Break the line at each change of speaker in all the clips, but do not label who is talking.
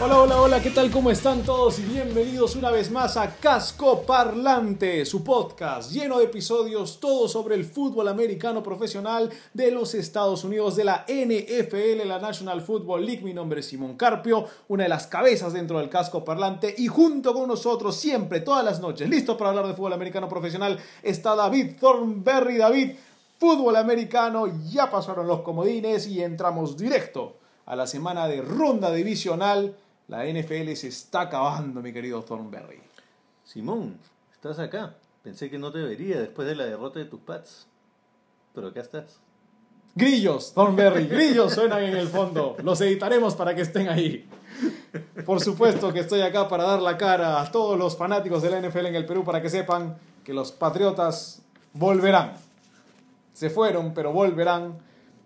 Hola, hola, hola, ¿qué tal? ¿Cómo están todos? Y bienvenidos una vez más a Casco Parlante, su podcast lleno de episodios, todo sobre el fútbol americano profesional de los Estados Unidos, de la NFL, la National Football League. Mi nombre es Simón Carpio, una de las cabezas dentro del Casco Parlante, y junto con nosotros, siempre, todas las noches, listo para hablar de fútbol americano profesional, está David Thornberry. David, fútbol americano, ya pasaron los comodines y entramos directo a la semana de ronda divisional la NFL se está acabando, mi querido Thornberry.
Simón, estás acá. Pensé que no te vería después de la derrota de tus Pats. Pero acá estás.
Grillos, Thornberry, grillos suenan en el fondo. Los editaremos para que estén ahí. Por supuesto que estoy acá para dar la cara a todos los fanáticos de la NFL en el Perú para que sepan que los Patriotas volverán. Se fueron, pero volverán.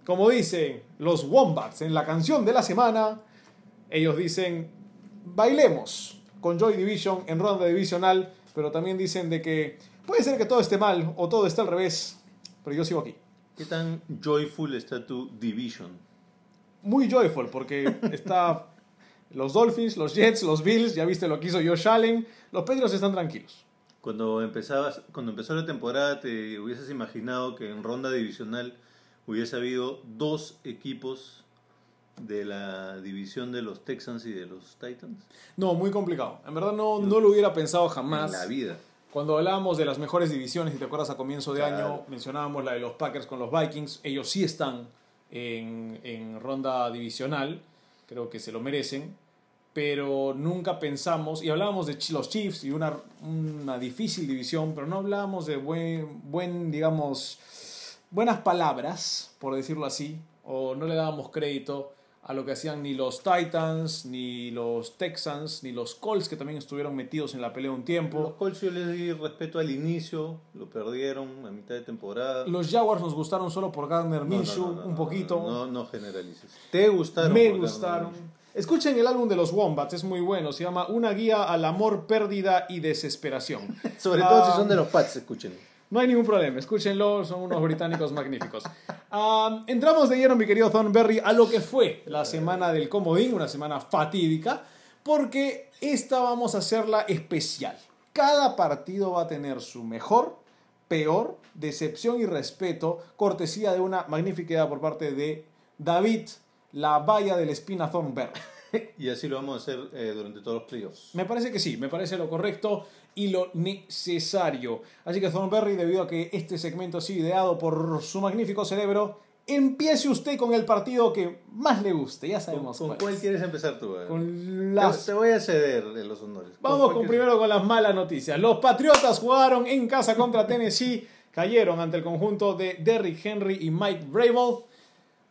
Como dicen los Wombats en la canción de la semana, ellos dicen, bailemos con Joy Division en ronda divisional, pero también dicen de que puede ser que todo esté mal o todo esté al revés, pero yo sigo aquí.
¿Qué tan joyful está tu division?
Muy joyful, porque está los Dolphins, los Jets, los Bills, ya viste lo que hizo Josh Allen, los Pedros están tranquilos.
Cuando, empezabas, cuando empezó la temporada, ¿te hubieses imaginado que en ronda divisional hubiese habido dos equipos de la división de los Texans y de los Titans?
No, muy complicado. En verdad no, no lo hubiera pensado jamás.
En la vida.
Cuando hablábamos de las mejores divisiones, si te acuerdas a comienzo de año, mencionábamos la de los Packers con los Vikings. Ellos sí están en, en ronda divisional, creo que se lo merecen. Pero nunca pensamos, y hablábamos de los Chiefs y una, una difícil división, pero no hablábamos de buen, buen, digamos, buenas palabras, por decirlo así, o no le dábamos crédito a lo que hacían ni los Titans, ni los Texans, ni los Colts, que también estuvieron metidos en la pelea un tiempo.
Los Colts yo les di respeto al inicio, lo perdieron a mitad de temporada.
Los Jaguars nos gustaron solo por Gardner Minshew, un poquito.
No, no, generalices. ¿Te gustaron?
Me gustaron. Escuchen el álbum de los Wombats, es muy bueno. Se llama Una guía al amor, pérdida y desesperación.
Sobre todo si son de los Pats, escuchen.
No hay ningún problema, escúchenlo, son unos británicos magníficos. entramos de lleno, mi querido Thornberry, a lo que fue la semana del comodín, una semana fatídica, porque esta vamos a hacerla especial. Cada partido va a tener su mejor, peor, decepción y respeto, cortesía de una magnífica idea por parte de David, la valla del espina Thornberry.
y así lo vamos a hacer eh, durante todos los playoffs.
Me parece que sí, me parece lo correcto y lo necesario. Así que Thornberry, debido a que este segmento ha sido ideado por su magnífico cerebro, empiece usted con el partido que más le guste, ya sabemos
¿Con, cuál. quieres empezar tú?
Con las...
Te voy a ceder de los honores.
Vamos con primero con las malas noticias. Los Patriotas jugaron en casa contra Tennessee, cayeron ante el conjunto de Derrick Henry y Mike Vrabel.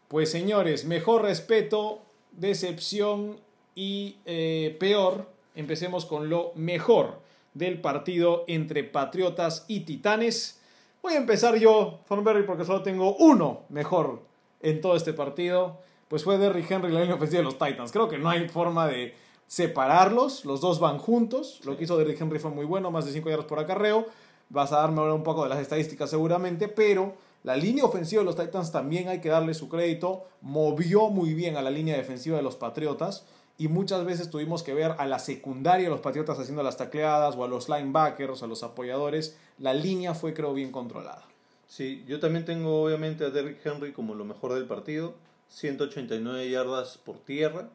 Pues señores, mejor respeto, decepción y eh, peor. Empecemos con lo mejor del partido entre Patriotas y Titanes. Voy a empezar yo, Thornberry, porque solo tengo uno mejor en todo este partido. Pues fue Derrick Henry la línea ofensiva de los Titans. Creo que no hay forma de separarlos. Los dos van juntos. Lo que hizo Derrick Henry fue muy bueno, más de 5 yardas por acarreo. Vas a darme ahora un poco de las estadísticas seguramente, pero la línea ofensiva de los Titans también hay que darle su crédito. Movió muy bien a la línea defensiva de los Patriotas y muchas veces tuvimos que ver a la secundaria de los Patriotas haciendo las tacleadas o a los linebackers, a los apoyadores. La línea fue creo bien controlada.
Sí, yo también tengo obviamente a Derrick Henry como lo mejor del partido. 189 yardas por tierra,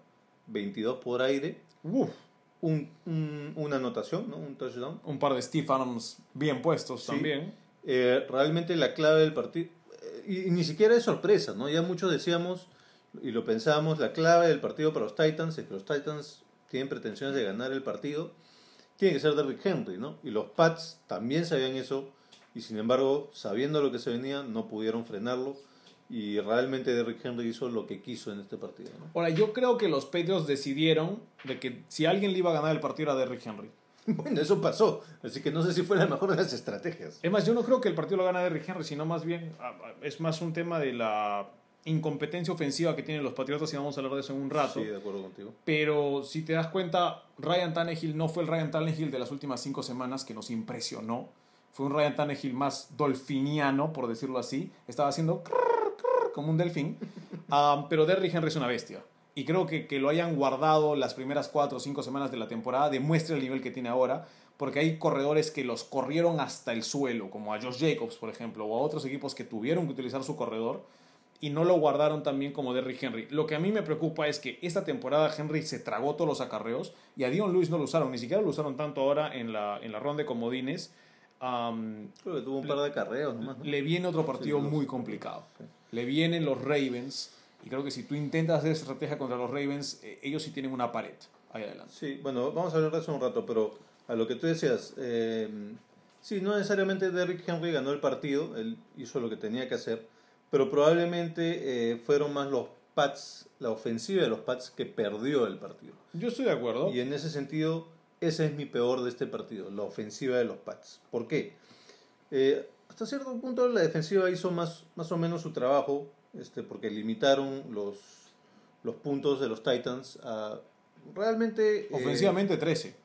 22 por aire.
Uf.
Un, una anotación, ¿no? un touchdown.
Un par de Steve Arms bien puestos también.
Eh, realmente la clave del partido, eh, y, ni siquiera es sorpresa, ¿no? Ya muchos decíamos, y lo pensábamos, la clave del partido para los Titans es que los Titans tienen pretensiones de ganar el partido, tiene que ser Derrick Henry, ¿no? Y los Pats también sabían eso y sin embargo, sabiendo lo que se venía, no pudieron frenarlo y realmente Derrick Henry hizo lo que quiso en este partido. ¿no?
Ahora, yo creo que los Patriots decidieron de que si alguien le iba a ganar el partido era Derrick Henry.
Bueno, eso pasó, así que no sé si fue la mejor de las estrategias.
Es más, yo no creo que el partido lo gana Derrick Henry, sino más bien ah, ah, es más un tema de la incompetencia ofensiva que tienen los Patriotas y vamos a hablar de eso en un rato.
Sí, de acuerdo contigo.
Pero si te das cuenta, Ryan Tannehill no fue el Ryan Tannehill de las últimas cinco semanas que nos impresionó. Fue un Ryan Tannehill más dolfiniano, por decirlo así. Estaba haciendo crrr, crrr, como un delfín. Ah, pero Derrick Henry es una bestia. Y creo que que lo hayan guardado las primeras cuatro o cinco semanas de la temporada demuestra el nivel que tiene ahora. Porque hay corredores que los corrieron hasta el suelo, como a Josh Jacobs, por ejemplo, o a otros equipos que tuvieron que utilizar su corredor y no lo guardaron tan bien como Derrick Henry. Lo que a mí me preocupa es que esta temporada Henry se tragó todos los acarreos y a Dion Lewis no lo usaron, ni siquiera lo usaron tanto ahora en la, en la ronda de comodines. Am,
Creo que tuvo un par de carreos nomás. ¿no?
le viene otro partido
Sí,
muy complicado. Le vienen los Ravens y creo que si tú intentas hacer estrategia contra los Ravens, eh, ellos sí tienen una pared ahí adelante.
Sí, bueno, vamos a hablar de eso un rato, pero a lo que tú decías, eh, sí, no necesariamente Derrick Henry ganó el partido, él hizo lo que tenía que hacer, pero probablemente eh, fueron más los Pats, la ofensiva de los Pats que perdió el partido.
Yo estoy de acuerdo.
Y en ese sentido, ese es mi peor de este partido, la ofensiva de los Pats. ¿Por qué? Eh, hasta cierto punto la defensiva hizo más, más o menos su trabajo, este, porque limitaron los, los puntos de los Titans a realmente... eh,
Ofensivamente 13.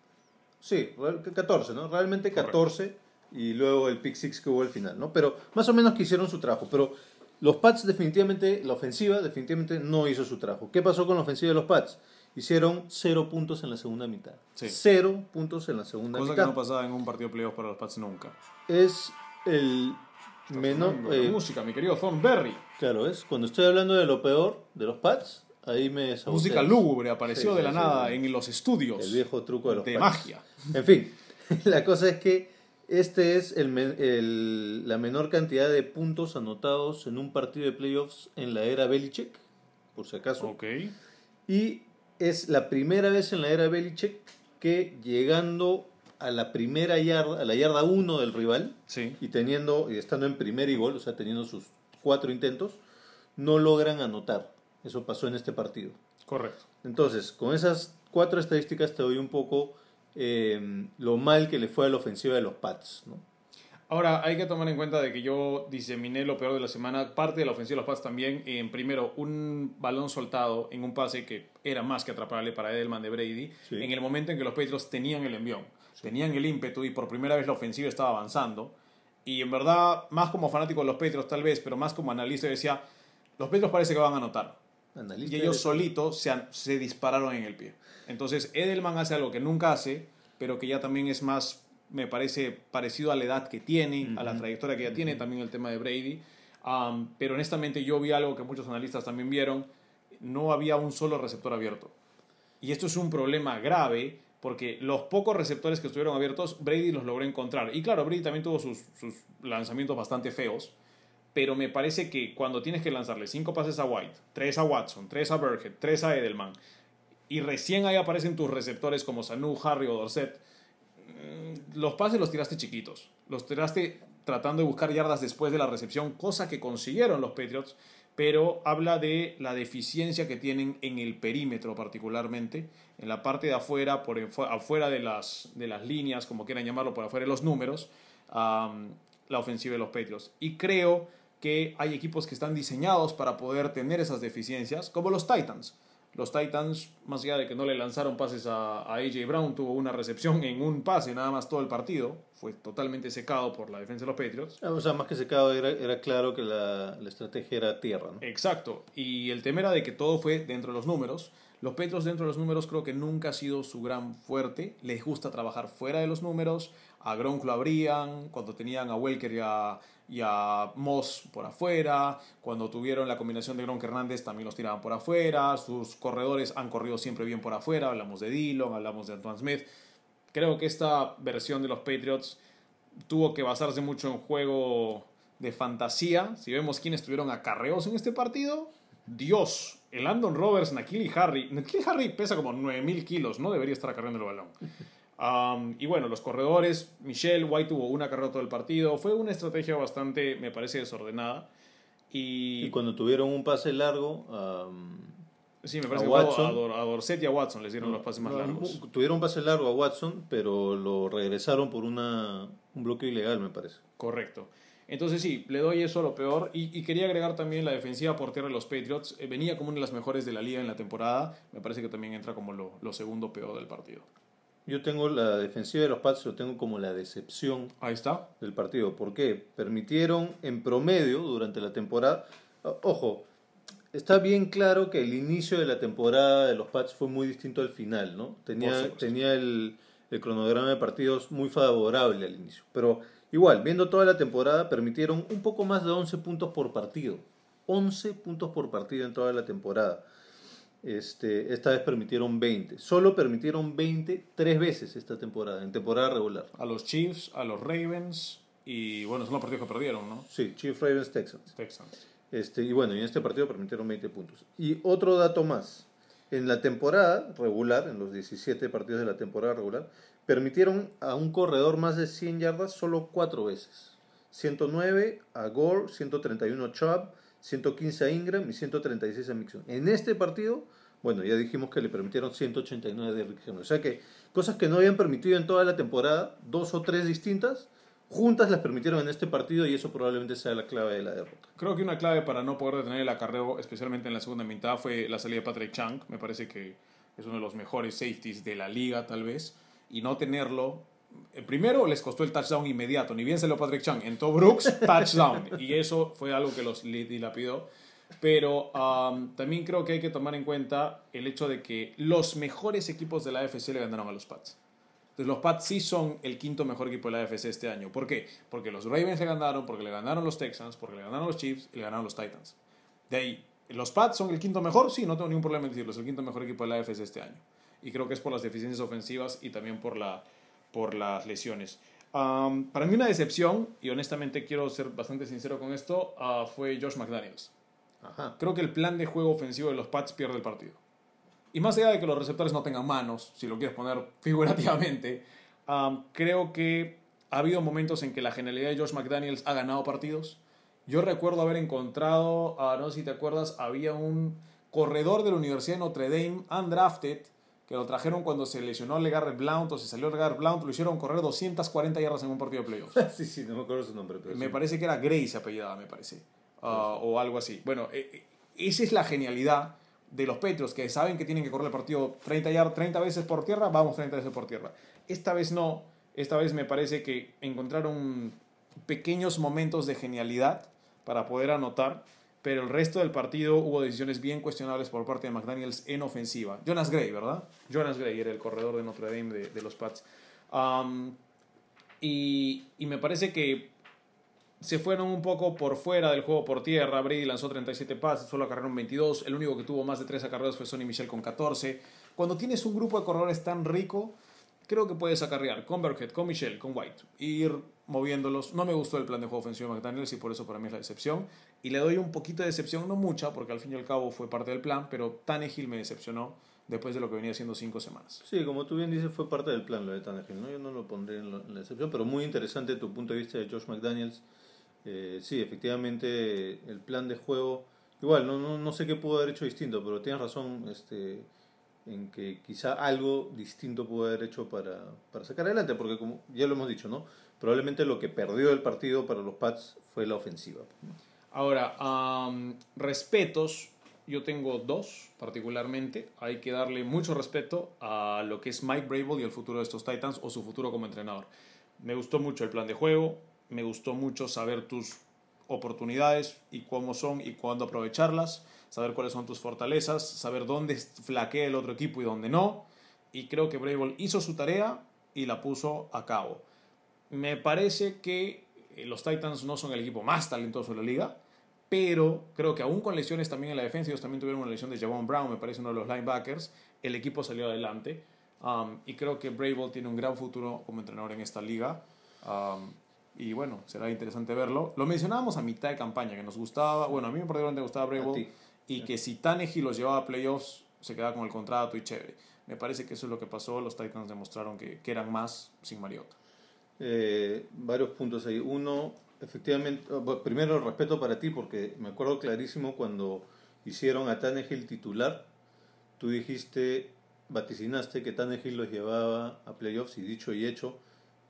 Sí, real- 14, ¿no? Realmente
Correcto.
14 y luego el pick six que hubo al final, ¿no? Pero más o menos que hicieron su trabajo. Pero los Pats definitivamente, la ofensiva definitivamente no hizo su trabajo. ¿Qué pasó con la ofensiva de los Pats? Hicieron cero puntos en la segunda mitad.
Sí.
Cero puntos en la segunda
Cosa que
mitad.
no pasaba en un partido de playoffs para los Pats nunca.
es el
la
eh,
música, mi querido Thornberry.
claro, es cuando estoy hablando de lo peor de los Pats, ahí me saboteas.
Música lúgubre apareció
Sí,
de la
sí,
nada en los estudios
El viejo truco de los
de
Pats.
magia.
En fin, la cosa es que este es el, men- el- la menor cantidad de puntos anotados en un partido de playoffs en la era Belichick, por si acaso.
Ok.
Y es la primera vez en la era Belichick que llegando a la primera yarda, a la yarda 1 del rival,
Sí.
y teniendo, y estando en primer y gol, o sea, teniendo sus cuatro intentos, no logran anotar. Eso pasó en este partido.
Correcto.
Entonces, con esas cuatro estadísticas te doy un poco eh, lo mal que le fue a la ofensiva de los Pats. ¿no?
Ahora, hay que tomar en cuenta de que yo diseminé lo peor de la semana. Parte de la ofensiva de los Pats también. En primero, un balón soltado en un pase que era más que atraparle para Edelman de Brady.
Sí.
En el momento en que los Patriots tenían el envión, tenían el ímpetu y por primera vez la ofensiva estaba avanzando. Y en verdad, más como fanático de los Patriots tal vez, pero más como analista, yo decía, los Patriots parece que van a anotar.
Analista
Y ellos
de-
solitos se, se dispararon en el pie. Entonces, Edelman hace algo que nunca hace, pero que ya también es más, me parece, parecido a la edad que tiene, a la trayectoria que ya tiene, también el tema de Brady. Um, pero honestamente yo vi algo que muchos analistas también vieron, no había un solo receptor abierto. Y esto es un problema grave porque los pocos receptores que estuvieron abiertos, Brady los logró encontrar. Y claro, Brady también tuvo sus, sus lanzamientos bastante feos, pero me parece que cuando tienes que lanzarle cinco pases a White, tres a Watson, tres a Burkhead, tres a Edelman, y recién ahí aparecen tus receptores como Sanu, Harry o Dorset, mm, los pases los tiraste chiquitos. Los tiraste tratando de buscar yardas después de la recepción, cosa que consiguieron los Patriots, pero habla de la deficiencia que tienen en el perímetro particularmente, en la parte de afuera, por afuera de las, de las líneas, como quieran llamarlo, por afuera de los números, la ofensiva de los Patriots. Y creo que hay equipos que están diseñados para poder tener esas deficiencias, como los Titans. Los Titans, más allá de que no le lanzaron pases a, a AJ Brown, tuvo una recepción en un pase nada más todo el partido. Fue totalmente secado por la defensa de los Patriots.
Ah, O sea, más que secado, era, era claro que la, la estrategia era tierra. ¿no?
Exacto. Y el tema era de que todo fue dentro de los números. Los Patriots dentro de los números creo que nunca ha sido su gran fuerte. Les gusta trabajar fuera de los números. A Gronk lo abrían, cuando tenían a Welker y a, y a Moss por afuera. Cuando tuvieron la combinación de Gronk Hernández también los tiraban por afuera. Sus corredores han corrido siempre bien por afuera. Hablamos de Dillon, hablamos de Antoine Smith. Creo que esta versión de los Patriots tuvo que basarse mucho en juego de fantasía. Si vemos quiénes tuvieron acarreos en este partido, Dios, el Landon Roberts, Nakili Harry. Nakili Harry pesa como 9000 kilos, no debería estar acarreando el balón. Um, y bueno, los corredores, Michelle White tuvo una carrera todo el partido. Fue una estrategia bastante, me parece, desordenada. Y,
Y cuando tuvieron un pase largo, um,
sí, me parece
a
que
Watson.
a, Dor- a Dorset y a Watson les dieron los pases más largos.
tuvieron un pase largo a Watson, pero lo regresaron por una, un bloqueo ilegal, me parece.
Correcto. Entonces sí, le doy eso a lo peor. Y, y quería agregar también la defensiva por tierra de los Patriots. Eh, venía como una de las mejores de la liga en la temporada. Me parece que también entra como lo, lo segundo peor del partido.
Yo tengo la defensiva de los Pats, lo tengo como la decepción
Ahí está.
del partido. ¿Por qué? Permitieron en promedio durante la temporada. Ojo, está bien claro que el inicio de la temporada de los Pats fue muy distinto al final, ¿no? Tenía, tenía el, el cronograma de partidos muy favorable al inicio. Pero igual, viendo toda la temporada, permitieron un poco más de 11 puntos por partido. 11 puntos por partido en toda la temporada. Este, esta vez permitieron 20. Solo permitieron 20 tres veces esta temporada, en temporada regular.
A los Chiefs, a los Ravens. Y bueno, son los partidos que perdieron, ¿no?
Sí, Chiefs Ravens Texans.
Texans.
Este, y bueno, en este partido permitieron 20 puntos. Y otro dato más. En la temporada regular, en los 17 partidos de la temporada regular, permitieron a un corredor más de 100 yardas solo cuatro veces. 109 a Gore, 131 a Chubb, 115 a Ingram y 136 a Mixon. En este partido, bueno, ya dijimos que le permitieron 189 de Rick Henry. O sea que cosas que no habían permitido en toda la temporada, dos o tres distintas, juntas las permitieron en este partido y eso probablemente sea la clave de la derrota.
Creo que una clave para no poder detener el acarreo, especialmente en la segunda mitad, fue la salida de Patrick Chang. Me parece que es uno de los mejores safeties de la liga, tal vez. Y no tenerlo. Eh, Primero les costó el touchdown inmediato. Ni bien salió Patrick Chang. Entró Brooks, touchdown. Y eso fue algo que los dilapidó. Pero um, también creo que hay que tomar en cuenta el hecho de que los mejores equipos de la AFC le ganaron a los Pats. Entonces los Pats sí son el quinto mejor equipo de la AFC este año. ¿Por qué? Porque los Ravens le ganaron, porque le ganaron los Texans, porque le ganaron los Chiefs y le ganaron los Titans. De ahí, ¿los Pats son el quinto mejor? Sí, no tengo ningún problema en decirlo. Es el quinto mejor equipo de la AFC este año. Y creo que es por las deficiencias ofensivas y también por, la, por las lesiones. Um, para mí una decepción, y honestamente quiero ser bastante sincero con esto, ah, fue Josh McDaniels.
Ajá.
Creo que el plan de juego ofensivo de los Pats pierde el partido. Y más allá de que los receptores no tengan manos, si lo quieres poner figurativamente, um, creo que ha habido momentos en que la genialidad de Josh McDaniels ha ganado partidos. Yo recuerdo haber encontrado, ah, no sé si te acuerdas, había un corredor de la Universidad de Notre Dame, undrafted, que lo trajeron cuando se lesionó LeGarrette Blount o se salió LeGarrette Blount, lo hicieron correr 240 yardas en un partido de playoffs.
sí, sí, no me acuerdo su nombre. Pero
Me
sí.
parece que era Grace apellidada, me parece. Ah, o algo así. Bueno, eh, eh, esa es la genialidad de los Patriots, que saben que tienen que correr el partido 30, yard- 30 veces por tierra, vamos 30 veces por tierra. Esta vez no. Esta vez me parece que encontraron pequeños momentos de genialidad para poder anotar, pero el resto del partido hubo decisiones bien cuestionables por parte de McDaniels en ofensiva. Jonas Gray, ¿verdad? Jonas Gray era el corredor de Notre Dame de, los Pats. Y, me parece que se fueron un poco por fuera del juego por tierra. Brady lanzó 37 pases, solo acarrearon 22. El único que tuvo más de 3 acarreos fue Sonny Michel con 14. Cuando tienes un grupo de corredores tan rico, creo que puedes acarrear con Burkhead, con Michel, con White. Ir moviéndolos. No me gustó el plan de juego ofensivo de McDaniels y por eso para mí es la decepción. Y le doy un poquito de decepción, no mucha, porque al fin y al cabo fue parte del plan, pero Tannehill me decepcionó después de lo que venía haciendo 5 semanas.
Sí, como tú bien dices, fue parte del plan lo de Tannehill, ¿no? Yo no lo pondré en, la excepción, pero muy interesante tu punto de vista de Josh McDaniels. Eh, sí, efectivamente, el plan de juego, igual, no, no, no sé qué pudo haber hecho distinto, pero tienes razón este, en que quizá algo distinto pudo haber hecho para, para sacar adelante, porque como ya lo hemos dicho, ¿no? Probablemente lo que perdió el partido para los Pats fue la ofensiva.
Ahora, respetos, yo tengo dos particularmente. Hay que darle mucho respeto a lo que es Mike Brable y el futuro de estos Titans o su futuro como entrenador. Me gustó mucho el plan de juego, me gustó mucho saber tus oportunidades y cómo son y cuándo aprovecharlas, saber cuáles son tus fortalezas, saber dónde flaquea el otro equipo y dónde no. Y creo que Brable hizo su tarea y la puso a cabo. Me parece que eh, los Titans no son el equipo más talentoso de la liga, pero creo que aún con lesiones también en la defensa, ellos también tuvieron una lesión de Javon Brown, me parece uno de los linebackers, el equipo salió adelante. Um, y creo que Brable tiene un gran futuro como entrenador en esta liga. Um, y bueno, será interesante verlo. Lo mencionábamos a mitad de campaña, que nos gustaba, bueno, a mí particularmente me gustaba Brable, y que si Tannehill los llevaba a playoffs, se quedaba con el contrato y chévere. Me parece que eso es lo que pasó, los Titans demostraron que, que eran más sin Mariota.
Eh, varios puntos ahí. Uno, efectivamente, oh, primero el respeto para ti, porque me acuerdo clarísimo cuando hicieron a Tannehill titular, tú dijiste, vaticinaste que Tannehill los llevaba a playoffs y dicho y hecho,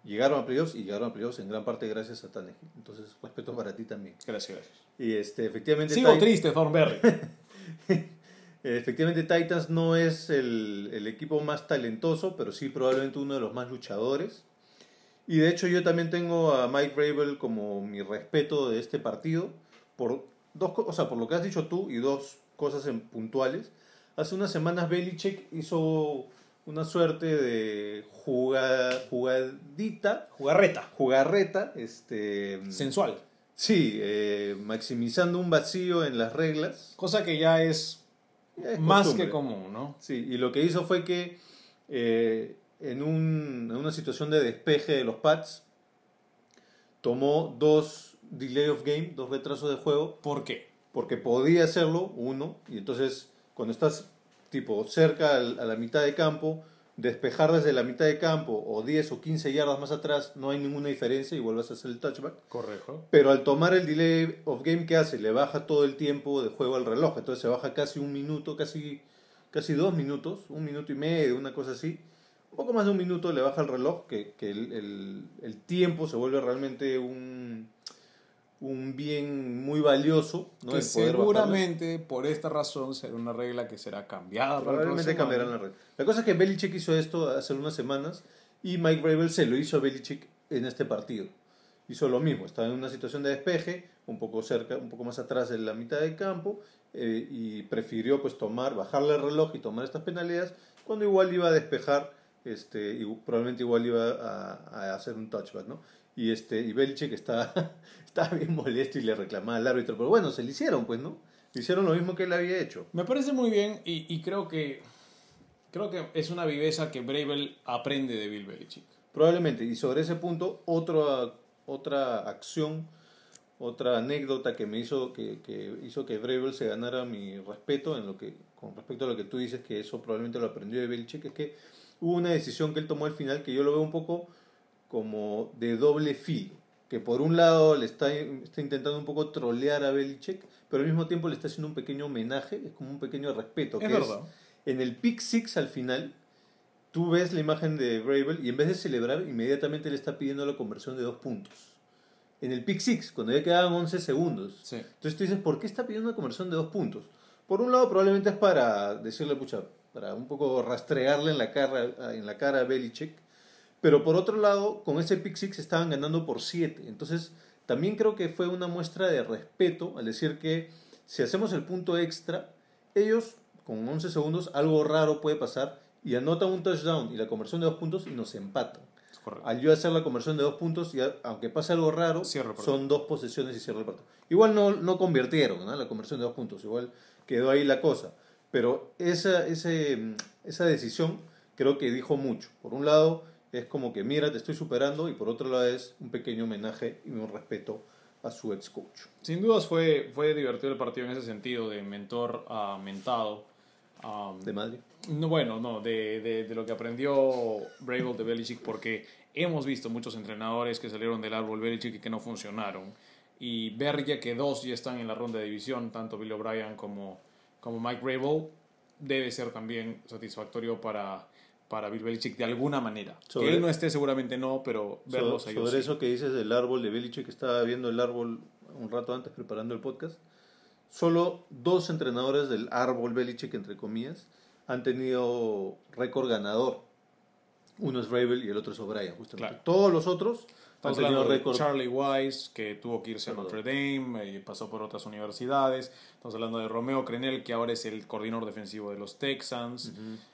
llegaron a playoffs y llegaron a playoffs en gran parte gracias a Tannehill. Entonces, respeto para ti también.
Gracias, gracias.
Y este, efectivamente...
Sigo triste, Thornberry.
Efectivamente, Titans no es el, el equipo más talentoso, pero sí probablemente uno de los más luchadores. Y de hecho yo también tengo a Mike Rabel como mi respeto de este partido, por, dos, o sea, por lo que has dicho tú y dos cosas en, puntuales. Hace unas semanas Belichick hizo una suerte de jugada, jugadita,
Jugarreta.
jugarreta, este,
Sensual.
sí, eh, maximizando un vacío en las reglas.
Cosa que ya es,
Es
más que común, ¿no?
Sí, y lo que hizo fue que eh, en, un- en una situación de despeje de los Pats, tomó dos delay of game, dos retrasos de juego,
¿Por qué?
porque podía hacerlo, uno, y entonces cuando estás tipo cerca a la mitad de campo, despejar desde la mitad de campo o 10 o 15 yardas más atrás, no hay ninguna diferencia y vuelves a hacer el touchback.
Correcto.
Pero al tomar el delay of game que hace, le baja todo el tiempo de juego al reloj. Entonces se baja casi un minuto, casi, casi dos minutos, un minuto y medio, una cosa así. Un poco más de un minuto le baja el reloj, que, que el, el- el tiempo se vuelve realmente un, un bien muy valioso. ¿no?
que seguramente por esta razón será una regla que será cambiada.
Probablemente cambiarán la regla. La cosa es que Belichick hizo esto hace unas semanas y Mike Vrabel se lo hizo a Belichick en este partido. Hizo lo mismo, estaba en una situación de despeje, un poco cerca, un poco más atrás de la mitad del campo eh, y prefirió pues tomar, bajarle el reloj y tomar estas penalidades cuando igual iba a despejar, este, y probablemente igual iba a, a hacer un touchback, ¿no? Y este y Belichick está, estaba bien molesto y le reclamaba al árbitro, pero bueno, se le hicieron, pues, ¿no? Le hicieron lo mismo que él había hecho.
Me parece muy bien y, y creo que creo que es una viveza que Bravel aprende de Bill Belichick.
Probablemente. Y sobre ese punto, otra, otra acción, otra anécdota que me hizo que, que hizo que Bravel se ganara mi respeto en lo que, con respecto a lo que tú dices, que eso probablemente lo aprendió de Belichick, es que hubo una decisión que él tomó al final que yo lo veo un poco como de doble filo. Que por un lado le está, está intentando un poco trolear a Belichick, pero al mismo tiempo le está haciendo un pequeño homenaje, es como un pequeño respeto.
Es
que
verdad.
en el pick six al final, tú ves la imagen de Bravel y en vez de celebrar, inmediatamente le está pidiendo la conversión de dos puntos. En el pick six, cuando ya quedaban 11 segundos.
Sí.
Entonces tú dices, ¿por qué está pidiendo una conversión de dos puntos? Por un lado, probablemente es para decirle, pucha, para un poco rastrearle en la cara, en la cara a Belichick. Pero por otro lado, con ese pick six estaban ganando por 7. Entonces, también creo que fue una muestra de respeto al decir que si hacemos el punto extra, ellos con 11 segundos algo raro puede pasar y anotan un touchdown y la conversión de dos puntos y nos empatan.
Correcto.
Al yo hacer la conversión de dos puntos, ya, aunque pase algo raro, son dos posesiones y cierra el partido. Igual no, no convirtieron ¿no? la conversión de dos puntos, igual quedó ahí la cosa. Pero esa, ese, esa decisión creo que dijo mucho. Por un lado, es como que mira, te estoy superando, y por otro lado, es un pequeño homenaje y un respeto a su ex coach.
Sin dudas fue, fue divertido el partido en ese sentido, de mentor a mentado. Um,
De Madrid.
No, bueno, no, de, de, de lo que aprendió Bravel de Belichick, porque hemos visto muchos entrenadores que salieron del árbol Belichick y que no funcionaron. Y ver ya que dos ya están en la ronda de división, tanto Bill O'Brien como, como Mike Bravel, debe ser también satisfactorio para, para Bill Belichick de alguna manera.
Sobre-
que él no esté, seguramente no, pero verlos a ellos.
sobre
sí.
eso que dices del árbol de Belichick, que estaba viendo el árbol un rato antes preparando el podcast. Solo dos entrenadores del árbol Belichick, entre comillas, han tenido récord ganador. Uno es Ravel y el otro es O'Brien, justamente.
Claro.
Todos los otros
Estamos hablando de. Charlie Wise, que tuvo que irse a. Notre Dame y pasó por otras universidades. Estamos hablando de Romeo Crenel, que ahora es el coordinador defensivo de los Texans.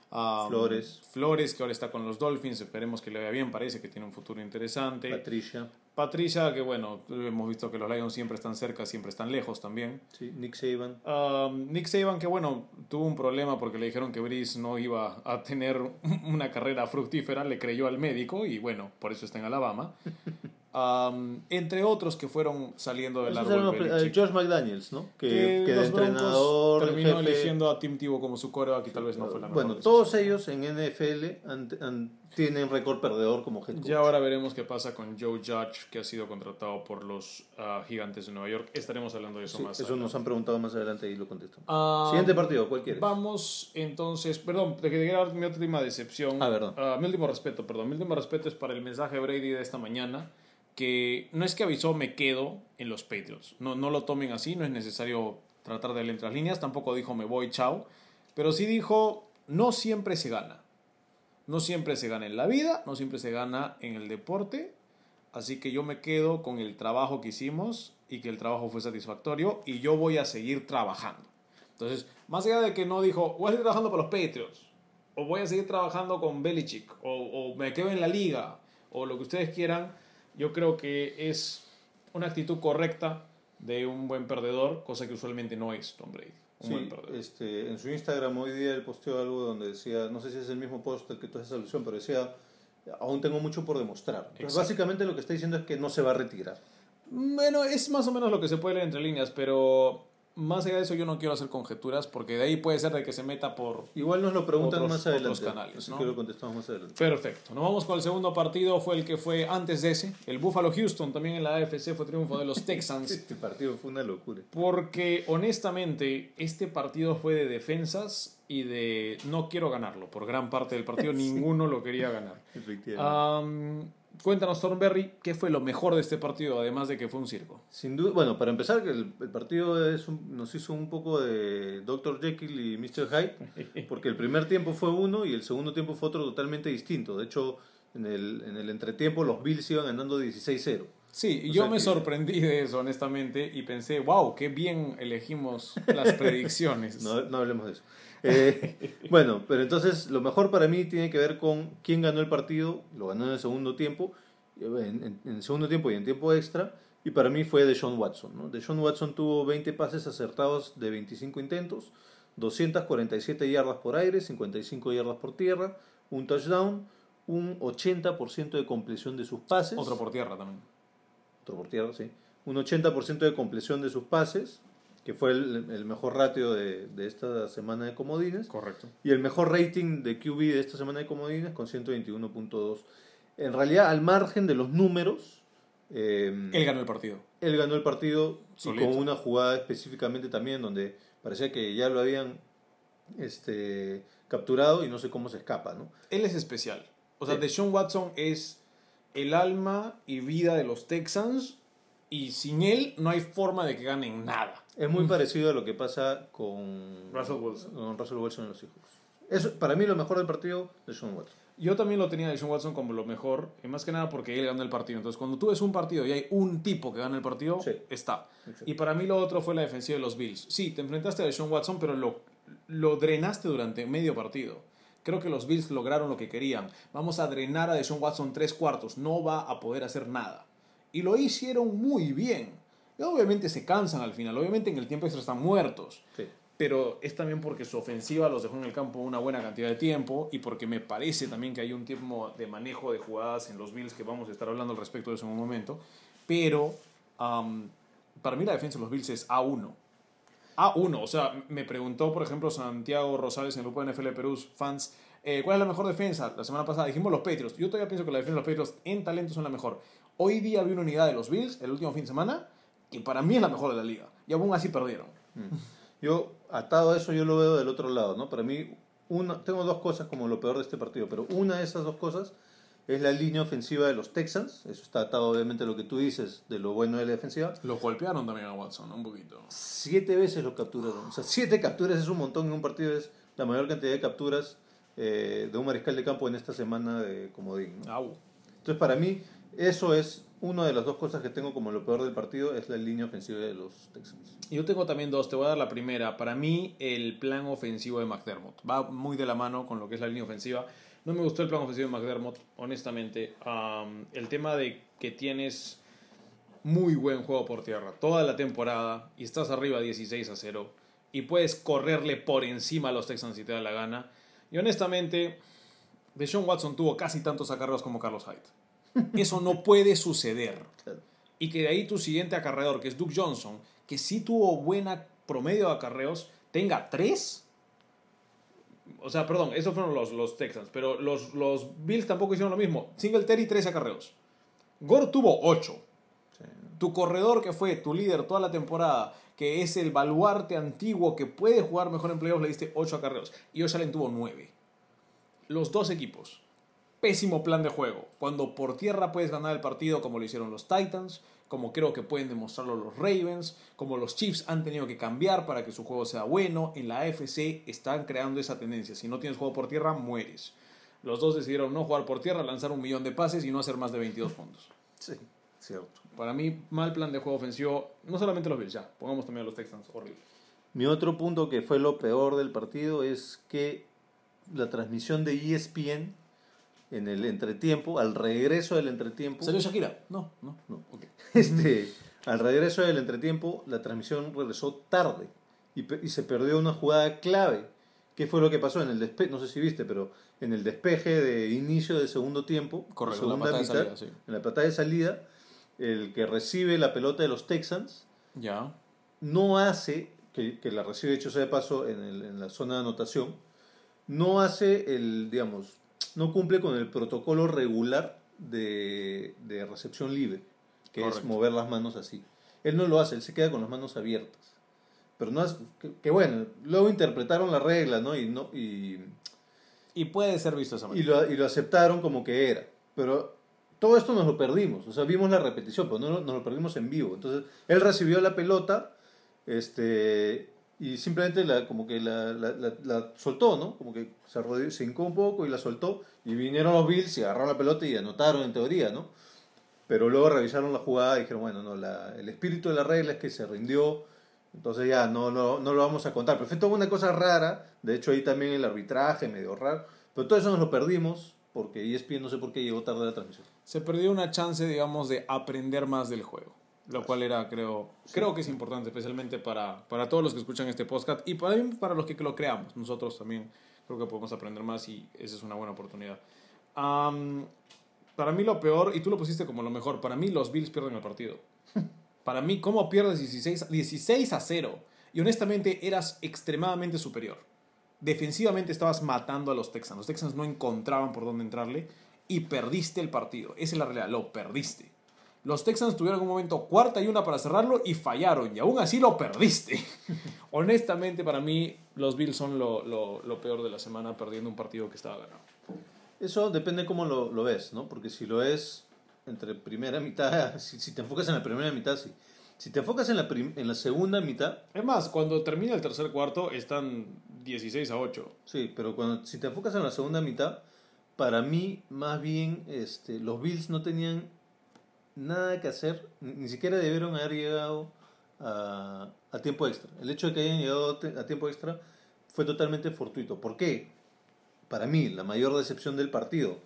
Um,
Flores.
Flores, que ahora está con los Dolphins. Esperemos que le vaya bien. Parece que tiene un futuro interesante.
Patricia,
Patricia, que bueno, hemos visto que los Lions siempre están cerca, siempre están lejos también.
sí, Nick Saban.
Um, Nick Saban, que bueno, tuvo un problema porque le dijeron que Brice no iba a tener una carrera fructífera, le creyó al médico y bueno, por eso está en Alabama. Entre otros que fueron saliendo del
Esos
árbol.
eran
Belichick.
eh, George McDaniels, ¿no? Que,
que
de entrenador,
terminó
jefe,
eligiendo a Tim Tebow como su coreback y tal vez no fue la mejor
Bueno, todos ellos en NFL tienen récord perdedor como head coach.
Ya ahora veremos qué pasa con Joe Judge, que ha sido contratado por los ah, Gigantes de Nueva York. Estaremos hablando de eso
Sí,
más
eso
adelante.
nos han preguntado más adelante y lo contestamos.
Ah,
Siguiente partido, ¿cuál quieres?
Vamos entonces, perdón, te quería dar mi última decepción.
Ah, verdad.
Ah, mi último respeto, perdón. Mi último respeto es para el mensaje Brady de esta mañana, que no es que avisó me quedo en los Patriots. No, no lo tomen así, no es necesario tratar de leer entre las líneas. Tampoco dijo me voy, chao. Pero sí dijo, no siempre se gana. No siempre se gana en la vida, no siempre se gana en el deporte. Así que yo me quedo con el trabajo que hicimos y que el trabajo fue satisfactorio y yo voy a seguir trabajando. Entonces, más allá de que no dijo, voy a seguir trabajando para los Patriots, o voy a seguir trabajando con Belichick, o, o me quedo en la liga, o lo que ustedes quieran, yo creo que es una actitud correcta de un buen perdedor, cosa que usualmente no es Tom Brady. Un buen
Sí,
perdedor.
este, en su Instagram hoy día él posteó algo donde decía, no sé si es el mismo post al que tú haces alusión, pero decía, aún tengo mucho por demostrar.
Exacto.
básicamente lo que está diciendo es que no se va a retirar.
Bueno, es más o menos lo que se puede leer entre líneas, pero más allá de eso yo no quiero hacer conjeturas porque de ahí puede ser de que se meta por...
Igual nos lo preguntan
Otros-
más adelante.
otros canales, ¿no?
que lo contestamos más adelante.
Perfecto. Nos vamos con el segundo partido, fue el que fue antes de ese. El Buffalo Houston también en la AFC fue triunfo de los Texans.
Este partido fue una locura.
Porque honestamente este partido fue de defensas y de no quiero ganarlo. Por gran parte del partido ninguno lo quería ganar.
Efectivamente.
Am, cuéntanos, Thornberry, ¿qué fue lo mejor de este partido, además de que fue un circo?
Sin duda, bueno, para empezar, el, el partido es un- nos hizo un poco de Dr. Jekyll y Mr. Hyde, porque el primer tiempo fue uno y el segundo tiempo fue otro totalmente distinto. De hecho, en el, en el entretiempo los Bills iban ganando 16-0.
Sí,
O
yo
sea
me
que-
sorprendí de eso, honestamente, y pensé, wow, qué bien elegimos las predicciones.
No, no hablemos de eso. Eh, bueno, pero entonces lo mejor para mí tiene que ver con quién ganó el partido. Lo ganó en el segundo tiempo, en, el segundo tiempo y en tiempo extra. Y para mí fue Deshaun Watson. ¿no? Deshaun Watson tuvo 20 pases acertados de 25 intentos, 247 yardas por aire, 55 yardas por tierra, un touchdown, un 80% de compleción de sus pases.
Otro por tierra también.
Otro por tierra, sí. Un 80% de compleción de sus pases, que fue el, el mejor ratio de, de esta semana de comodines.
Correcto.
Y el mejor rating de QB de esta semana de comodines con 121.2. En realidad, al margen de los números, eh,
Él ganó el partido.
él ganó el partido y con una jugada específicamente también donde parecía que ya lo habían este, capturado y no sé cómo se escapa, ¿no?
Él es especial. O sea,
Sí.
Deshaun Watson es el alma y vida de los Texans y sin él no hay forma de que ganen nada.
Es muy parecido a lo que pasa con
Russell Wilson.
con Russell Wilson en los Seahawks. Eso, para mí lo mejor del partido de Sean Watson.
Yo también lo tenía a Deshaun Watson como lo mejor, y más que nada porque él ganó el partido. Entonces, cuando tú ves un partido y hay un tipo que gana el partido,
Sí.
está.
Exacto.
Y para mí lo otro fue la defensiva de los Bills. Sí, te enfrentaste a Deshaun Watson, pero lo, lo drenaste durante medio partido. Creo que los Bills lograron lo que querían. Vamos a drenar a Deshaun Watson tres cuartos. No va a poder hacer nada. Y lo hicieron muy bien. Obviamente se cansan al final. Obviamente en el tiempo extra están muertos.
Sí.
Pero es también porque su ofensiva los dejó en el campo una buena cantidad de tiempo y porque me parece también que hay un tiempo de manejo de jugadas en los Bills que vamos a estar hablando al respecto de eso en un momento. Pero para mí la defensa de los Bills es A1. A1. O sea, me preguntó, por ejemplo, Santiago Rosales en el grupo de NFL Perú, fans, eh, ¿cuál es la mejor defensa? La semana pasada dijimos los Patriots. Yo todavía pienso que la defensa de los Patriots en talento son la mejor. Hoy día vi una unidad de los Bills el último fin de semana que para mí es la mejor de la liga. Y aún así perdieron.
Yo, atado a eso, yo lo veo del otro lado, ¿no? Para mí, una, tengo dos cosas como lo peor de este partido, pero una de esas dos cosas es la línea ofensiva de los Texans. Eso está atado, obviamente, a lo que tú dices de lo bueno de la defensiva.
Lo golpearon también a Watson, un poquito.
Siete veces lo capturaron. O sea, siete capturas es un montón en un partido, es la mayor cantidad de capturas eh, de un mariscal de campo en esta semana de comodín. ¿no? Entonces, para mí, eso es una de las dos cosas que tengo como lo peor del partido, es la línea ofensiva de los Texans.
Yo tengo también dos, te voy a dar la primera. Para mí, el plan ofensivo de McDermott va muy de la mano con lo que es la línea ofensiva. No me gustó el plan ofensivo de McDermott, honestamente. Am, el tema de que tienes muy buen juego por tierra toda la temporada y estás arriba 16 a 0 y puedes correrle por encima a los Texans si te da la gana. Y honestamente, Deshaun Watson tuvo casi tantos acarreos como Carlos Hyde. Eso no puede suceder. Y que de ahí tu siguiente acarreador, que es Duke Johnson, que sí tuvo buena promedio de acarreos, tenga tres. O sea, perdón, esos fueron los, los Texans, pero los, los Bills tampoco hicieron lo mismo. Singletary, tres acarreos. Gore tuvo ocho.
Sí.
Tu corredor que fue tu líder toda la temporada, que es el baluarte antiguo que puede jugar mejor en playoffs, le diste 8 acarreos. Y Josh Allen tuvo 9. Los dos equipos. Pésimo plan de juego. Cuando por tierra puedes ganar el partido como lo hicieron los Titans, como creo que pueden demostrarlo los Ravens, como los Chiefs han tenido que cambiar para que su juego sea bueno. En la AFC están creando esa tendencia. Si no tienes juego por tierra, mueres. Los dos decidieron no jugar por tierra, lanzar un millón de pases y no hacer más de 22 puntos.
Sí, cierto.
Para mí, mal plan de juego ofensivo. No solamente los Bills, ya. Pongamos también a los Texans. Horrible.
Mi otro punto que fue lo peor del partido es que la transmisión de ESPN en el entretiempo, al regreso del entretiempo,
¿Salió Shakira? No, no.
No. Este, al regreso del entretiempo, la transmisión regresó tarde y, se perdió una jugada clave. ¿Qué fue lo que pasó en el despeje? No sé si viste, pero en el despeje de inicio del segundo tiempo,
Correcto,
segunda
la
mitad,
salida, sí.
en la patada de salida, el que recibe la pelota de los Texans
Ya.
no hace, que, que la recibe hecho sea de paso en, el- en la zona de anotación, no hace el, digamos, no cumple con el protocolo regular de, de recepción libre, que es mover las manos así. Él no lo hace, él se queda con las manos abiertas. Pero no es, que, que bueno, luego interpretaron la regla, ¿no? Y, no, y,
Y puede ser visto esa
y,
manera.
lo, y lo aceptaron como que era. Pero todo esto nos lo perdimos. O sea, vimos la repetición, pero no nos lo perdimos en vivo. Entonces, él recibió la pelota este, y simplemente la, como que la, la- soltó, ¿no? Como que se, arrodilló, se hincó un poco y la soltó. Y vinieron los Bills y agarraron la pelota y anotaron en teoría, ¿no? Pero luego revisaron la jugada y dijeron, bueno, no, la, el espíritu de la regla es que se rindió. Entonces ya no, no, no lo vamos a contar. Pero fue una cosa rara. De hecho, ahí también el arbitraje medio raro. Pero todo eso nos lo perdimos porque ESPN no sé por qué llegó tarde la transmisión.
Se perdió una chance, digamos, de aprender más del juego. Lo cual era, creo, creo que es importante, especialmente para, para todos los que escuchan este podcast y para, para los que lo creamos. Nosotros también creo que podemos aprender más y esa es una buena oportunidad. Para mí lo peor, y tú lo pusiste como lo mejor, para mí los Bills pierden el partido. Para mí, ¿cómo pierdes 16, 16 a 0? Y honestamente eras extremadamente superior. Defensivamente estabas matando a los Texans. Los Texans no encontraban por dónde entrarle y perdiste el partido. Esa es la realidad, lo perdiste. Los Texans tuvieron un momento cuarta y una para cerrarlo y fallaron y aún así lo perdiste. Honestamente, para mí, los Bills son lo, lo- lo peor de la semana perdiendo un partido que estaba ganado.
Eso depende cómo lo, lo ves, ¿no? Porque si lo ves entre primera mitad, si, si te enfocas en la primera mitad, sí. Si te enfocas en la, prim- en la segunda mitad,
Es más, cuando termina el tercer cuarto están 16 a 8.
sí, pero cuando, si te enfocas en la segunda mitad, para mí, más bien, este, los Bills no tenían nada que hacer, ni siquiera debieron haber llegado a, a tiempo extra. El hecho de que hayan llegado a tiempo extra fue totalmente fortuito. ¿Por qué? Para mí, la mayor decepción del partido,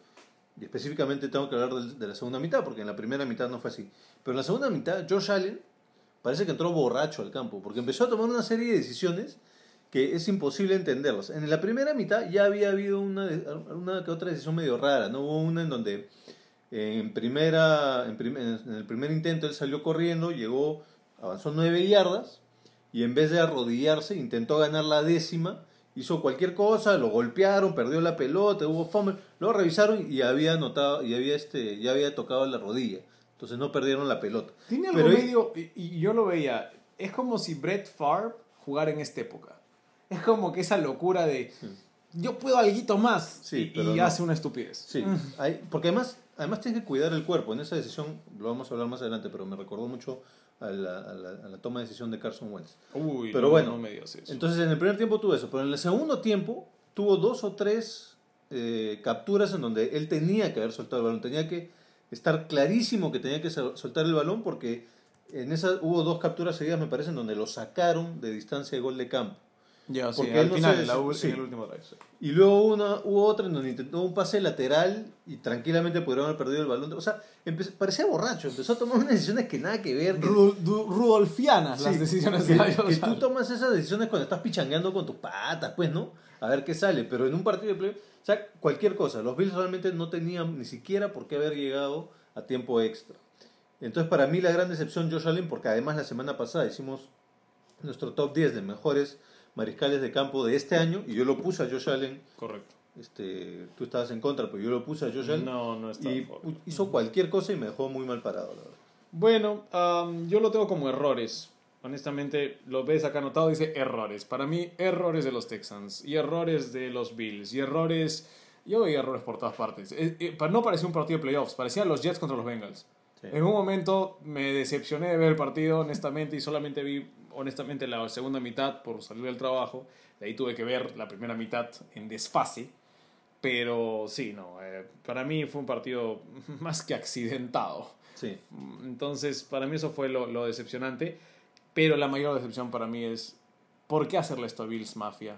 y específicamente tengo que hablar de, la segunda mitad, porque en la primera mitad no fue así, pero en la segunda mitad, Josh Allen parece que entró borracho al campo, porque empezó a tomar una serie de decisiones que es imposible entenderlas. En la primera mitad ya había habido una, una que otra decisión medio rara, ¿no? Hubo una en donde en, primera, en, prim- en el primer intento él salió corriendo, llegó, avanzó nueve yardas y en vez de arrodillarse intentó ganar la décima, hizo cualquier cosa, lo golpearon, perdió la pelota, hubo fumble, luego revisaron y había notado y había este ya había tocado la rodilla. Entonces no perdieron la pelota.
Tiene algo
Pero
medio, y, y yo lo veía, es como si Brett Favre jugara en esta época. Es como que esa locura de, yo puedo algo más,
Sí,
y,
pero
y
no.
hace una estupidez.
Sí, hay- porque además, además tienes que cuidar el cuerpo. En esa decisión, lo vamos a hablar más adelante, pero me recordó mucho a la, a la- a la toma de decisión de Carson Wentz.
Uy,
Pero
no,
bueno,
no me digas eso.
Entonces en el primer tiempo tuvo eso, pero en el segundo tiempo tuvo dos o tres eh, capturas en donde él tenía que haber soltado el balón, tenía que estar clarísimo que tenía que sol- soltar el balón porque en esa hubo dos capturas seguidas me parece en donde lo sacaron de distancia de gol de campo.
Ya, sí,
porque
al
no
final,
se-
la u-
sí.
en el último drive. sí.
Y luego una, hubo otra en donde intentó un pase lateral y tranquilamente pudieron haber perdido el balón. O sea, parecía borracho, empezó a tomar unas decisiones que nada que ver. que-
Ru- du- Rudolfianas las decisiones
que,
de
que tú tomas esas decisiones cuando estás pichangueando con tus patas, pues, ¿no? A ver qué sale. Pero en un partido de play, o sea, cualquier cosa. Los Bills realmente no tenían ni siquiera por qué haber llegado a tiempo extra. Entonces, para mí la gran decepción Josh Allen, porque además la semana pasada hicimos nuestro top 10 de mejores mariscales de campo de este año y yo lo puse a Josh Allen.
Correcto.
Este, tú estabas en contra, pero yo lo puse a Josh Allen.
No, no está
y hizo cualquier cosa y me dejó muy mal parado, la verdad.
Bueno, am, yo lo tengo como errores. Honestamente, lo ves acá anotado, dice errores. Para mí, errores de los Texans, y errores de los Bills, y errores... Yo veía errores por todas partes. Eh, eh, no parecía un partido de playoffs, parecían los Jets contra los Bengals.
Sí.
En un momento me decepcioné de ver el partido, honestamente, y solamente vi, honestamente, la segunda mitad por salir del trabajo. De ahí tuve que ver la primera mitad en desfase. Pero sí, no, eh, para mí fue un partido más que accidentado.
Sí.
Entonces, para mí eso fue lo, lo decepcionante. Pero la mayor decepción para mí es, ¿por qué hacerle esto a Bills Mafia?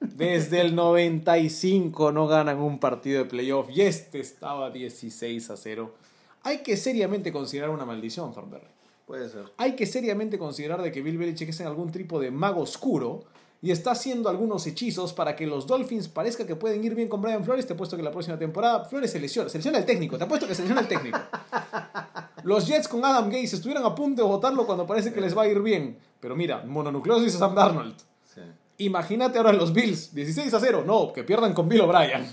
Desde el 95 no ganan un partido de playoff y este estaba 16 a 0. Hay que seriamente considerar una maldición, Thornberry.
Puede ser.
Hay que seriamente considerar de que Bill Belichick es en algún tipo de mago oscuro y está haciendo algunos hechizos para que los Dolphins parezca que pueden ir bien con Brian Flores. Te apuesto que la próxima temporada Flores se lesiona. Se lesiona el técnico. Te apuesto que se lesiona el técnico. Los Jets con Adam Gates estuvieran a punto de votarlo cuando parece que les va a ir bien. Pero mira, mononucleosis a Sam Darnold.
Sí.
Imagínate ahora los Bills, 16 a 0. No, que pierdan con Bill O'Brien.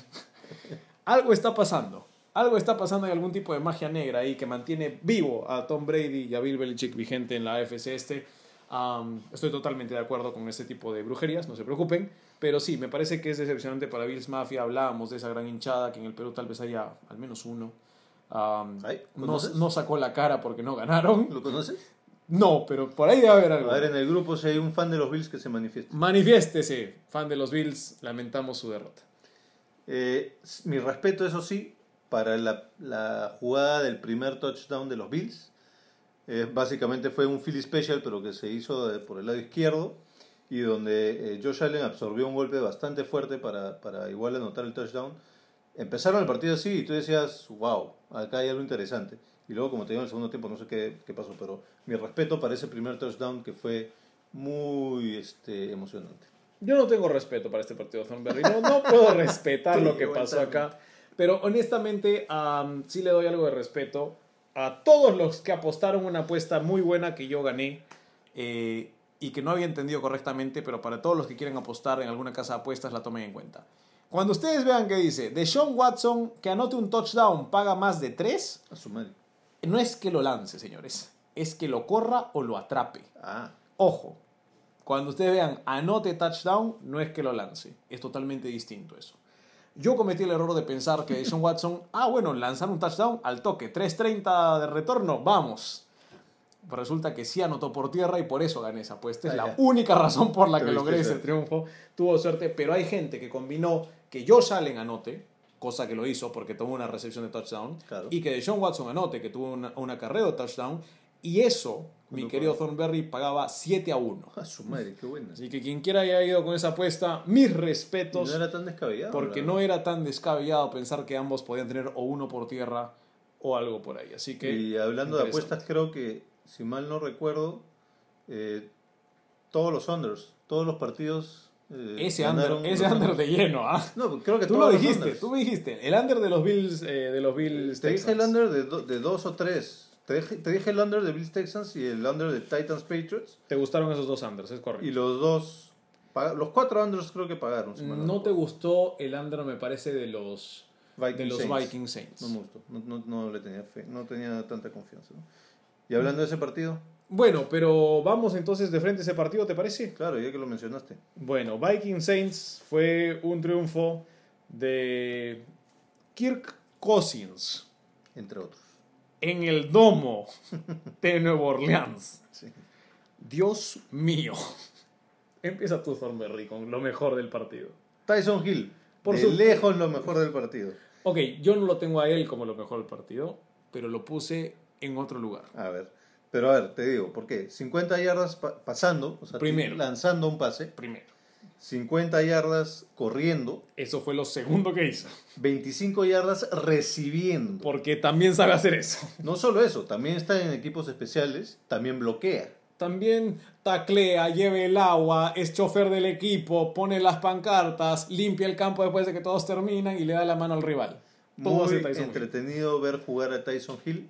Algo está pasando. Algo está pasando, hay algún tipo de magia negra ahí que mantiene vivo a Tom Brady y a Bill Belichick vigente en la AFC este. Estoy totalmente de acuerdo con ese tipo de brujerías, no se preocupen. Pero sí, me parece que es decepcionante para Bills Mafia. Hablábamos de esa gran hinchada que en el Perú tal vez haya al menos uno. No sacó la cara porque no ganaron.
¿Lo conoces?
No, pero por ahí debe haber algo.
A ver, en el grupo si hay un fan de los Bills que se manifieste.
Manifiéstese, fan de los Bills, lamentamos su derrota.
Eh, mi respeto, eso sí, para la, la jugada del primer touchdown de los Bills. Eh, básicamente fue un Philly Special, pero que se hizo de- por el lado izquierdo y donde eh, Josh Allen absorbió un golpe bastante fuerte para, para igual anotar el touchdown. Empezaron el partido así y tú decías, wow, acá hay algo interesante. Y luego, como te digo, en el segundo tiempo no sé qué, qué pasó, pero mi respeto para ese primer touchdown que fue muy este, emocionante.
Yo no tengo respeto para este partido de Thornberry. No, no puedo respetar lo que pasó acá. Pero honestamente, am, sí le doy algo de respeto a todos los que apostaron una apuesta muy buena que yo gané eh, y que no había entendido correctamente, pero para todos los que quieren apostar en alguna casa de apuestas la tomen en cuenta. Cuando ustedes vean que dice, de Sean Watson que anote un touchdown paga más de 3,
A su madre.
no es que lo lance, señores. Es que lo corra o lo atrape.
Ah,
Ojo, cuando ustedes vean anote touchdown, no es que lo lance. Es totalmente distinto eso. Yo cometí el error de pensar que Deshaun Watson, ah, bueno, lanzar un touchdown al toque, 3.30 de retorno, vamos. Pero resulta que sí anotó por tierra y por eso gané esa apuesta. Es
Ah,
la
ya.
única razón por la que logré ese triunfo. Tuvo suerte, pero hay gente que combinó que Josh Allen anote, cosa que lo hizo porque tomó una recepción de touchdown,
Claro.
y que Deshaun Watson anote, que tuvo una, una carrera de touchdown, y eso, mi querido
pues.
Thornberry, pagaba 7 a 1.
a su madre, qué buena.
Así que quien quiera haya ido con esa apuesta, mis respetos,
no era tan descabellado.
porque no era tan descabellado pensar que ambos podían tener o uno por tierra o algo por ahí. Así que.
Y hablando de apuestas, creo que, si mal no recuerdo, eh, todos los unders, todos los partidos. eh,
Ese under, ese under
unders.
de lleno, ¿ah?
No, creo que
Tú lo dijiste, tú me dijiste. El under de los Bills, eh, de los Bills
Te dije el under de, do- de dos o tres. Te dije, te dije el under de Bills Texans y el under de Titans Patriots.
Te gustaron esos dos unders, es
Y
correcto.
los dos. Los cuatro unders creo que pagaron. si
No te gustó el under, me parece, de los,
Viking
de los
Saints.
Viking Saints.
No me gustó. No, no, no le tenía fe. No tenía tanta confianza. ¿no? Y hablando de ese partido,
Bueno, pero vamos entonces de frente a ese partido, ¿te parece?
claro, ya que lo mencionaste.
Bueno, Viking Saints fue un triunfo de Kirk Cousins
Entre otros.
En el domo de Nueva Orleans.
Sí.
Dios mío. Empieza tú, Thornberry, con lo mejor del partido.
Tyson Hill.
Por
de
su-
lejos lo mejor del partido.
Ok, yo no lo tengo a él como lo mejor del partido, pero lo puse en otro lugar.
A ver. Pero a ver, te digo, ¿por qué? 50 yardas pa- pasando, o sea,
Primero.
lanzando un pase.
Primero.
50 yardas corriendo.
Eso fue lo segundo que hizo.
25 yardas recibiendo.
Porque también sabe hacer eso.
No solo eso, también está en equipos especiales, también bloquea.
También taclea, lleve el agua, es chofer del equipo, pone las pancartas, limpia el campo después de que todos terminan y le da la mano al rival. Todo
muy
Hill.
entretenido ver jugar a Tyson Hill.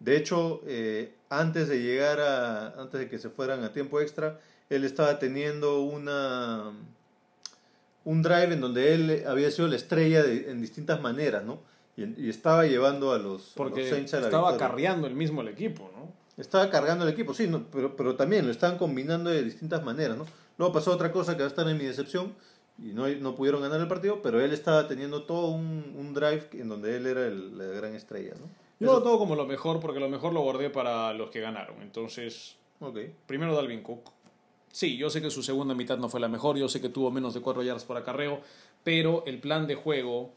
De hecho, eh, antes de llegar a, antes de que se fueran a tiempo extra, él estaba teniendo una un drive en donde él había sido la estrella de- en distintas maneras, ¿no? Y, y estaba llevando a los, a los
Porque
Saints a la
estaba
victoria.
el mismo el equipo, ¿no?
Estaba cargando el equipo, sí, no, pero, pero también lo estaban combinando de distintas maneras, ¿no? Luego pasó otra cosa que va a estar en mi decepción y no, no pudieron ganar el partido, pero él estaba teniendo todo un, un drive en donde él era el- la gran estrella, ¿no?
Yo lo tengo como lo mejor porque lo mejor lo guardé para los que ganaron. Entonces,
Ok.
primero Dalvin Cook. Sí, yo sé que su segunda mitad no fue la mejor, yo sé que tuvo menos de 4 yardas por acarreo, pero el plan de juego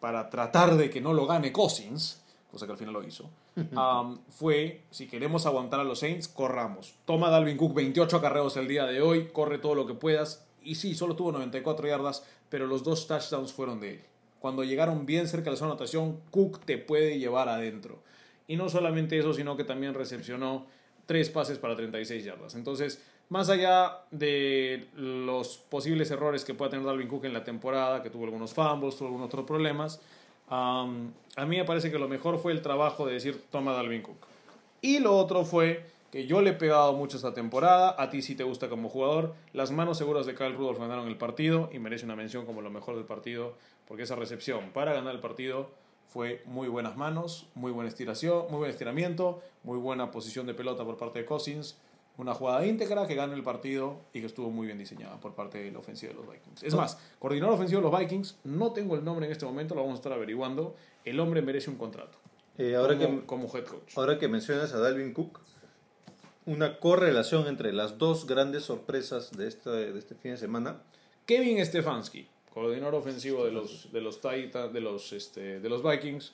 para tratar de que no lo gane Cousins, cosa que al final lo hizo, um, fue, si queremos aguantar a los Saints, corramos. Toma Dalvin Cook 28 acarreos el día de hoy, corre todo lo que puedas, y sí, solo tuvo 94 yardas, pero los dos touchdowns fueron de él. Cuando llegaron bien cerca de la zona de anotación, Cook te puede llevar adentro. Y no solamente eso, sino que también recepcionó tres pases para 36 yardas. Entonces, más allá de los posibles errores que pueda tener Dalvin Cook en la temporada, que tuvo algunos fumbles, tuvo algunos otros problemas, a mí me parece que lo mejor fue el trabajo de decir, toma Dalvin Cook. Y lo otro fue que yo le he pegado mucho esta temporada, a ti sí te gusta como jugador, las manos seguras de Kyle Rudolph ganaron el partido y merece una mención como lo mejor del partido, porque esa recepción para ganar el partido fue muy buenas manos, muy buena estiración, muy buen estiramiento, muy buena posición de pelota por parte de Cousins, una jugada íntegra que gana el partido y que estuvo muy bien diseñada por parte de la ofensiva de los Vikings. Es más, coordinador ofensivo de los Vikings, no tengo el nombre en este momento, lo vamos a estar averiguando, el hombre merece un contrato
Eh, ahora,
como,
que,
como head coach.
ahora que mencionas a Dalvin Cook, una correlación entre las dos grandes sorpresas de, esta, de este fin de semana.
Kevin Stefanski, coordinador ofensivo de los, de los Titans, de los, este, de los Vikings.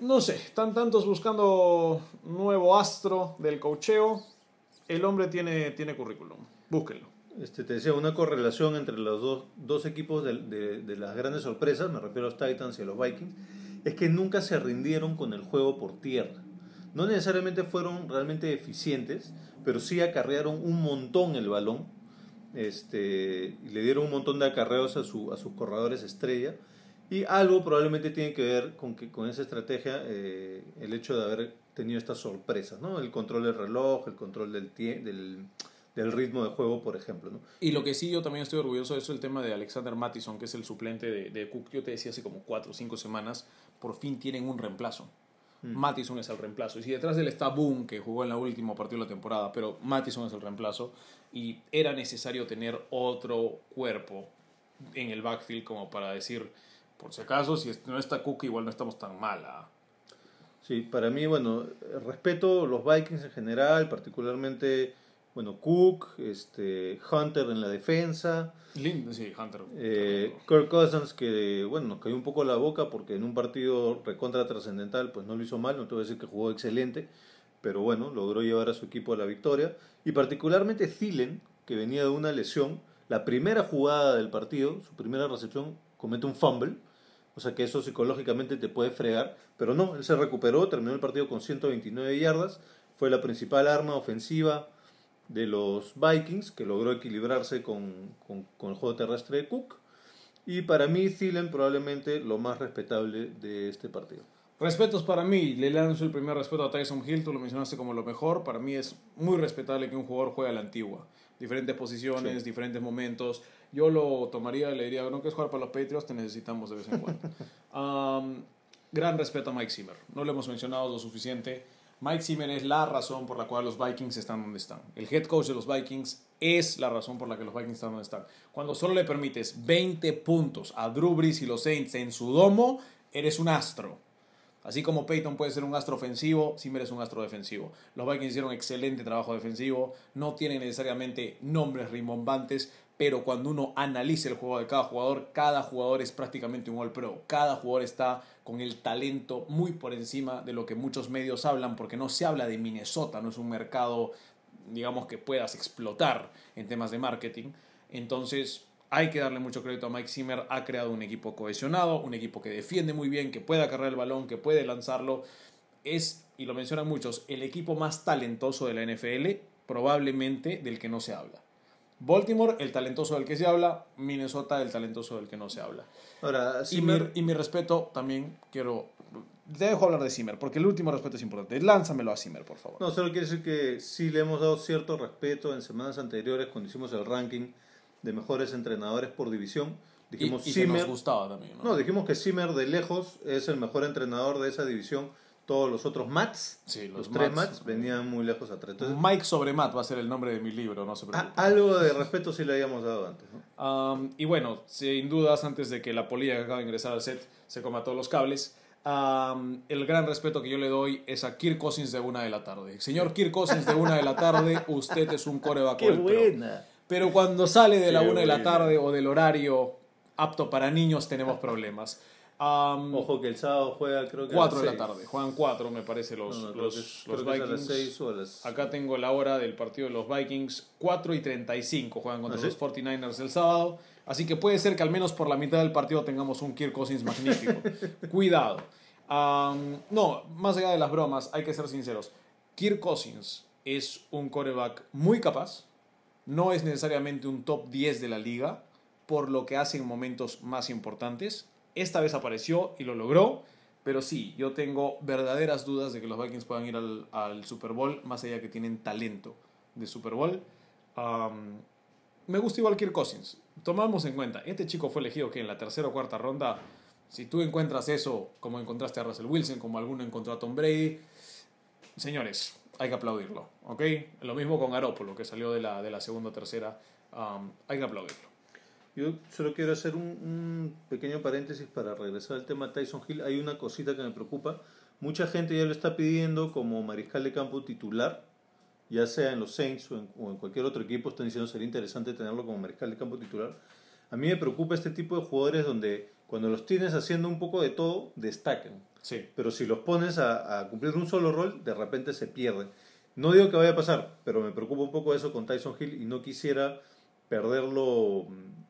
No sé, están tantos buscando nuevo astro del cocheo. El hombre tiene, tiene currículum. Búsquenlo.
Este, te decía, una correlación entre los dos, dos equipos de, de- las grandes sorpresas, me refiero a los Titans y a los Vikings, es que nunca se rindieron con el juego por tierra. No necesariamente fueron realmente eficientes, pero sí acarrearon un montón el balón este, le dieron un montón de acarreos a, su, a sus corredores estrella. Y algo probablemente tiene que ver con que con esa estrategia eh, el hecho de haber tenido estas sorpresas, ¿no? El control del reloj, el control del, del, del ritmo de juego, por ejemplo, ¿no?
Y lo que sí yo también estoy orgulloso de eso es el tema de Alexander Mattison, que es el suplente de, de Cook. Yo te decía hace como 4 o 5 semanas, por fin tienen un reemplazo. Mattison es el reemplazo. Y si detrás de él está Boone, que jugó en la última partido de la temporada, pero Mattison es el reemplazo. Y era necesario tener otro cuerpo en el backfield como para decir, por si acaso, si no está Cook, igual no estamos tan mal. ¿Ah?".
Sí, para mí, bueno, respeto los Vikings en general, particularmente, bueno, Cook, este, Hunter en la defensa,
Lind- sí, Hunter.
eh, Kirk Cousins que, bueno, nos cayó un poco la boca porque en un partido recontra trascendental, pues no lo hizo mal, no te voy a decir que jugó excelente, pero bueno, logró llevar a su equipo a la victoria, y particularmente Thielen, que venía de una lesión, la primera jugada del partido, su primera recepción, comete un fumble, o sea que eso psicológicamente te puede fregar, pero no, él se recuperó, terminó el partido con 129 yardas, fue la principal arma ofensiva de los Vikings, que logró equilibrarse con, con- con el juego terrestre de Cook. Y para mí, Thielen probablemente lo más respetable de este partido.
Respetos para mí, le lanzo el primer respeto a Tyson Hill, tú lo mencionaste como lo mejor, para mí es muy respetable que un jugador juegue a la antigua, diferentes posiciones, diferentes momentos, yo lo tomaría le diría, no quieres jugar para los Patriots, te necesitamos de vez en cuando. Um, gran respeto a Mike Zimmer, no lo hemos mencionado lo suficiente, Mike Zimmer es la razón por la cual los Vikings están donde están, el head coach de los Vikings es la razón por la que los Vikings están donde están. Cuando solo le permites 20 puntos a Drew Brees y los Saints en su domo, eres un astro. Así como Peyton puede ser un astro ofensivo, Zimmer es un astro defensivo. Los Vikings hicieron excelente trabajo defensivo, no tienen necesariamente nombres rimbombantes, pero cuando uno analiza el juego de cada jugador, cada jugador es prácticamente un All Pro. Cada jugador está con el talento muy por encima de lo que muchos medios hablan, porque no se habla de Minnesota, no es un mercado, digamos, que puedas explotar en temas de marketing. Entonces, hay que darle mucho crédito a Mike Zimmer. Ha creado un equipo cohesionado, un equipo que defiende muy bien, que puede acarrear el balón, que puede lanzarlo. Es, y lo mencionan muchos, el equipo más talentoso de la NFL, probablemente del que no se habla. Baltimore, el talentoso del que se habla, Minnesota, el talentoso del que no se habla.
Ahora,
Y mi,
Zimmer-
y mi respeto también quiero... Te dejo hablar de Zimmer, porque el último respeto es importante. Lánzamelo a Zimmer, por favor.
No, solo quiere decir que sí le hemos dado cierto respeto en semanas anteriores cuando hicimos el ranking de mejores entrenadores por división.
y,
Dijimos
y que nos gustaba también, ¿no?
No, dijimos que Zimmer de lejos es el mejor entrenador de esa división. Todos los otros Mats,
Sí,
los,
los
tres
Mats.
Venían muy lejos atrás. Entonces,
Mike sobre Matt va a ser el nombre de mi libro, no se
a-
preocupe.
algo de respeto sí le habíamos dado antes. ¿no?
Um, y bueno, sin dudas, antes de que la polilla que acaba de ingresar al set se coma todos los cables, um, el gran respeto que yo le doy es a Kirk Cousins de una de la tarde. Señor Kirk Cousins de una de la tarde, usted es un coreback pro. Pero cuando sale de la
Qué
una de la tarde o del horario apto para niños, tenemos problemas. Um,
Ojo que el sábado juega, creo que. a
4 de la tarde, juegan 4 me parece los,
No, no,
los,
es-
los
es a las
Vikings.
6 o a las.
Acá tengo la hora del partido de los Vikings, 4 y 35 juegan contra
¿Ah, sí?
los 49ers el sábado. Así que puede ser que al menos por la mitad del partido tengamos un Kirk Cousins magnífico. Cuidado. Am, no, más allá de las bromas, hay que ser sinceros. Kirk Cousins es un coreback muy capaz. No es necesariamente un top 10 de la liga, por lo que hace en momentos más importantes. Esta vez apareció y lo logró. Pero sí, yo tengo verdaderas dudas de que los Vikings puedan ir al, Super Bowl, más allá que tienen talento de Super Bowl. Me gusta igual Kirk Cousins. Tomamos en cuenta, este chico fue elegido que en la tercera o cuarta ronda, si tú encuentras eso, como encontraste a Russell Wilson, como alguno encontró a Tom Brady, señores, hay que aplaudirlo, ¿ok? Lo mismo con Garoppolo, que salió de la, de la segunda o tercera, am, hay que aplaudirlo.
Yo solo quiero hacer un, un pequeño paréntesis para regresar al tema Tyson Hill. Hay una cosita que me preocupa. Mucha gente ya lo está pidiendo como mariscal de campo titular, ya sea en los Saints o en, o en cualquier otro equipo. Están diciendo sería interesante tenerlo como mariscal de campo titular. A mí me preocupa este tipo de jugadores donde cuando los tienes haciendo un poco de todo, destacan.
Sí,
Pero si los pones a, cumplir un solo rol, de repente se pierden. No digo que vaya a pasar, pero me preocupa un poco eso con Tyson Hill y no quisiera perderlo mm,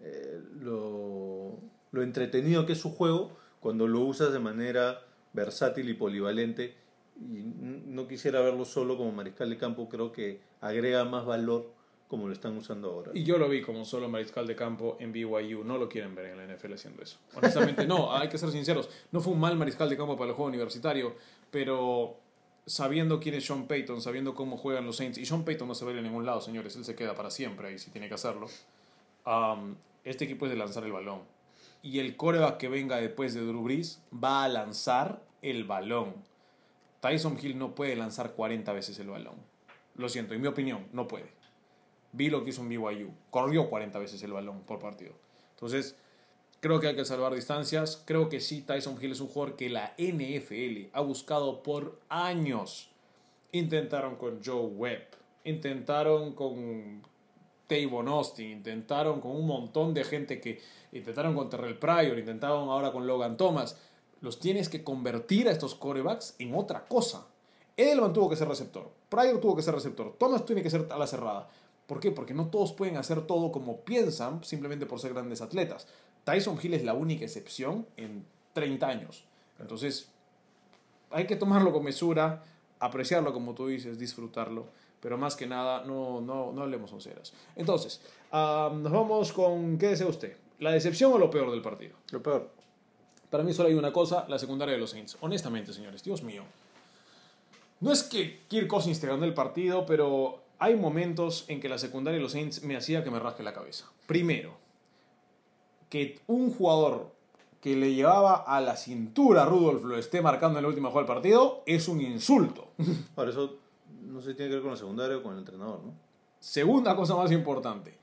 eh, lo, lo entretenido que es su juego cuando lo usas de manera versátil y polivalente. Y no quisiera verlo solo como mariscal de campo, creo que agrega más valor como lo están usando ahora.
Y yo lo vi como solo mariscal de campo en BYU. No lo quieren ver en la NFL haciendo eso. Honestamente, no, hay que ser sinceros. No fue un mal mariscal de campo para el juego universitario, pero sabiendo quién es Sean Payton, sabiendo cómo juegan los Saints, y Sean Payton no se va a ir a ningún lado, señores, él se queda para siempre ahí si tiene que hacerlo. Um, este equipo es de lanzar el balón. Y el coreback que venga después de Drew Brees va a lanzar el balón. Tyson Hill no puede lanzar 40 veces el balón. Lo siento, en mi opinión, no puede vi lo que hizo en BYU. Corrió 40 veces el balón por partido. Entonces, creo que hay que salvar distancias. Creo que sí, Tyson Hill es un jugador que la NFL ha buscado por años. Intentaron con Joe Webb, intentaron con Tavon Austin, intentaron con un montón de gente que intentaron con Terrell Pryor, intentaron ahora con Logan Thomas. Los tienes que convertir a estos corebacks en otra cosa. Edelman tuvo que ser receptor, Pryor tuvo que ser receptor, Thomas tiene que ser a la cerrada. ¿Por qué? Porque no todos pueden hacer todo como piensan simplemente por ser grandes atletas. Tyson Hill es la única excepción en 30 años. Entonces, hay que tomarlo con mesura, apreciarlo como tú dices, disfrutarlo, pero más que nada no, no, no hablemos onceras. Entonces, nos vamos con, ¿qué desea usted? ¿La decepción o lo peor del partido?
Lo peor.
Para mí solo hay una cosa, la secundaria de los Saints. Honestamente, señores, Dios mío. No es que Kirk Cousins te ganó el partido, pero hay momentos en que la secundaria de los Saints me hacía que me rasque la cabeza. Primero, que un jugador que le llevaba a la cintura a Rudolph lo esté marcando en la última jugada del partido es un insulto.
Ahora, eso no sé si tiene que ver con la secundaria o con el entrenador, ¿no?
Segunda cosa más importante,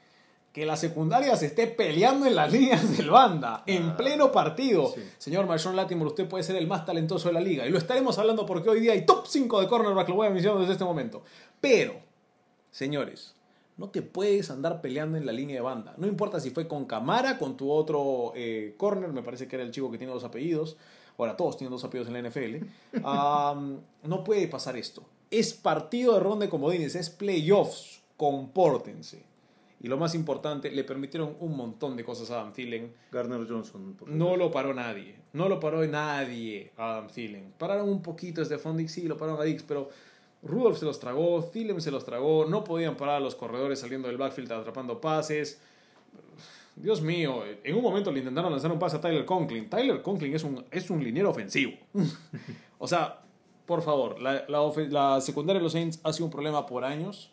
que la secundaria se esté peleando en las líneas del banda, en
Ah,
pleno partido.
sí.
Señor Marshawn Latimore, usted puede ser el más talentoso de la liga. Y lo estaremos hablando porque hoy día hay top 5 de cornerback, lo voy a mencionar desde este momento. Pero, señores, no te puedes andar peleando en la línea de banda. No importa si fue con Camara, con tu otro eh, corner, me parece que era el chico que tiene dos apellidos. Ahora todos tienen dos apellidos en la NFL. No puede pasar esto. Es partido de ronda de comodines, es playoffs. Compórtense. Y lo más importante, le permitieron un montón de cosas a Adam Thielen.
Garner Johnson. por
No lo paró nadie. No lo paró nadie a Adam Thielen. Pararon un poquito a Stephon Dix, sí, lo pararon a Dix, pero Rudolph se los tragó, Thielen se los tragó, no podían parar a los corredores saliendo del backfield atrapando pases. Dios mío, en un momento le intentaron lanzar un pase a Tyler Conklin. Tyler Conklin es un, es un liniero ofensivo. o sea, por favor, la secundaria de los Saints ha sido un problema por años.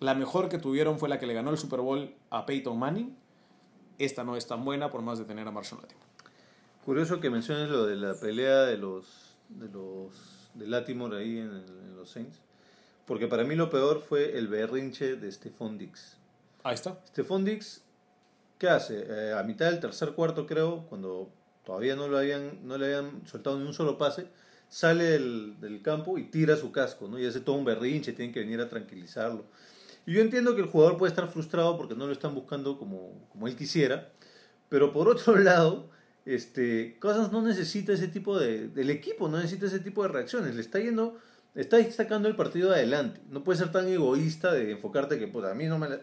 La mejor que tuvieron fue la que le ganó el Super Bowl a Peyton Manning. Esta no es tan buena por más de tener a Marshall Latimore.
Curioso que menciones lo de la pelea de los de los de Latimore ahí en, en los Saints, porque para mí lo peor fue el berrinche de Stephon Dix.
Ahí está.
Stephon Dix, ¿qué hace? Eh, a mitad del tercer cuarto creo, cuando todavía no lo habían no le habían soltado ni un solo pase, sale del, del campo y tira su casco, ¿no? Y hace todo un berrinche, tienen que venir a tranquilizarlo. Y yo entiendo que el jugador puede estar frustrado porque no lo están buscando como, como él quisiera, pero por otro lado, este, Cousins no necesita ese tipo de, del equipo, no necesita ese tipo de reacciones, le está yendo, está sacando el partido adelante, no puede ser tan egoísta de enfocarte que pues a mí no me la,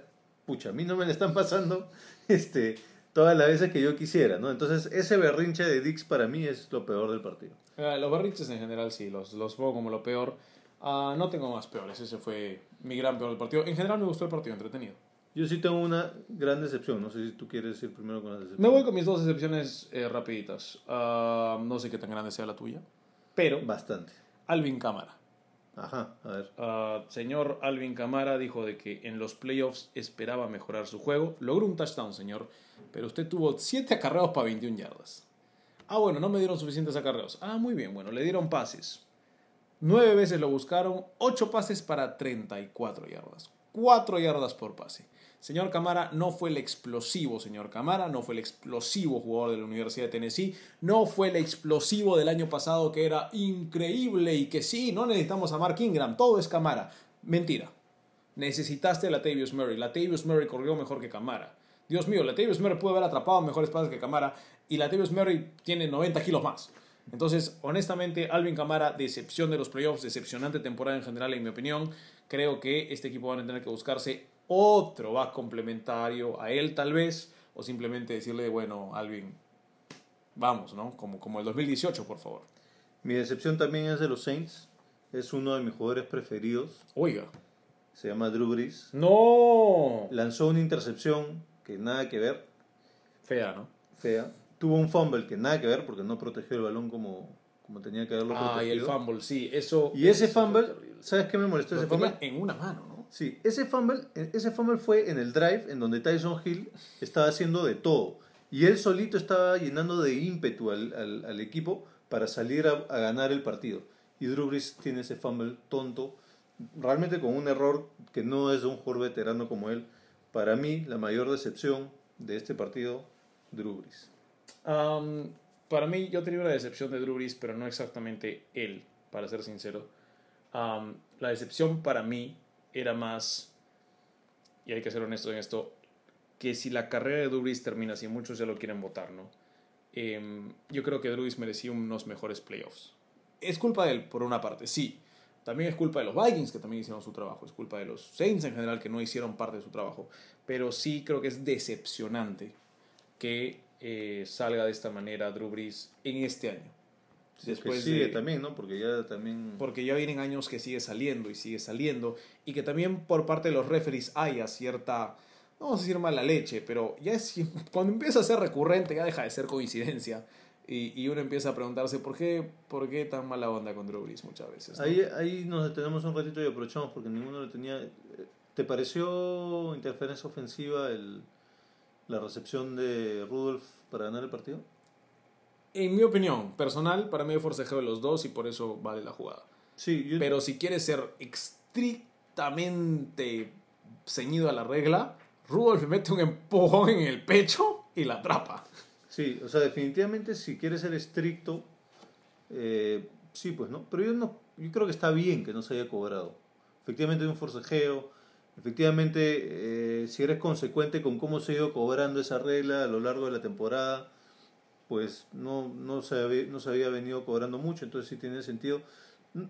pucha, a mí no me la están pasando este, todas las veces que yo quisiera, ¿no? Entonces ese berrinche de Dix para mí es lo peor del partido.
Eh, los berrinches en general sí, los, los pongo como lo peor. Ah, no tengo más peores, ese fue mi gran peor del partido. En general me gustó el partido, entretenido.
Yo sí tengo una gran decepción, no sé si tú quieres ir primero con la decepción.
Me voy con mis dos excepciones eh, rapiditas. Ah, no sé qué tan grande sea la tuya, pero
Bastante.
Alvin Cámara.
Ajá, a ver.
Ah, señor Alvin Camara dijo de que en los playoffs esperaba mejorar su juego. Logró un touchdown, señor, pero usted tuvo 7 acarreos para 21 yardas. Ah, bueno, no me dieron suficientes acarreos. Ah, muy bien, bueno, le dieron pases. 9 veces lo buscaron, 8 pases para 34 yardas. 4 yardas por pase. Señor Camara no fue el explosivo, señor Camara, no fue el explosivo jugador de la Universidad de Tennessee, no fue el explosivo del año pasado que era increíble y que sí, no necesitamos a Mark Ingram, todo es Camara. Mentira. Necesitaste a Latavius Murray. Latavius Murray corrió mejor que Camara. Dios mío, Latavius Murray puede haber atrapado mejores pases que Camara y Latavius Murray tiene 90 kilos más. Entonces, honestamente, Alvin Camara, decepción de los playoffs, decepcionante temporada en general, en mi opinión. Creo que este equipo van a tener que buscarse otro back complementario a él, tal vez, o simplemente decirle, bueno, Alvin, vamos, ¿no? Como, como el 2018, por favor.
Mi decepción también es de los Saints. Es uno de mis jugadores preferidos.
Oiga,
Se llama Drew Brees.
no.
Lanzó una intercepción que nada que ver,
Fea, ¿no?
fea. Tuvo un fumble que nada que ver porque no protegió el balón como, como tenía que haberlo
Ah, y el
protegido.
fumble, sí, eso.
Y ese fumble. ¿sabes qué me molestó
Lo
ese fumble?
en una mano, ¿no?
Sí, ese fumble, ese fumble fue en el drive en donde Tyson Hill estaba haciendo de todo. Y él solito estaba llenando de ímpetu al, al- equipo para salir a, ganar el partido. Y Drew Brees tiene ese fumble tonto, realmente con un error que no es de un jugador veterano como él. Para mí, la mayor decepción de este partido, Drew Brees.
Para mí, yo tenía una decepción de Drew Brees, pero no exactamente él, para ser sincero. Am, la decepción para mí era más, y hay que ser honesto en esto, que si la carrera de Drew termina, si muchos ya lo quieren votar, ¿no? Em, yo creo que Drew merecía unos mejores playoffs. Es culpa de él, por una parte, sí. También es culpa de los Vikings, que también hicieron su trabajo. Es culpa de los Saints en general, que no hicieron parte de su trabajo. Pero sí creo que es decepcionante que eh, salga de esta manera Drew Brees en este año.
Después sigue también, ¿no? Porque ya también...
Porque ya vienen años que sigue saliendo y sigue saliendo. Y que también por parte de los referees haya cierta, no vamos a decir mala leche, pero ya es, cuando empieza a ser recurrente ya deja de ser coincidencia. Y, y uno empieza a preguntarse por qué, por qué tan mala onda con Drew Brees muchas veces. ¿no?
Ahí, ahí nos detenemos un ratito y aprovechamos porque ninguno le tenía. ¿Te pareció interferencia ofensiva el, la recepción de Rudolph para ganar el partido?
En mi opinión personal, para mí hay forcejeo de los dos y por eso vale la jugada.
Sí, yo,
Pero si quieres ser estrictamente ceñido a la regla, Rudolph le mete un empujón en el pecho y la atrapa.
sí, o sea, definitivamente si quieres ser estricto, eh, sí, pues no. Pero yo no, yo creo que está bien que no se haya cobrado. Efectivamente hay un forcejeo. Efectivamente, eh, si eres consecuente con cómo se ha ido cobrando esa regla a lo largo de la temporada, pues no, no, se había, no se había venido cobrando mucho, entonces sí tiene sentido.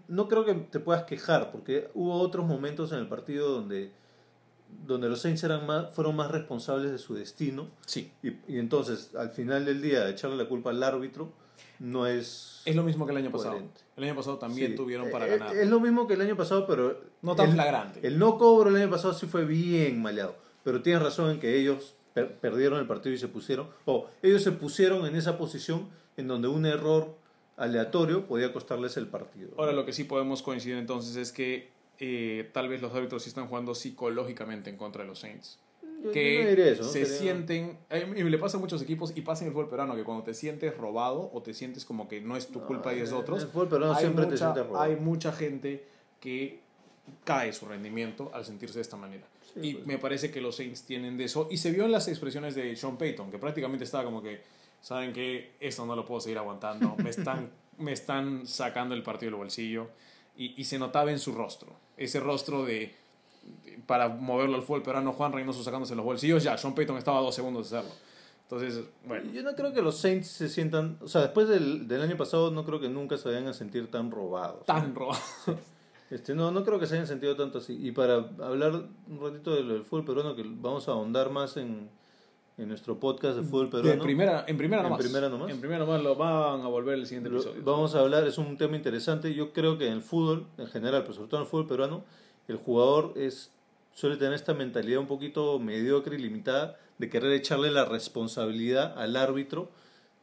No creo que te puedas quejar, porque hubo otros momentos en el partido donde, donde los Saints eran más, fueron más responsables de su destino,
Sí.
y, y entonces al final del día echarle la culpa al árbitro, no es...
Es lo mismo que el año pasado. El año pasado también
Sí,
tuvieron
eh,
para
eh,
ganar.
Es lo mismo que el año pasado, pero...
No tan
el-
flagrante.
El no cobro el año pasado sí fue bien maleado. Pero tienes razón en que ellos per- perdieron el partido y se pusieron... O ellos se pusieron en esa posición en donde un error aleatorio podía costarles el partido.
Ahora lo que sí podemos coincidir entonces es que eh, tal vez los árbitros sí están jugando psicológicamente en contra de los Saints.
Yo-
que
yo no diría eso, ¿no?
se
Sería-
sienten, eh, y le pasa a muchos equipos y pasa en el fútbol peruano que cuando te sientes robado o te sientes como que no es tu culpa y es de otros,
el fútbol peruano
hay,
siempre te
mucha,
sientes robado.
hay mucha gente que cae su rendimiento al sentirse de esta manera. Y
pues.
me parece que los Saints tienen de eso. Y se vio en las expresiones de Sean Payton, que prácticamente estaba como que, saben que esto no lo puedo seguir aguantando, me están, me están sacando el partido del bolsillo. Y, y se notaba en su rostro, ese rostro de, de- para moverlo al fútbol peruano, Juan Reynoso sacándose los bolsillos, ya, Sean Payton estaba a dos segundos de hacerlo. Entonces, bueno,
Yo no creo que los Saints se sientan... O sea, después del, del año pasado no creo que nunca se vayan a sentir tan robados.
tan robado.
Este, no, no creo que se hayan sentido tanto así. Y para hablar un ratito del, del fútbol peruano, que vamos a ahondar más en, en nuestro podcast de fútbol
De
peruano.
primera, en primera
¿En
nomás.
primera nomás?
En primera nomás lo van a volver el siguiente episodio.
vamos a hablar, es un tema interesante. Yo creo que en el fútbol, en general, pero sobre todo en el fútbol peruano, el jugador es suele tener esta mentalidad un poquito mediocre y limitada de querer echarle la responsabilidad al árbitro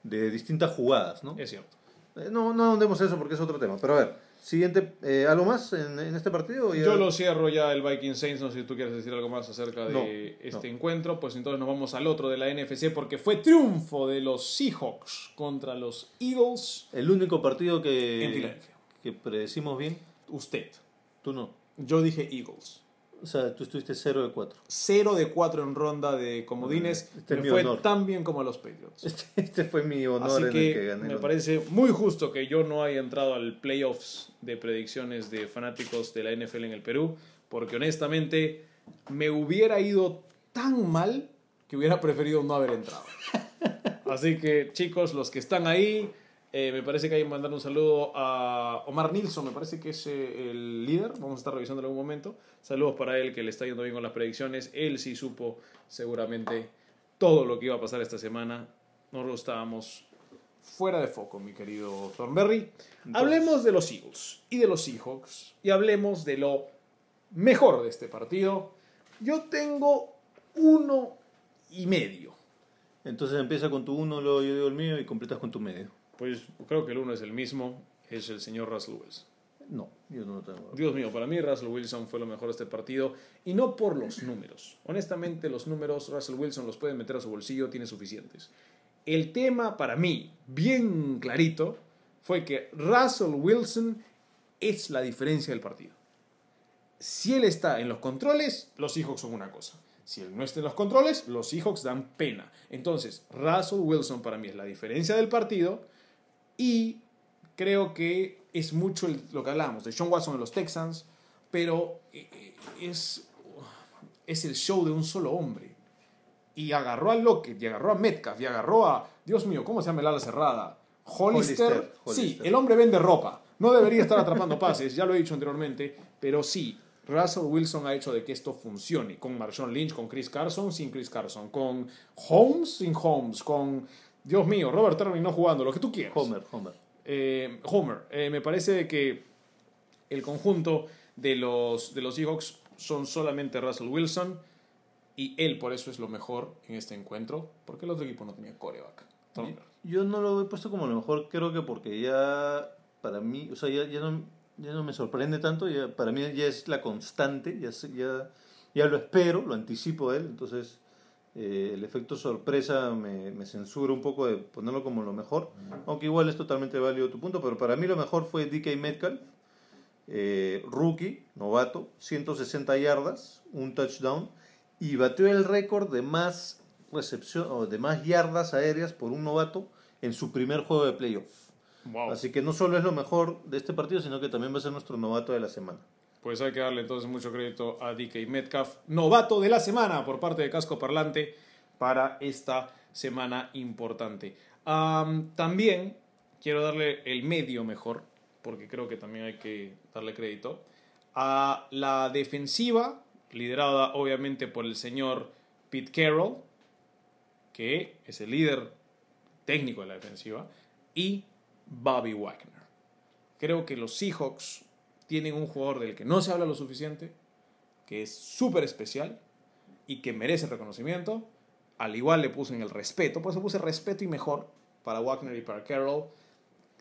de distintas jugadas, ¿no?
Es cierto.
Eh, No, no ahondemos eso porque es otro tema. Pero a ver, siguiente, eh, ¿algo más en, en este partido? ya-
Yo lo cierro ya el Viking Saints, no sé si tú quieres decir algo más acerca de
No,
este
no.
encuentro, pues entonces nos vamos al otro de la NFC porque fue triunfo de los Seahawks contra los Eagles
El único partido
en
que,
Filadelfia.
que predecimos bien,
Usted.
tú no.
Yo dije Eagles.
O sea, tú estuviste 0 de 4.
0 de 4 en ronda de comodines.
Este es
me fue
honor.
tan bien como a los Patriots.
Este, este fue mi honor
Así
en
que,
el que gané.
me parece muy justo que yo no haya entrado al playoffs de predicciones de fanáticos de la NFL en el Perú, porque honestamente me hubiera ido tan mal que hubiera preferido no haber entrado. Así que chicos, los que están ahí, eh, me parece que hay que mandar un saludo a Omar Nilsson, me parece que es eh, el líder, vamos a estar revisando en algún momento. Saludos para él que le está yendo bien con las predicciones, él sí supo seguramente todo lo que iba a pasar esta semana. Nosotros estábamos fuera de foco, mi querido Thornberry. Hablemos de los Eagles y de los Seahawks y hablemos de lo mejor de este partido. Yo tengo uno y medio.
Entonces empieza con tu uno, luego yo digo el mío y completas con tu medio.
Pues creo que el uno es el mismo, es el señor Russell Wilson.
No, yo no lo tengo.
Dios mío, para mí Russell Wilson fue lo mejor de este partido y no por los números. Honestamente, los números Russell Wilson los puede meter a su bolsillo, tiene suficientes. El tema para mí, bien clarito, fue que Russell Wilson es la diferencia del partido. Si él está en los controles, los Seahawks son una cosa. Si él no está en los controles, los Seahawks dan pena. Entonces, Russell Wilson para mí es la diferencia del partido y creo que es mucho el- lo que hablábamos de Sean Watson en los Texans, pero eh, eh, es, es el show de un solo hombre. Y agarró a Lockett, y agarró a Metcalf, y agarró a, Dios mío, ¿cómo se llama el ala cerrada? Hollister.
Hollister,
Sí, el hombre vende ropa. No debería estar atrapando pases, ya lo he dicho anteriormente, pero sí, Russell Wilson ha hecho de que esto funcione. Con Marshawn Lynch, con Chris Carson, sin Chris Carson, con Holmes, sin Holmes, con, Dios mío, Robert no jugando, lo que tú quieras.
Homer, Homer.
Eh, Homer, eh, me parece que el conjunto de los, de los Seahawks son solamente Russell Wilson y él por eso es lo mejor en este encuentro, porque el otro equipo no tenía coreback. Thornberry.
Yo no lo he puesto como lo mejor, creo que porque ya para mí, o sea, ya, ya, no, ya no me sorprende tanto, ya, para mí ya es la constante, ya, ya, ya lo espero, lo anticipo de él, entonces eh, el efecto sorpresa me, me censura un poco de ponerlo como lo mejor, aunque igual es totalmente válido tu punto, pero para mí lo mejor fue DK Metcalf, eh, rookie, novato, 160 yardas, un touchdown, y batió el récord de más recepción o de más yardas aéreas por un novato en su primer juego de playoff.
Wow.
Así que no solo es lo mejor de este partido, sino que también va a ser nuestro novato de la semana.
Pues hay que darle entonces mucho crédito a DK Metcalf, novato de la semana por parte de Casco Parlante para esta semana importante. Am, también quiero darle el medio mejor, porque creo que también hay que darle crédito, a la defensiva, liderada obviamente por el señor Pete Carroll, que es el líder técnico de la defensiva, y Bobby Wagner. Creo que los Seahawks tienen un jugador del que no se habla lo suficiente, que es súper especial y que merece reconocimiento. Al igual le puse en el respeto, por eso puse respeto y mejor para Wagner y para Carroll.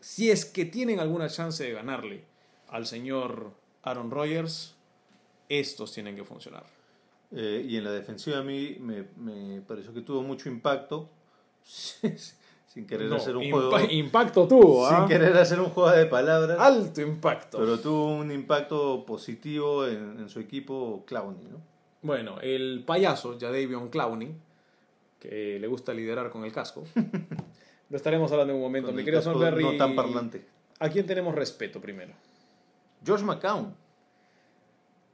Si es que tienen alguna chance de ganarle al señor Aaron Rodgers, estos tienen que funcionar.
Eh, y en la defensiva a mí me, me pareció que tuvo mucho impacto. sin querer
No,
hacer un
impa-
juego.
Impacto tuvo, ¿ah?
Sin querer hacer un juego de palabras.
Alto impacto.
Pero tuvo un impacto positivo en, en su equipo Clowney, ¿no?
Bueno, el payaso, Jadavion Clowney, que le gusta liderar con el casco. Lo estaremos hablando en un momento.
Con
Mi querido Sonberry,
No tan parlante.
¿A quién tenemos respeto primero?
Josh McCown.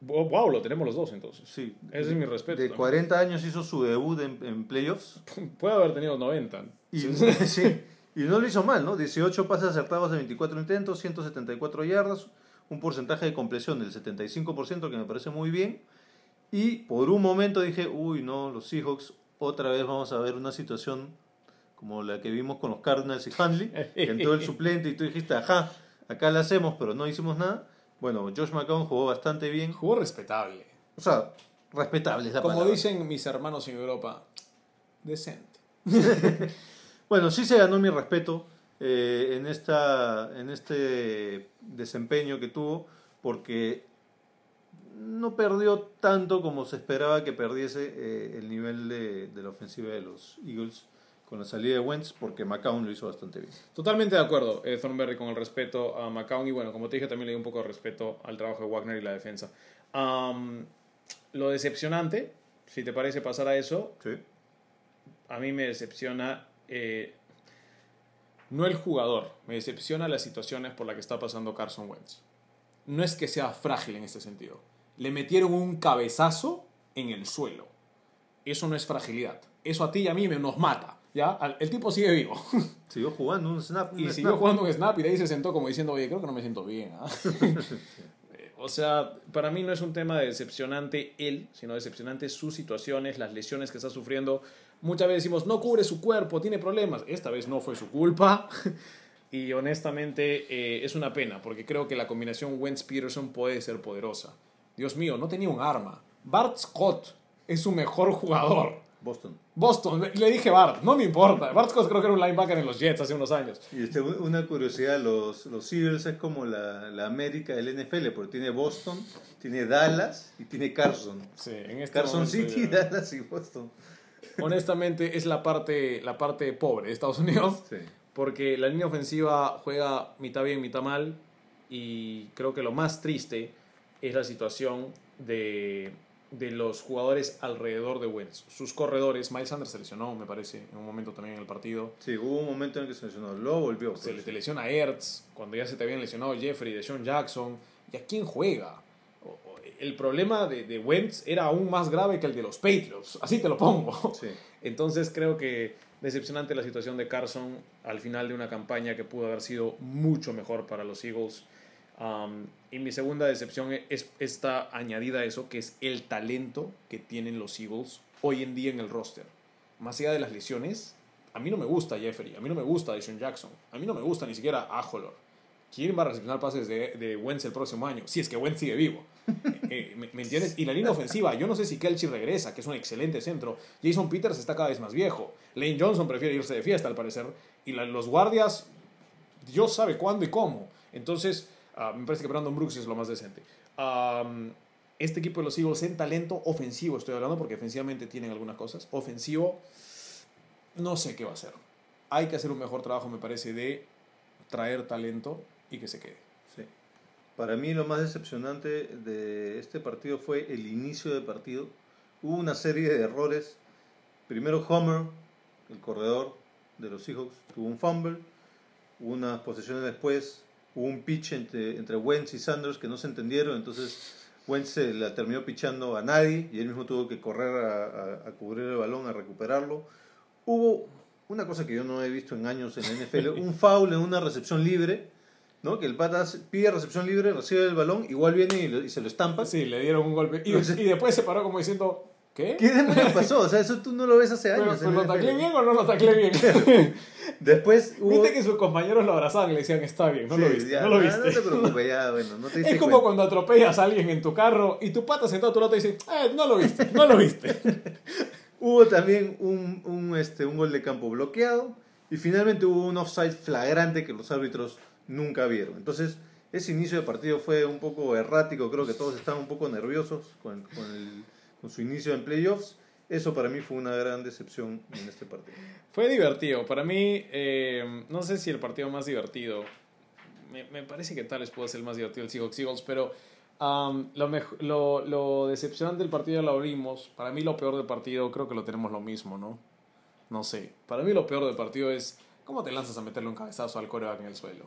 Wow, lo tenemos los dos entonces.
Sí.
Ese es mi respeto.
De
también.
40 años hizo su debut en, en playoffs.
Puede haber tenido 90.
Y,
Sí.
y no lo hizo mal, ¿no? 18 pases acertados de 24 intentos, 174 yardas, un porcentaje de compresión del 75%, que me parece muy bien. Y por un momento dije, uy, no, los Seahawks, otra vez vamos a ver una situación como la que vimos con los Cardinals y Handley, que entró el suplente y tú dijiste, ajá, acá la hacemos, pero no hicimos nada. Bueno, Josh McCown jugó bastante bien.
Jugó respetable.
O sea, respetable es la
Como
palabra.
dicen mis hermanos en Europa, decente.
Bueno, sí se ganó mi respeto eh, en, esta, en este desempeño que tuvo, porque no perdió tanto como se esperaba que perdiese eh, el nivel de, de la ofensiva de los Eagles con la salida de Wentz, porque McCown lo hizo bastante bien.
Totalmente de acuerdo, eh, Thornberry, con el respeto a McCown. Y bueno, como te dije, también le di un poco de respeto al trabajo de Wagner y la defensa. Lo decepcionante, si te parece pasar a eso,
Sí.
a mí me decepciona eh, no el jugador, me decepciona las situaciones por las que está pasando Carson Wentz. No es que sea frágil en este sentido. Le metieron un cabezazo en el suelo. Eso no es fragilidad. Eso a ti y a mí me- nos mata. ¿ya? El tipo sigue vivo.
Siguió jugando un snap. un
Y
snap.
siguió jugando un snap y de ahí se sentó como diciendo, oye, creo que no me siento bien. ¿ah?". Eh, o sea, para mí no es un tema de decepcionante él, sino decepcionante sus situaciones, las lesiones que está sufriendo. Muchas veces decimos, no cubre su cuerpo, tiene problemas. Esta vez no fue su culpa. y honestamente eh, es una pena, porque creo que la combinación Wentz-Peterson puede ser poderosa. Dios mío, no tenía un arma. Bart Scott es su mejor jugador.
Boston.
Boston, le- dije Bart, no me importa. Bart Scott creo que era un linebacker en los Jets hace unos años.
Y este, una curiosidad, los, los Eagles es como la, la América del NFL, porque tiene Boston, tiene Dallas y tiene Carson.
Sí, en este
Carson City,
ya-
Dallas y Boston.
Honestamente, es la parte, la parte pobre de Estados Unidos.
Sí.
Porque la línea ofensiva juega mitad bien, mitad mal. Y creo que lo más triste es la situación de, de los jugadores alrededor de Wentz. Sus corredores, Miles Sanders se lesionó, me parece, en un momento también en el partido.
Sí, hubo un momento en el que se lesionó, luego volvió.
Se
pero
le
sí.
lesiona Ertz, cuando ya se te habían lesionado Jeffrey, de Sean Jackson. ¿Y a quién juega? El problema de, de Wentz era aún más grave que el de los Patriots. Así te lo pongo.
Sí.
Entonces creo que decepcionante la situación de Carson al final de una campaña que pudo haber sido mucho mejor para los Eagles. Um, y mi segunda decepción es esta añadida a eso, que es el talento que tienen los Eagles hoy en día en el roster. Más allá de las lesiones, a mí no me gusta Jeffrey, a mí no me gusta Deshaun Jackson, a mí no me gusta ni siquiera Ajolor. ¿Quién va a recepcionar pases de, de Wentz el próximo año? Si es que Wentz sigue vivo. Eh, ¿me, me entiendes? Y la línea ofensiva, yo no sé si Kelchi regresa, que es un excelente centro. Jason Peters está cada vez más viejo. Lane Johnson prefiere irse de fiesta, al parecer. Y la- los guardias, Dios sabe cuándo y cómo. Entonces, ah, me parece que Brandon Brooks es lo más decente. Este equipo de los Eagles en talento ofensivo, estoy hablando porque ofensivamente tienen algunas cosas. Ofensivo, no sé qué va a hacer. Hay que hacer un mejor trabajo, me parece, de traer talento y que se quede.
Sí. Para mí lo más decepcionante de este partido fue el inicio del partido. Hubo una serie de errores. Primero Homer, el corredor de los Seahawks, tuvo un fumble. Unas posesiones después hubo un pitch entre, entre Wentz y Sanders que no se entendieron. Entonces Wentz se la terminó pichando a nadie y él mismo tuvo que correr a, a- a cubrir el balón, a recuperarlo. Hubo una cosa que yo no he visto en años en la NFL, un foul en una recepción libre, ¿no? Que el pata pide recepción libre, recibe el balón, igual viene y, lo- y se lo estampa.
Sí, le dieron un golpe. Y, y después se paró como diciendo, ¿Qué?
¿Qué demonios pasó? O sea, eso tú no lo ves hace
¿Pero,
años.
pero lo taclé bien o no lo taclé bien?
Después hubo...
Viste que sus compañeros lo abrazaban y le decían, está bien, no lo viste,
ya,
no lo viste.
No te preocupes, ya, bueno, no te diste
Es como
cuenta.
cuando atropellas a alguien en tu carro y tu pata sentado a tu lado te dice, eh, no lo viste, no lo viste.
Hubo también un, un, este, un gol de campo bloqueado y finalmente hubo un offside flagrante que los árbitros nunca vieron. Entonces, ese inicio de partido fue un poco errático, creo que todos estaban un poco nerviosos con, con, el- con su inicio en playoffs. Eso para mí fue una gran decepción en este partido.
Fue divertido. Para mí, eh, no sé si el partido más divertido. Me, me parece que tal vez puede ser el más divertido el Seahawks Eagles, pero um, lo, lo, lo decepcionante del partido lo abrimos. Para mí, lo peor del partido, creo que lo tenemos lo mismo, ¿no? No sé. Para mí, lo peor del partido es cómo te lanzas a meterle un cabezazo al coreback en el suelo.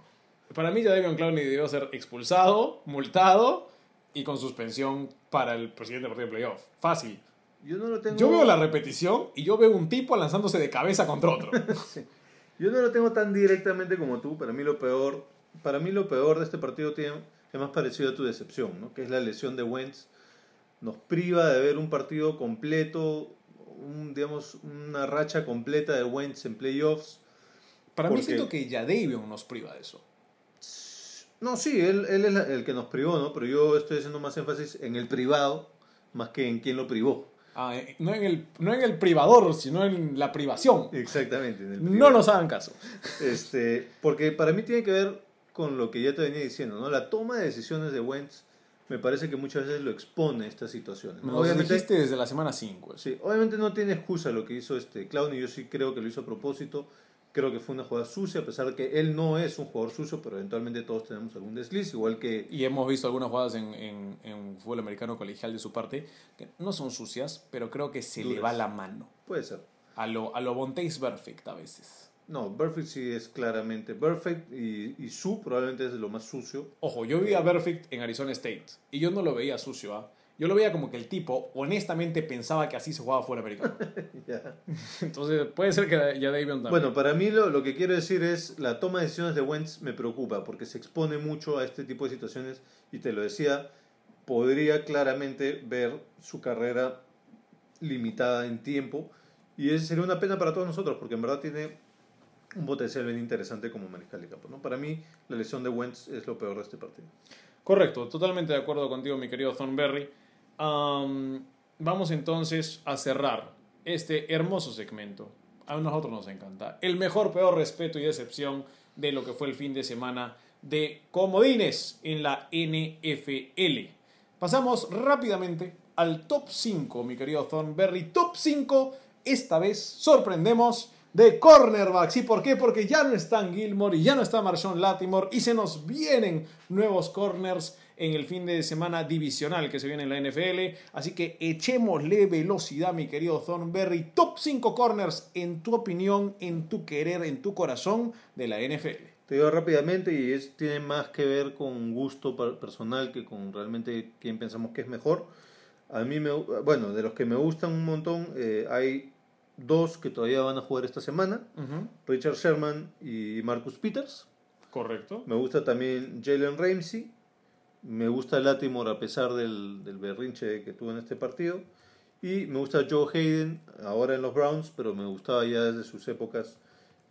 Para mí, ya Davion Clowney debió ser expulsado, multado y con suspensión para el presidente del partido de playoff. Fácil.
Yo no lo tengo,
Yo veo la repetición y yo veo un tipo lanzándose de cabeza contra otro.
yo no lo tengo tan directamente como tú. Para mí lo peor, para mí lo peor de este partido tiene, es más parecido a tu decepción, ¿no? que es la lesión de Wentz. Nos priva de ver un partido completo, un, digamos, una racha completa de Wentz en playoffs.
Para mí
Porque-
siento que ya Davion nos priva de eso.
No, sí, él, él es la- el que nos privó, ¿no? Pero yo estoy haciendo más énfasis en el privado más que en quién lo privó.
Ah, eh, no, en el, no en el privador, sino en la privación.
Exactamente. En el
No nos hagan caso.
Este, porque para mí tiene que ver con lo que ya te venía diciendo, ¿no? La toma de decisiones de Wentz me parece que muchas veces lo expone a estas situaciones. ¿no?
Dijiste desde la semana 5.
sí, obviamente no tiene excusa lo que hizo este Clown y yo sí creo que lo hizo a propósito. Creo que fue una jugada sucia, a pesar de que él no es un jugador sucio, pero eventualmente todos tenemos algún desliz, igual que
Y hemos visto algunas jugadas en, en, en fútbol americano colegial de su parte que no son sucias, pero creo que se le va la mano.
puede ser.
A lo, a lo Perfect a veces.
No, Perfect sí es claramente Perfect y, y Su probablemente es lo más sucio.
Ojo, yo vi a Perfect en Arizona State y yo no lo veía sucio, ¿ah? Yo lo veía como que el tipo honestamente pensaba que así se jugaba fútbol americano. Entonces puede ser que ya Davion también.
Bueno, para mí lo, lo que quiero decir es la toma de decisiones de Wentz me preocupa porque se expone mucho a este tipo de situaciones y te lo decía, podría claramente ver su carrera limitada en tiempo y eso sería una pena para todos nosotros porque en verdad tiene un potencial bien interesante como mariscal de campo. ¿no? Para mí la lesión de Wentz es lo peor de este partido.
Correcto, totalmente de acuerdo contigo, mi querido Thornberry. Am, vamos entonces a cerrar este hermoso segmento. A nosotros nos encanta. El mejor, peor respeto y decepción de lo que fue el fin de semana de comodines en la NFL. Pasamos rápidamente al top 5, mi querido Thornberry. Top 5, esta vez sorprendemos de cornerbacks. ¿Y por qué? Porque ya no están Gilmore y ya no está Marshawn Latimore y se nos vienen nuevos corners en el fin de semana divisional que se viene en la NFL. Así que echémosle velocidad, mi querido Thornberry. Top 5 corners en tu opinión, en tu querer, en tu corazón de la NFL.
Te digo rápidamente y es, tiene más que ver con gusto per- personal que con realmente quién pensamos que es mejor. A mí, me, bueno, de los que me gustan un montón, eh, hay dos que todavía van a jugar esta semana, Richard Sherman y Marcus Peters.
Correcto.
Me gusta también Jalen Ramsey. Me gusta Latimore a pesar del, del berrinche que tuvo en este partido. Y me gusta Joe Hayden, ahora en los Browns, pero me gustaba ya desde sus épocas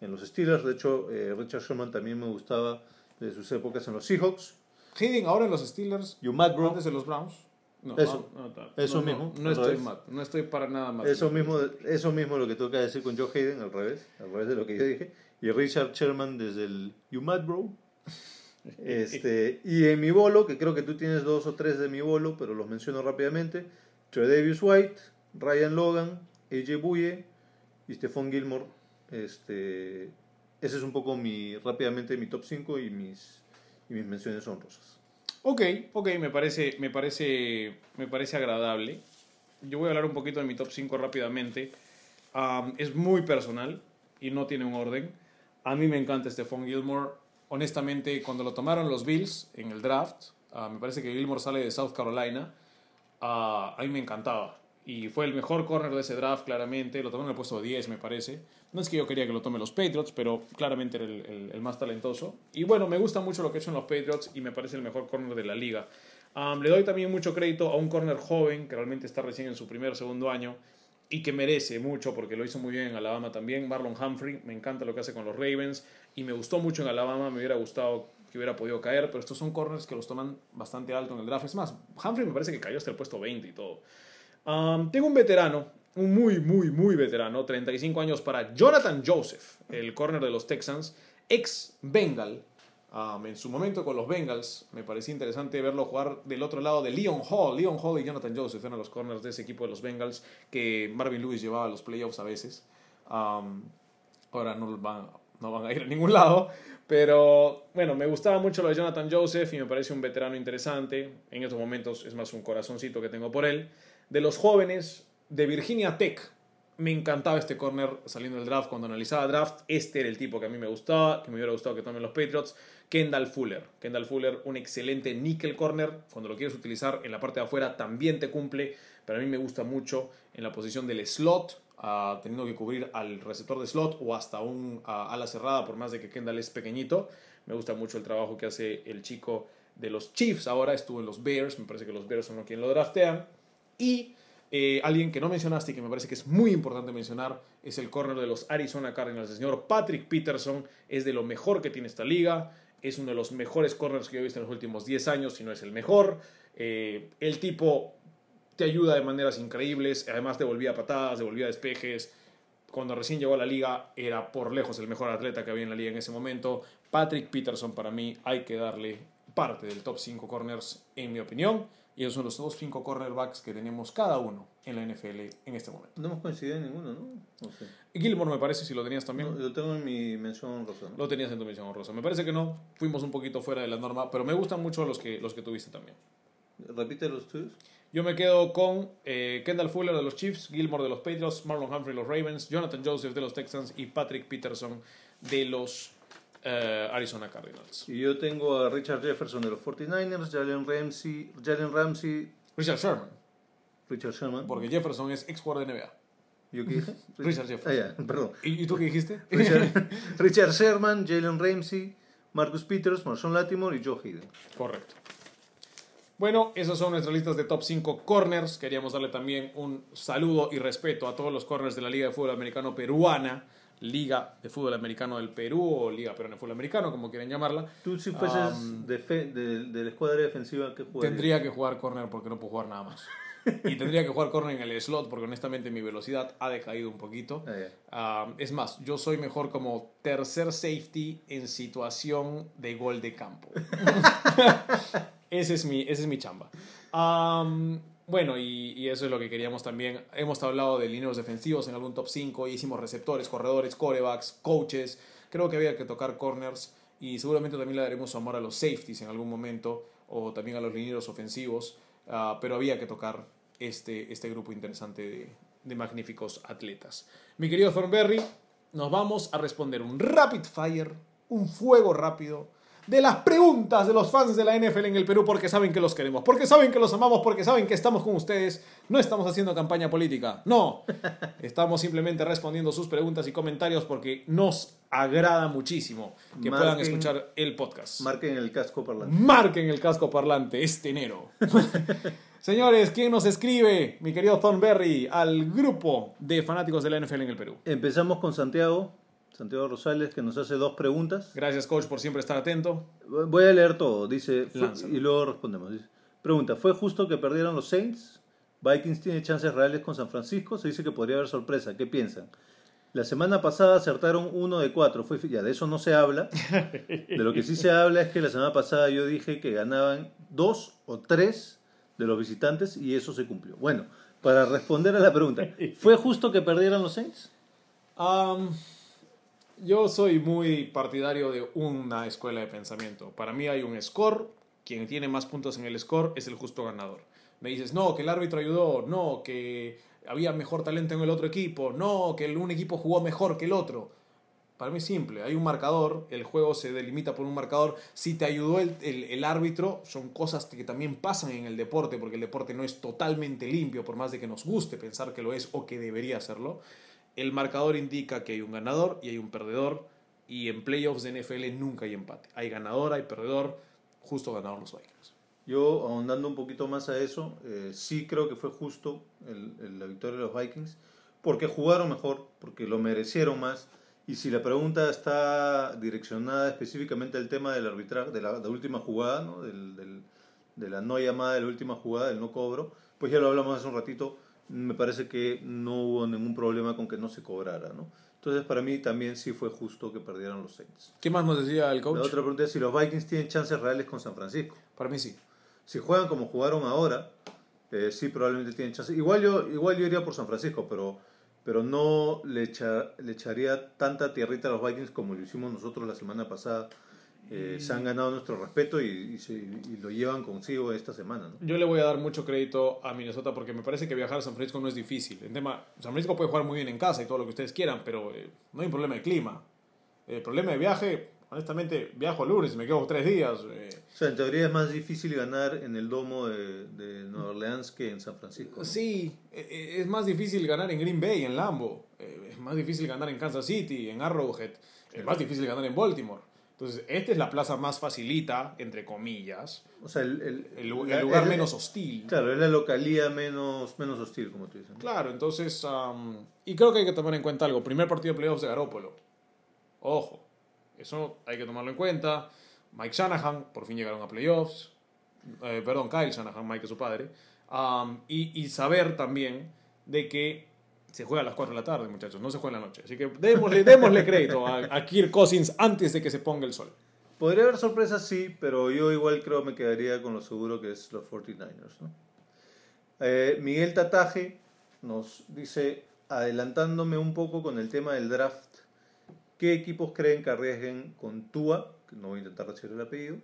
en los Steelers. De hecho, eh, Richard Sherman también me gustaba desde sus épocas en los Seahawks.
Hayden ahora en los Steelers,
Y Matt Brown.
antes los Browns. No,
Eso.
no, no,
Eso mismo,
No, estoy mal, no estoy para nada mal.
Eso mismo, eso mismo lo que que decir con Joe Hayden, al revés, al revés de lo que yo dije. Y Richard Sherman desde el You Mad Bro. Este, y en mi bolo, que creo que tú tienes dos o tres de mi bolo, pero los menciono rápidamente. Tredavious White, Ryan Logan, AJ Buye y Stephon Gilmore. Este, ese es un poco mi, rápidamente mi top 5 y mis, y mis menciones honrosas.
Ok, ok, me parece, me parece, me parece agradable. Yo voy a hablar un poquito de mi top 5 rápidamente. Am, es muy personal y no tiene un orden. A mí me encanta Stephon Gilmore. Honestamente, cuando lo tomaron los Bills en el draft, ah, me parece que Gilmore sale de South Carolina. ah, a mí me encantaba. Y fue el mejor corner de ese draft, claramente. Lo tomó en el puesto 10, me parece. No es que yo quería que lo tome los Patriots, pero claramente era el, más talentoso. Y bueno, me gusta mucho lo que hecho en los Patriots y me parece el mejor corner de la liga. Um, le doy también mucho crédito a un corner joven que realmente está recién en su primer o segundo año y que merece mucho porque lo hizo muy bien en Alabama también. Marlon Humphrey, me encanta lo que hace con los Ravens y me gustó mucho en Alabama, me hubiera gustado que hubiera podido caer, pero estos son corners que los toman bastante alto en el draft. Es más, Humphrey me parece que cayó hasta el puesto 20 y todo. Tengo un veterano, un muy, muy, muy veterano, 35 años para Jonathan Joseph, el corner de los Texans, ex Bengal. Um, en su momento con los Bengals, me parecía interesante verlo jugar del otro lado de Leon Hall. Leon Hall y Jonathan Joseph eran los corners de ese equipo de los Bengals que Marvin Lewis llevaba a los playoffs a veces. Um, ahora no van, no van a ir a ningún lado, pero bueno, me gustaba mucho lo de Jonathan Joseph y me parece un veterano interesante. En estos momentos es más un corazoncito que tengo por él. De los jóvenes de Virginia Tech, me encantaba este corner saliendo del draft. Cuando analizaba draft, este era el tipo que a mí me gustaba, que me hubiera gustado que tomen los Patriots. Kendall Fuller. Kendall Fuller, un excelente nickel corner. Cuando lo quieres utilizar en la parte de afuera, también te cumple. Pero a mí me gusta mucho en la posición del slot, uh, teniendo que cubrir al receptor de slot o hasta un uh, ala cerrada, por más de que Kendall es pequeñito. Me gusta mucho el trabajo que hace el chico de los Chiefs. Ahora estuvo en los Bears. Me parece que los Bears son los quienes lo draftean. Y eh, alguien que no mencionaste y que me parece que es muy importante mencionar es el corner de los Arizona Cardinals. El señor Patrick Peterson es de lo mejor que tiene esta liga. Es uno de los mejores corners que yo he visto en los últimos 10 años, si no es el mejor. Eh, el tipo te ayuda de maneras increíbles. Además, devolvía patadas, devolvía despejes. Cuando recién llegó a la liga, era por lejos el mejor atleta que había en la liga en ese momento. Patrick Peterson, para mí, hay que darle parte del top 5 corners, en mi opinión. Y esos son los dos cinco cornerbacks que tenemos cada uno en la NFL en este momento.
No hemos coincidido en ninguno, ¿no? No sé.
Gilmore me parece, si lo tenías también.
No, lo tengo en mi mención honrosa. ¿no?
Lo tenías en tu mención honrosa. Me parece que no. Fuimos un poquito fuera de la norma, pero me gustan mucho los que, los que tuviste también.
Repite los tuyos.
Yo me quedo con eh, Kendall Fuller de los Chiefs, Gilmore de los Patriots, Marlon Humphrey de los Ravens, Jonathan Joseph de los Texans y Patrick Peterson de los eh, Arizona Cardinals.
Y yo tengo a Richard Jefferson de los 49ers, Jalen Ramsey, Jalen Ramsey,
Richard Sherman,
Richard Sherman.
porque Jefferson es ex jugador de NBA.
¿Yo qué dije?
Richard Jefferson.
Ah, ya, perdón.
¿Y, tú qué dijiste?
Richard, Richard Sherman, Jalen Ramsey, Marcus Peters, Marshawn Latimore y Joe Hayden.
Correcto. Bueno, esas son nuestras listas de top 5 corners. Queríamos darle también un saludo y respeto a todos los corners de la Liga de Fútbol Americano Peruana, Liga de Fútbol Americano del Perú o Liga Peruana de Fútbol Americano, como quieren llamarla.
Tú si fueses
Um,
de, fe- de, de la escuadra defensiva que jugarías?
Tendría que jugar corner porque no puedo jugar nada más. Y tendría que jugar corner en el slot porque honestamente mi velocidad ha decaído un poquito.
Ah, ya.
Ah, es más, yo soy mejor como tercer safety en situación de gol de campo. ese, es mi, ese es mi chamba. Am, bueno, y, eso es lo que queríamos también. Hemos hablado de lineos defensivos en algún top 5, hicimos receptores, corredores, corebacks, coaches. Creo que había que tocar corners y seguramente también le daremos su amor a los safeties en algún momento o también a los linieros ofensivos. Ah, pero había que tocar este, este grupo interesante de, de magníficos atletas. Mi querido Thornberry, nos vamos a responder un rapid fire, un fuego rápido de las preguntas de los fans de la NFL en el Perú porque saben que los queremos, porque saben que los amamos, porque saben que estamos con ustedes. No estamos haciendo campaña política, no. Estamos simplemente respondiendo sus preguntas y comentarios porque nos agrada muchísimo que puedan escuchar el podcast.
Marquen el casco parlante.
Marquen el casco parlante este enero. Señores, ¿quién nos escribe, mi querido Thornberry, al grupo de fanáticos de la NFL en el Perú?
Empezamos con Santiago, Santiago Rosales, que nos hace dos preguntas.
Gracias, coach, por siempre estar atento.
Voy a leer todo, dice,
Lánzalo.
y luego respondemos. Dice, pregunta, ¿fue justo que perdieran los Saints? Vikings tiene chances reales con San Francisco, se dice que podría haber sorpresa, ¿qué piensan? La semana pasada acertaron uno de cuatro, fue, ya de eso no se habla. De lo que sí se habla es que la semana pasada yo dije que ganaban dos o tres de los visitantes y eso se cumplió. Bueno, para responder a la pregunta, ¿fue justo que perdieran los Saints?
Am, yo soy muy partidario de una escuela de pensamiento. Para mí hay un score, quien tiene más puntos en el score es el justo ganador. Me dices, no, que el árbitro ayudó, no, que había mejor talento en el otro equipo, no, que un equipo jugó mejor que el otro. Para mí es simple, hay un marcador, el juego se delimita por un marcador. Si te ayudó el, el- el árbitro, son cosas que también pasan en el deporte, porque el deporte no es totalmente limpio, por más de que nos guste pensar que lo es o que debería serlo. El marcador indica que hay un ganador y hay un perdedor, y en playoffs de NFL nunca hay empate. Hay ganador, hay perdedor, justo ganador los Vikings.
Yo, ahondando un poquito más a eso, eh, sí creo que fue justo la victoria de los Vikings, porque jugaron mejor, porque lo merecieron más. Y si la pregunta está direccionada específicamente al tema del arbitraje, de la, de la última jugada, ¿no? de la no llamada de la última jugada, del no cobro, pues ya lo hablamos hace un ratito, me parece que no hubo ningún problema con que no se cobrara. ¿no? Entonces, para mí también sí fue justo que perdieran los Saints.
¿Qué más nos decía el
La
coach?
otra pregunta es si los Vikings tienen chances reales con San Francisco.
Para mí sí.
Si juegan como jugaron ahora, eh, sí probablemente tienen chances. Igual yo, igual yo iría por San Francisco, pero, pero no le, echa- le echaría tanta tierrita a los Vikings como lo hicimos nosotros la semana pasada. Eh, Se han ganado nuestro respeto y, y se- y lo llevan consigo esta semana. ¿no?
Yo le voy a dar mucho crédito a Minnesota porque me parece que viajar a San Francisco no es difícil. En tema, San Francisco puede jugar muy bien en casa y todo lo que ustedes quieran, pero eh, no hay un problema de clima. El problema de viaje, honestamente, viajo el lunes y me quedo tres días. eh.
O sea, en teoría es más difícil ganar en el domo de, de Nueva Orleans que en San Francisco. ¿no?
Sí, eh, eh, es más difícil ganar en Green Bay, en Lambo. Es más difícil ganar en Kansas City, en Arrowhead. Es más difícil ganar en Baltimore. Entonces, esta es la plaza más facilita, entre comillas.
O sea, el, el-
lugar menos hostil.
Claro, es la localía menos, menos hostil, como tú dices.
Claro, entonces, y creo que hay que tomar en cuenta algo. Primer partido de playoffs de Garópolo. Ojo, eso hay que tomarlo en cuenta. Mike Shanahan, por fin llegaron a playoffs. Eh, perdón, Kyle Shanahan, Mike es su padre. Y, y saber también de que se juega a las 4 de la tarde, muchachos, no se juega en la noche. Así que démosle, démosle crédito a, a Kirk Cousins antes de que se ponga el sol.
Podría haber sorpresas, sí, pero yo igual creo me quedaría con lo seguro que es los 49ers. ¿no? Eh, Miguel Tataje nos dice, adelantándome un poco con el tema del draft, ¿qué equipos creen que arriesguen con Tua? Que no voy a intentar decir el apellido.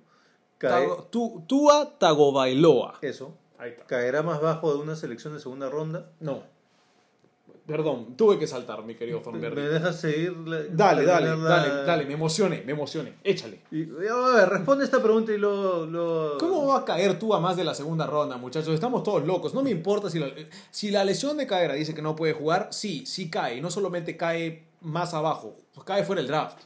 Cae-
Tago- Tu- Tua Tagovailoa.
eso.
Ahí está.
¿Caerá más bajo de una selección de segunda ronda?
No. Perdón, tuve que saltar, mi querido
¿Me
Thornberry.
dejas seguir? la-
Dale, dale,
la-
dale, dale, me emocioné, me emocioné. Échale.
Y, a ver, responde esta pregunta y luego-
¿Cómo va a caer tú a más de la segunda ronda, muchachos? Estamos todos locos. No me importa si la, si la lesión de cadera dice que no puede jugar. Sí, sí cae. No solamente cae más abajo, pues cae fuera del draft.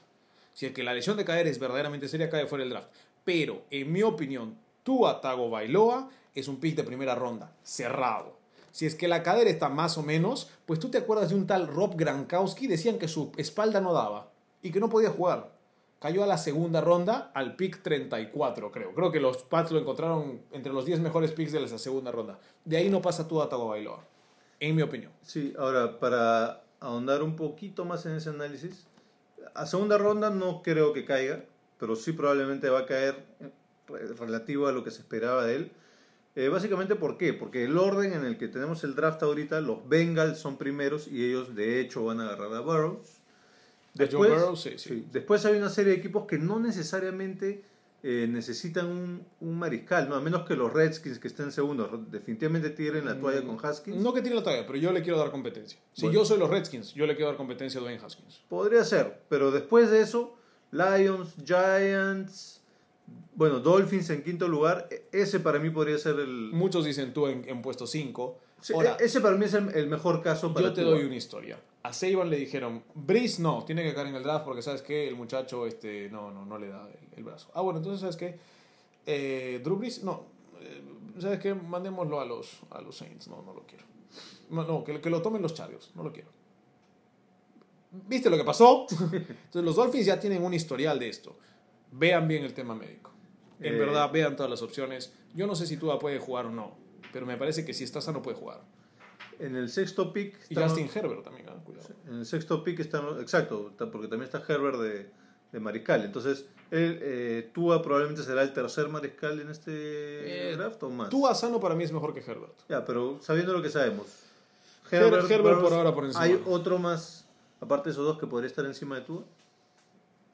Si es que la lesión de cadera es verdaderamente seria, cae fuera del draft. Pero, en mi opinión, Tua Tagovailoa es un pick de primera ronda, cerrado. Si es que la cadera está más o menos, pues tú te acuerdas de un tal Rob Gronkowski, decían que su espalda no daba y que no podía jugar. Cayó a la segunda ronda, al pick 34, creo. Creo que los Pats lo encontraron entre los 10 mejores picks de la segunda ronda. De ahí no pasa Tua Tagovailoa, en mi opinión.
Sí, ahora, para ahondar un poquito más en ese análisis, a segunda ronda no creo que caiga, pero sí probablemente va a caer eh, re- relativo a lo que se esperaba de él. Eh, básicamente, ¿por qué? Porque el orden en el que tenemos el draft ahorita, los Bengals son primeros y ellos de hecho van a agarrar a Burrows.
A Joe Burrow, sí, sí.
después hay una serie de equipos que no necesariamente eh, necesitan un, un mariscal, ¿no? a menos que los Redskins que estén segundos definitivamente tiren la toalla con Haskins.
Mm, No que tiene la talla, pero yo le quiero dar competencia. Si
Bueno.
yo soy los Redskins, yo le quiero dar competencia a Dwayne Haskins.
Podría ser, pero después de eso, Lions, Giants, bueno, Dolphins en quinto lugar, e- ese para mí podría ser el...
Muchos dicen tú en, en puesto 5.
Sí,
Ahora,
e- ese para mí es el, el mejor caso para
yo te
Tua.
doy una historia. A Saban le dijeron, Breeze no, tiene que caer en el draft porque sabes que el muchacho este, no, no, no le da el, el brazo. Ah, bueno, entonces sabes que eh, Drew Brees, no, eh, sabes que mandémoslo a los, a los Saints, no, no lo quiero. No, no, que, que lo tomen los Chargers, no lo quiero. ¿Viste lo que pasó? Entonces los Dolphins ya tienen un historial de esto. Vean bien el tema médico. En
Eh.
verdad, vean todas las opciones. Yo no sé si Tua puede jugar o no, pero me parece que si está sano puede jugar.
En el sexto pick...
Y Justin Herbert también, ah, cuidado.
En el sexto pick está... Exacto, porque también está Herbert de, de mariscal. Entonces, él, eh, Tua probablemente será el tercer mariscal en este
Eh,
draft o más.
Tua sano para mí es mejor que Herbert.
Ya, pero sabiendo lo que sabemos.
Herbert- Herbert por ahora por encima.
¿Hay otro más, aparte de esos dos, que podría estar encima de Tua?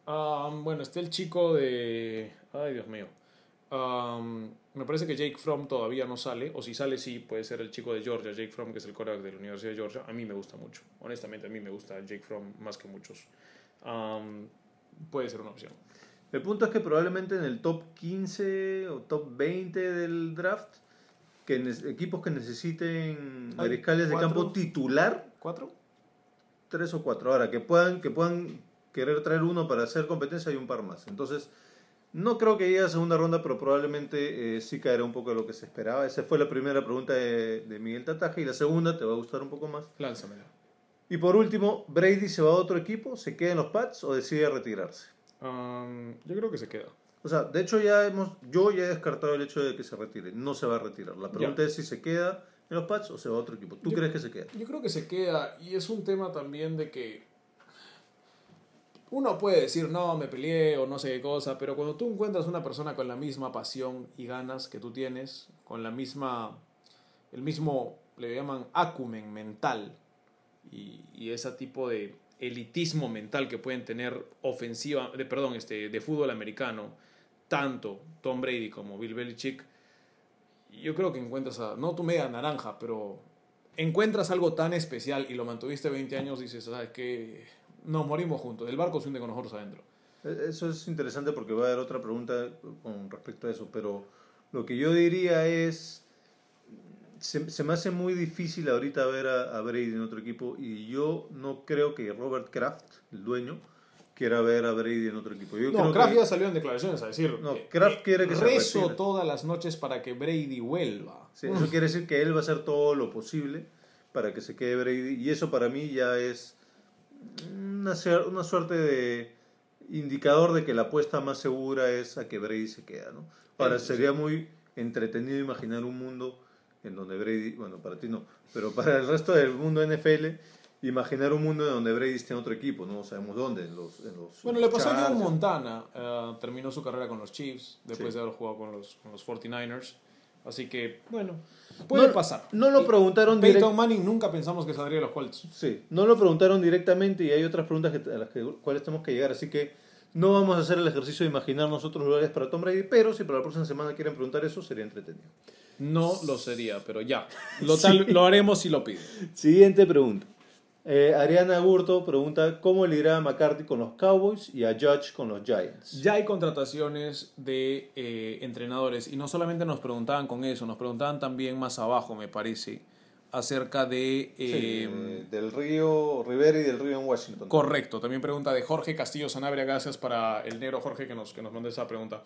Ah, bueno, está el chico de... Ay, Dios mío. Am, me parece que Jake Fromm todavía no sale, o si sale sí, puede ser el chico de Georgia, Jake Fromm, que es el quarterback de la Universidad de Georgia. A mí me gusta mucho, honestamente a mí me gusta Jake Fromm más que muchos. Am, puede ser una opción.
El punto es que probablemente en el top 15 o top 20 del draft, que equipos que necesiten mariscales de campo titular,
¿Cuatro?
tres o cuatro. Ahora, que puedan, que puedan querer traer uno para hacer competencia, hay un par más. Entonces, No creo que llegue a segunda ronda, pero probablemente eh, sí caerá un poco de lo que se esperaba. Esa fue la primera pregunta de, de Miguel Tataje y la segunda te va a gustar un poco más.
Lánzamela.
Y por último, ¿Brady se va a otro equipo? ¿Se queda en los Pats o decide retirarse?
Um, yo creo que se queda.
O sea, de hecho ya hemos, yo ya he descartado el hecho de que se retire. No se va a retirar. La pregunta
Ya.
es si se queda en los Pats o se va a otro equipo. ¿Tú
Yo-
crees que se queda?
Yo creo que se queda y es un tema también de que uno puede decir no, me peleé o no sé qué cosa, pero cuando tú encuentras una persona con la misma pasión y ganas que tú tienes, con la misma, el mismo, le llaman acumen mental y, y ese tipo de elitismo mental que pueden tener ofensiva, de, perdón, este, de fútbol americano, tanto Tom Brady como Bill Belichick, yo creo que encuentras no tu media naranja, pero encuentras algo tan especial y lo mantuviste 20 años, dices, ¿sabes qué? Nos morimos juntos, el barco se hunde con nosotros adentro.
E- Eso es interesante porque va a haber otra pregunta con respecto a eso, pero lo que yo diría es, se, se me hace muy difícil ahorita ver a, a Brady en otro equipo y yo no creo que Robert Kraft, el dueño, quiera ver a Brady en otro equipo. Yo
No,
creo
Kraft
que-
ya salió en declaraciones a decir,
No,
eh,
Kraft
eh,
quiere que se
rezo
retire.
todas las noches para que Brady vuelva.
Sí, eso quiere decir que él va a hacer todo lo posible para que se quede Brady. Y eso para mí ya es una, una suerte de indicador de que la apuesta más segura es a que Brady se queda. ¿no? Ahora,
Sí, sí,
sería muy entretenido imaginar un mundo en donde Brady, bueno, para ti no, pero para el resto del mundo NFL, imaginar un mundo en donde Brady esté en otro equipo. No sabemos dónde. En los, en los
Bueno, le pasó a Joe. Montana. eh, terminó su carrera con los Chiefs después
Sí.
de haber jugado con los, con los 49ers. Así que, bueno, puede
No-
pasar.
No lo preguntaron
Peyton
direct-
Manning nunca pensamos que saldría de los Colts.
Sí, no lo preguntaron directamente y hay otras preguntas que, a las que, cuales tenemos que llegar, así que no vamos a hacer el ejercicio de imaginarnos otros lugares para Tom Brady, pero si para la próxima semana quieren preguntar eso, sería entretenido.
No lo sería, pero ya. Lo, tal- lo haremos si lo pide.
Siguiente pregunta. Eh, Ariana Gurto pregunta, ¿cómo le irá a McCarthy con los Cowboys y a Judge con los Giants?
Ya hay contrataciones de eh, entrenadores y no solamente nos preguntaban con eso, nos preguntaban también más abajo, me parece, acerca de... Eh,
eh, del río Rivera y del río en Washington.
Correcto, también pregunta de Jorge Castillo Sanabria, gracias para el negro Jorge que nos, que nos mandó esa pregunta.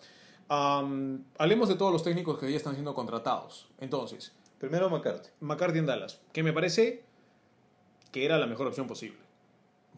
Hablemos de todos los técnicos que ya están siendo contratados. Entonces,
Primero McCarthy.
McCarthy en Dallas, que me parece que era la mejor opción posible.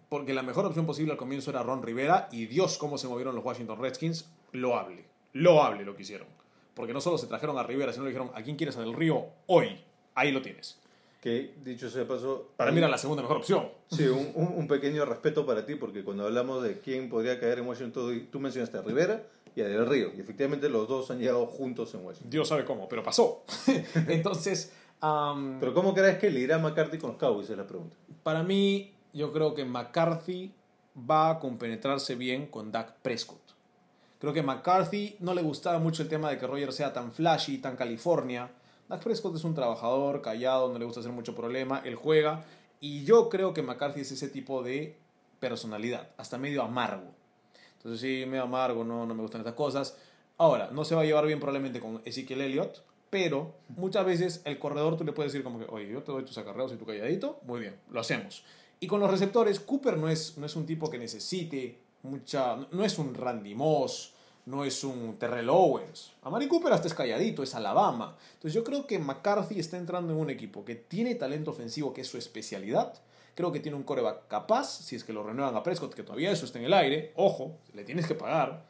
Porque la mejor opción posible al comienzo era Ron Rivera y Dios cómo se movieron los Washington Redskins, lo hable, lo hable lo que hicieron. Porque no solo se trajeron a Rivera, sino le dijeron, ¿a quién quieres en el río hoy? Ahí lo tienes.
Que dicho sea paso,
Para mí era la segunda mejor opción.
Sí, un, un- un pequeño respeto para ti, porque cuando hablamos de quién podría caer en Washington, tú mencionaste a Rivera y a Del Río, y efectivamente los dos han llegado juntos en Washington.
Dios sabe cómo, pero pasó. Entonces,
Pero ¿cómo crees que le irá a McCarthy con los Cowboys? Es la pregunta.
para mí, yo creo que McCarthy va a compenetrarse bien con Dak Prescott. Creo que McCarthy no le gustaba mucho el tema de que Roger sea tan flashy, tan California. Dak Prescott es un trabajador, callado, no le gusta hacer mucho problema, él juega. Y yo creo que McCarthy es ese tipo de personalidad, hasta medio amargo. Entonces sí, medio amargo, no, no me gustan estas cosas. Ahora, no se va a llevar bien probablemente con Ezekiel Elliott, pero muchas veces el corredor tú le puedes decir como que, oye, yo te doy tus acarreos y tu calladito, muy bien, lo hacemos. Y con los receptores, Cooper no es, no es un tipo que necesite mucha, no es un Randy Moss, no es un Terrell Owens. Amari Cooper hasta es calladito, es Alabama. Entonces yo creo que McCarthy está entrando en un equipo que tiene talento ofensivo, que es su especialidad. Creo que tiene un coreback capaz, si es que lo renuevan a Prescott, que todavía eso está en el aire, ojo, le tienes que pagar.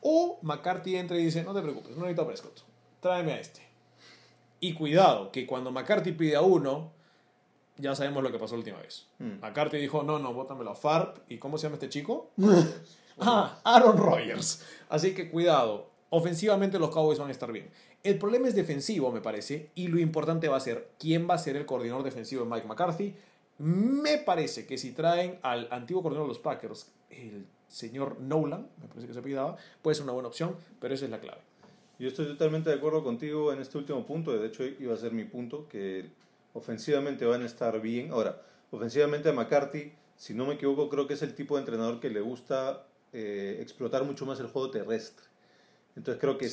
O McCarthy entra y dice, no te preocupes, no necesito a Prescott, tráeme a este. Y cuidado, que cuando McCarthy pide a uno, ya sabemos lo que pasó la última vez.
Mm.
McCarthy dijo, no, no, bótamelo a Farp. ¿Y cómo se llama este chico? ah, Aaron Rodgers. Así que cuidado, ofensivamente los Cowboys van a estar bien. El problema es defensivo, me parece, y lo importante va a ser quién va a ser el coordinador defensivo de Mike McCarthy. Me parece que si traen al antiguo coordinador de los Packers, el señor Nolan, me parece que se pidaba, puede ser una buena opción, pero esa es la clave.
Yo estoy totalmente de acuerdo contigo en este último punto, de hecho iba a ser mi punto, que ofensivamente van a estar bien. Ahora, ofensivamente a McCarthy, si no me equivoco, creo que es el tipo de entrenador que le gusta eh, explotar mucho más el juego terrestre. Entonces creo que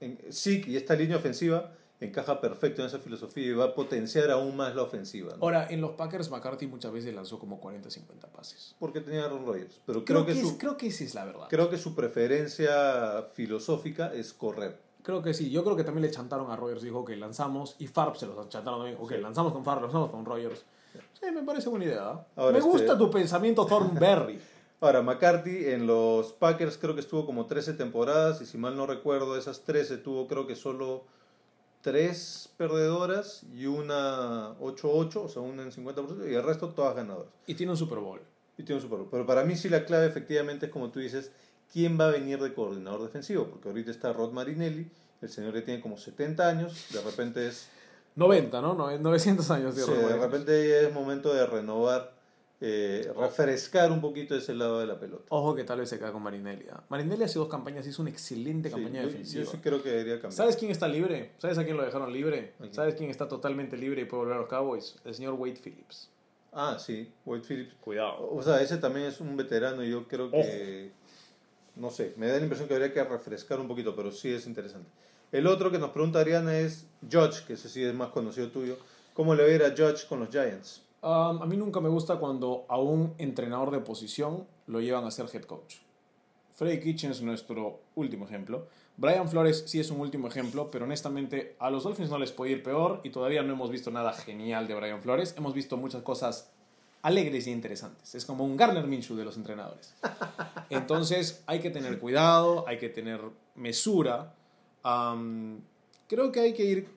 en- Zeke y esta línea ofensiva encaja perfecto en esa filosofía y va a potenciar aún más la ofensiva. ¿no?
Ahora, en los Packers, McCarthy muchas veces lanzó como 40-50 pases.
Porque tenía a Aaron Rodgers. Pero
Creo,
creo, que,
que,
su,
es- creo que esa es la verdad.
creo que su preferencia filosófica es correr.
Creo que sí. Yo creo que también le chantaron a Rogers. Dijo que lanzamos. Y Farb se los chantaron también. Ok,
Sí.
lanzamos con Farb, lanzamos con Rogers. Sí, me parece buena idea. ¿eh?
Ahora,
me
este-
gusta tu pensamiento, Thornberry.
Ahora, McCarthy en los Packers creo que estuvo como 13 temporadas y si mal no recuerdo, esas 13 tuvo creo que solo 3 perdedoras y una 8-8, o sea, una en 50% y el resto todas ganadoras.
y tiene un Super Bowl.
Y tiene un Super Bowl. Pero para mí sí la clave efectivamente es como tú dices, ¿quién va a venir de coordinador defensivo? Porque ahorita está Rod Marinelli, el señor ya tiene como 70 años, de repente es
90, ¿no? Nove- 900 años de
Sí, de repente es momento de renovar, eh, refrescar un poquito ese lado de la pelota.
Ojo que tal vez se queda con Marinelli. ¿ah? Marinelli hace dos campañas, hizo una excelente
Sí,
campaña
yo,
defensiva.
yo sí creo que debería cambiar.
¿Sabes quién está libre? ¿Sabes a quién lo dejaron libre? ¿Sabes quién está totalmente libre y puede volver a los Cowboys? El señor Wade Phillips.
Ah, sí, Wade Phillips.
Cuidado.
O sea, ese también es un veterano y yo creo que, no sé, me da la impresión que habría que refrescar un poquito, pero sí es interesante. El otro que nos pregunta Ariana es Judge, que ese sí es más conocido tuyo. ¿Cómo le va a ir a Judge con los Giants?
Um, a mí nunca me gusta cuando a un entrenador de posición lo llevan a ser head coach. Freddy Kitchen es nuestro último ejemplo. Brian Flores sí es un último ejemplo, pero honestamente a los Dolphins no les puede ir peor y todavía no hemos visto nada genial de Brian Flores. Hemos visto muchas cosas alegres y interesantes. Es como un Garner Minshew de los entrenadores. Entonces hay que tener cuidado, hay que tener mesura. Am, creo que hay que ir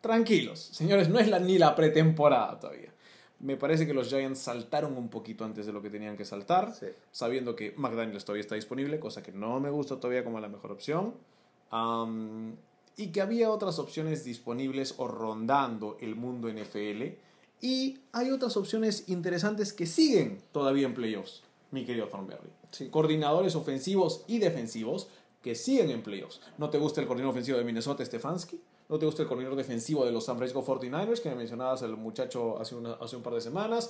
tranquilos. Señores, no es la, ni la pretemporada todavía. Me parece que los Giants saltaron un poquito antes de lo que tenían que saltar,
Sí.
sabiendo que McDaniels todavía está disponible, cosa que no me gusta todavía como la mejor opción. Y que había otras opciones disponibles o rondando el mundo NFL. Y hay otras opciones interesantes que siguen todavía en playoffs, mi querido Thornberry.
Sí.
Coordinadores ofensivos y defensivos que siguen en playoffs. ¿No te gusta el coordinador ofensivo de Minnesota, Stefanski? ¿No te gusta el coordinador defensivo de los San Francisco 49ers, que me mencionabas el muchacho hace, una- hace un par de semanas?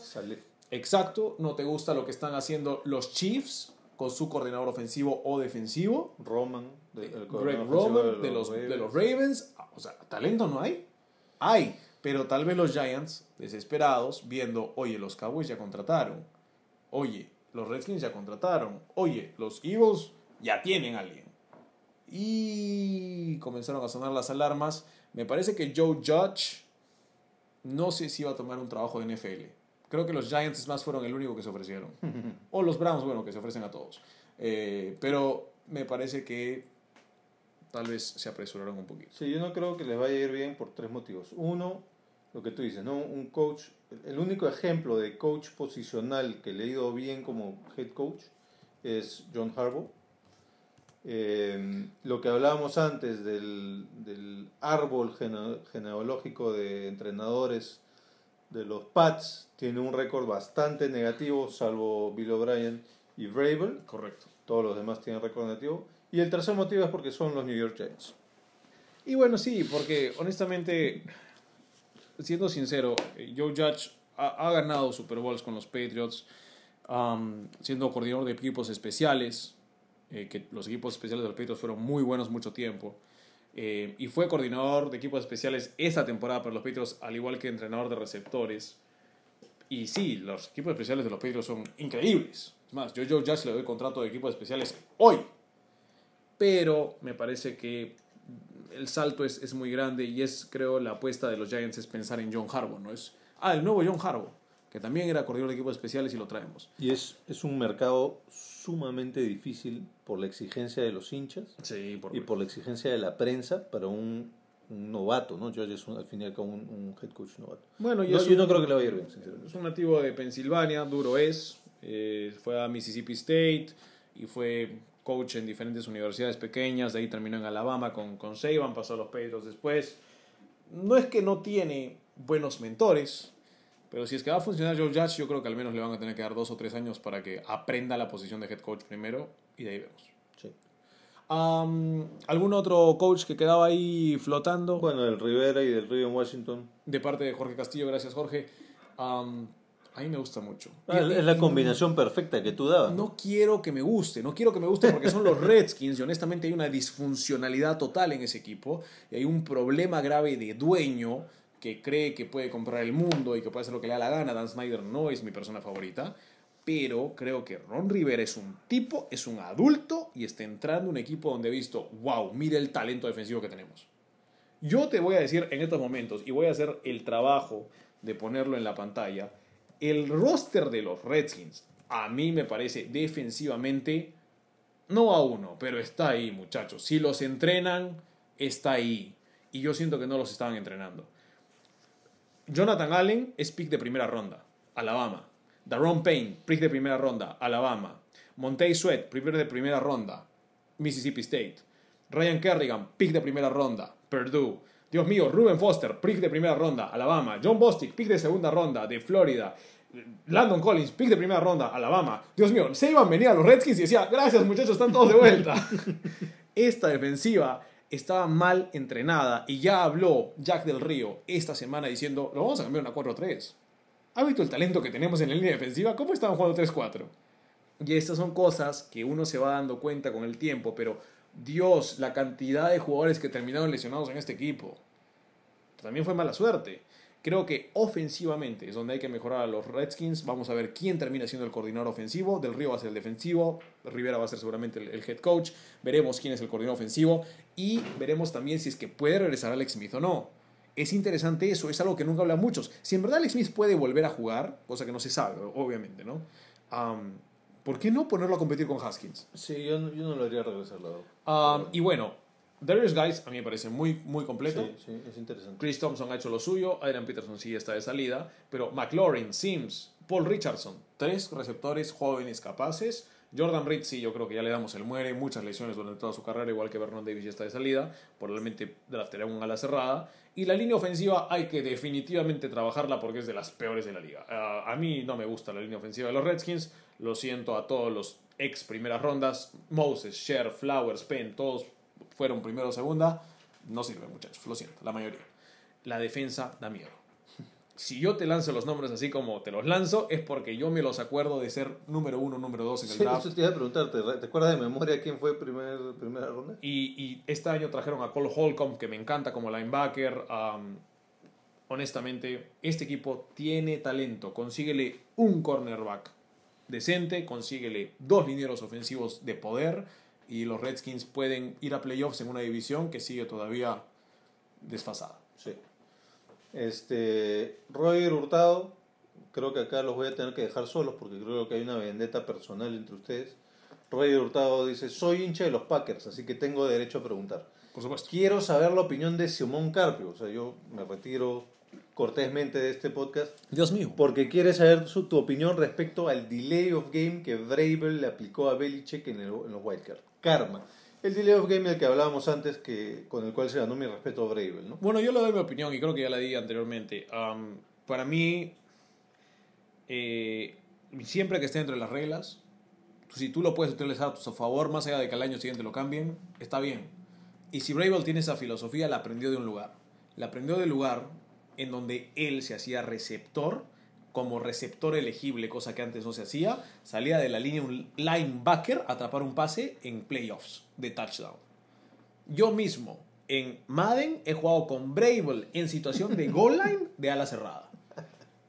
Exacto. ¿No te gusta lo que están haciendo los Chiefs con su coordinador ofensivo o defensivo?
Roman, de, el
Greg Roman de los, de
Ravens.
los Ravens. Ah, O sea, talento no hay. Hay. Pero tal vez los Giants, desesperados, viendo, oye, los Cowboys ya contrataron. Oye, los Redskins ya contrataron. Oye, los Eagles ya tienen a alguien. Y comenzaron a sonar las alarmas. Me parece que Joe Judge no sé si iba a tomar un trabajo de NFL. Creo que los Giants más fueron el único que se ofrecieron. o los Browns, bueno, que se ofrecen a todos. Eh, pero me parece que tal vez se apresuraron un poquito.
Sí, yo no creo que les vaya a ir bien por tres motivos. Uno, lo que tú dices, ¿no? Un coach, el único ejemplo de coach posicional que le ha ido bien como head coach es John Harbaugh. Eh, lo que hablábamos antes del, del árbol gene- genealógico de entrenadores de los Pats tiene un récord bastante negativo, salvo Bill O'Brien y Vrabel.
Correcto.
Todos los demás tienen récord negativo. Y el tercer motivo es porque son los New York Giants.
Y bueno, sí, porque honestamente, siendo sincero, eh, Joe Judge ha, ha ganado Super Bowls con los Patriots, um, siendo coordinador de equipos especiales, eh, que los equipos especiales de los Patriots fueron muy buenos mucho tiempo. eh, y fue coordinador de equipos especiales esta temporada para los Patriots, al igual que entrenador de receptores. Y sí, los equipos especiales de los Patriots son increíbles. Es más, yo Joe Judge le doy contrato de equipos especiales hoy. Pero me parece que el salto es, es muy grande y es, creo, la apuesta de los Giants es pensar en John Harbaugh, ¿no? Es, ah, el nuevo John Harbaugh, que también era coordinador de equipos especiales y lo traemos.
Y es, es un mercado sumamente difícil por la exigencia de los hinchas
Sí, por,
y por la exigencia de la prensa para un, un novato, ¿no? George es un- al fin y al cabo un, un head coach novato.
Bueno, y
No, yo
un-
no creo que le vaya a ir bien, sinceramente.
Es un nativo de Pensilvania, duro es. eh, fue a Mississippi State y fue coach en diferentes universidades pequeñas. De ahí terminó en Alabama con, con Saban, pasó a los Patriots después. No es que no tiene buenos mentores, pero si es que va a funcionar Joe Judge, yo creo que al menos le van a tener que dar dos o tres años para que aprenda la posición de head coach primero y de ahí vemos.
Sí.
¿Algún otro coach que quedaba ahí flotando?
Bueno, del Rivera y del Río en Washington.
de parte de Jorge Castillo, gracias Jorge. A mí me gusta mucho.
Ah, es la combinación perfecta que tú dabas.
No quiero que me guste, no quiero que me guste porque son los Redskins y honestamente hay una disfuncionalidad total en ese equipo y hay un problema grave de dueño que cree que puede comprar el mundo y que puede hacer lo que le da la gana. Dan Snyder no es mi persona favorita, pero creo que Ron Rivera es un tipo, es un adulto y está entrando en un equipo donde he visto, wow, mira el talento defensivo que tenemos. Yo te voy a decir en estos momentos, y voy a hacer el trabajo de ponerlo en la pantalla, el roster de los Redskins a mí me parece defensivamente no a uno, pero está ahí, muchachos. Si los entrenan, está ahí. Y yo siento que no los estaban entrenando. Jonathan Allen es pick de primera ronda, Alabama. Daron Payne, pick de primera ronda, Alabama. Montez Sweat, pick de primera ronda, Mississippi State. Ryan Kerrigan, pick de primera ronda, Purdue. Dios mío, Ruben Foster, pick de primera ronda, Alabama. John Bostic, pick de segunda ronda, de Florida. Landon Collins, pick de primera ronda, Alabama. Dios mío, se iban a venir a los Redskins y decía, gracias muchachos, están todos de vuelta. Esta defensiva estaba mal entrenada y ya habló Jack del Río esta semana diciendo, lo vamos a cambiar a una 4-3. ¿Ha visto el talento que tenemos en la línea defensiva? ¿Cómo estaban jugando 3-4? Y estas son cosas que uno se va dando cuenta con el tiempo, pero Dios, la cantidad de jugadores que terminaron lesionados en este equipo. También fue mala suerte. Creo que ofensivamente es donde hay que mejorar a los Redskins. Vamos a ver quién termina siendo el coordinador ofensivo. Del Río va a ser el defensivo. Rivera va a ser seguramente el, el head coach. Veremos quién es el coordinador ofensivo. Y veremos también si es que puede regresar Alex Smith o no. Es interesante eso, es algo que nunca hablan muchos. Si en verdad Alex Smith puede volver a jugar, cosa que no se sabe, obviamente, ¿no? ¿Por qué no ponerlo a competir con Haskins?
Sí, yo, no- yo no lo haría regresar, la verdad.
Am, y bueno, Darius Guys a mí me parece muy, muy completo.
Sí, sí, es interesante.
Chris Thompson ha hecho lo suyo, Adrian Peterson sí está de salida, pero McLaurin, Sims, Paul Richardson, tres receptores jóvenes capaces. Jordan Reed sí, yo creo que ya le damos el muere, muchas lesiones durante toda su carrera, igual que Vernon Davis ya está de salida, probablemente drafteará un ala cerrada. Y la línea ofensiva hay que definitivamente trabajarla porque es de las peores de la liga. Ah, a mí no me gusta la línea ofensiva de los Redskins, lo siento a todos los ex primeras rondas, Moses, Sher, Flowers, Penn, todos fueron primero o segunda, no sirve muchachos, lo siento, la mayoría. La defensa da miedo. Si yo te lanzo los nombres así como te los lanzo, es porque yo me los acuerdo de ser número uno, número dos en el
Sí,
draft.
eso te iba a preguntarte, ¿te acuerdas de memoria quién fue primer, primera ronda?
Y, y este año trajeron a Cole Holcomb, que me encanta como linebacker. Am, honestamente, este equipo tiene talento. Consíguele un cornerback decente, consíguele dos linieros ofensivos de poder y los Redskins pueden ir a playoffs en una división que sigue todavía desfasada.
Sí. Este, Roger Hurtado, creo que acá los voy a tener que dejar solos porque creo que hay una vendetta personal entre ustedes. Roger Hurtado dice, soy hincha de los Packers, así que tengo derecho a preguntar.
Por supuesto.
Quiero saber la opinión de Simón Carpio, o sea, yo me retiro cortésmente de este podcast
Dios mío.
porque quiere saber su, tu opinión respecto al delay of game que Vrabel le aplicó a Belichick en, el- en los Wildcard. Karma. El delay of game del que hablábamos antes, que, con el cual se ganó mi respeto a Vrabel, ¿no?
Bueno, yo le doy mi opinión y creo que ya la di anteriormente. Para mí, eh, siempre que esté entre las reglas, si tú lo puedes utilizar a tu favor, más allá de que al año siguiente lo cambien, está bien. Y si Bravel tiene esa filosofía, la aprendió de un lugar. La aprendió del lugar en donde él se hacía receptor, como receptor elegible, cosa que antes no se hacía, salía de la línea un linebacker a atrapar un pase en playoffs de touchdown. Yo mismo, en Madden, he jugado con Bravel en situación de goal line de ala cerrada.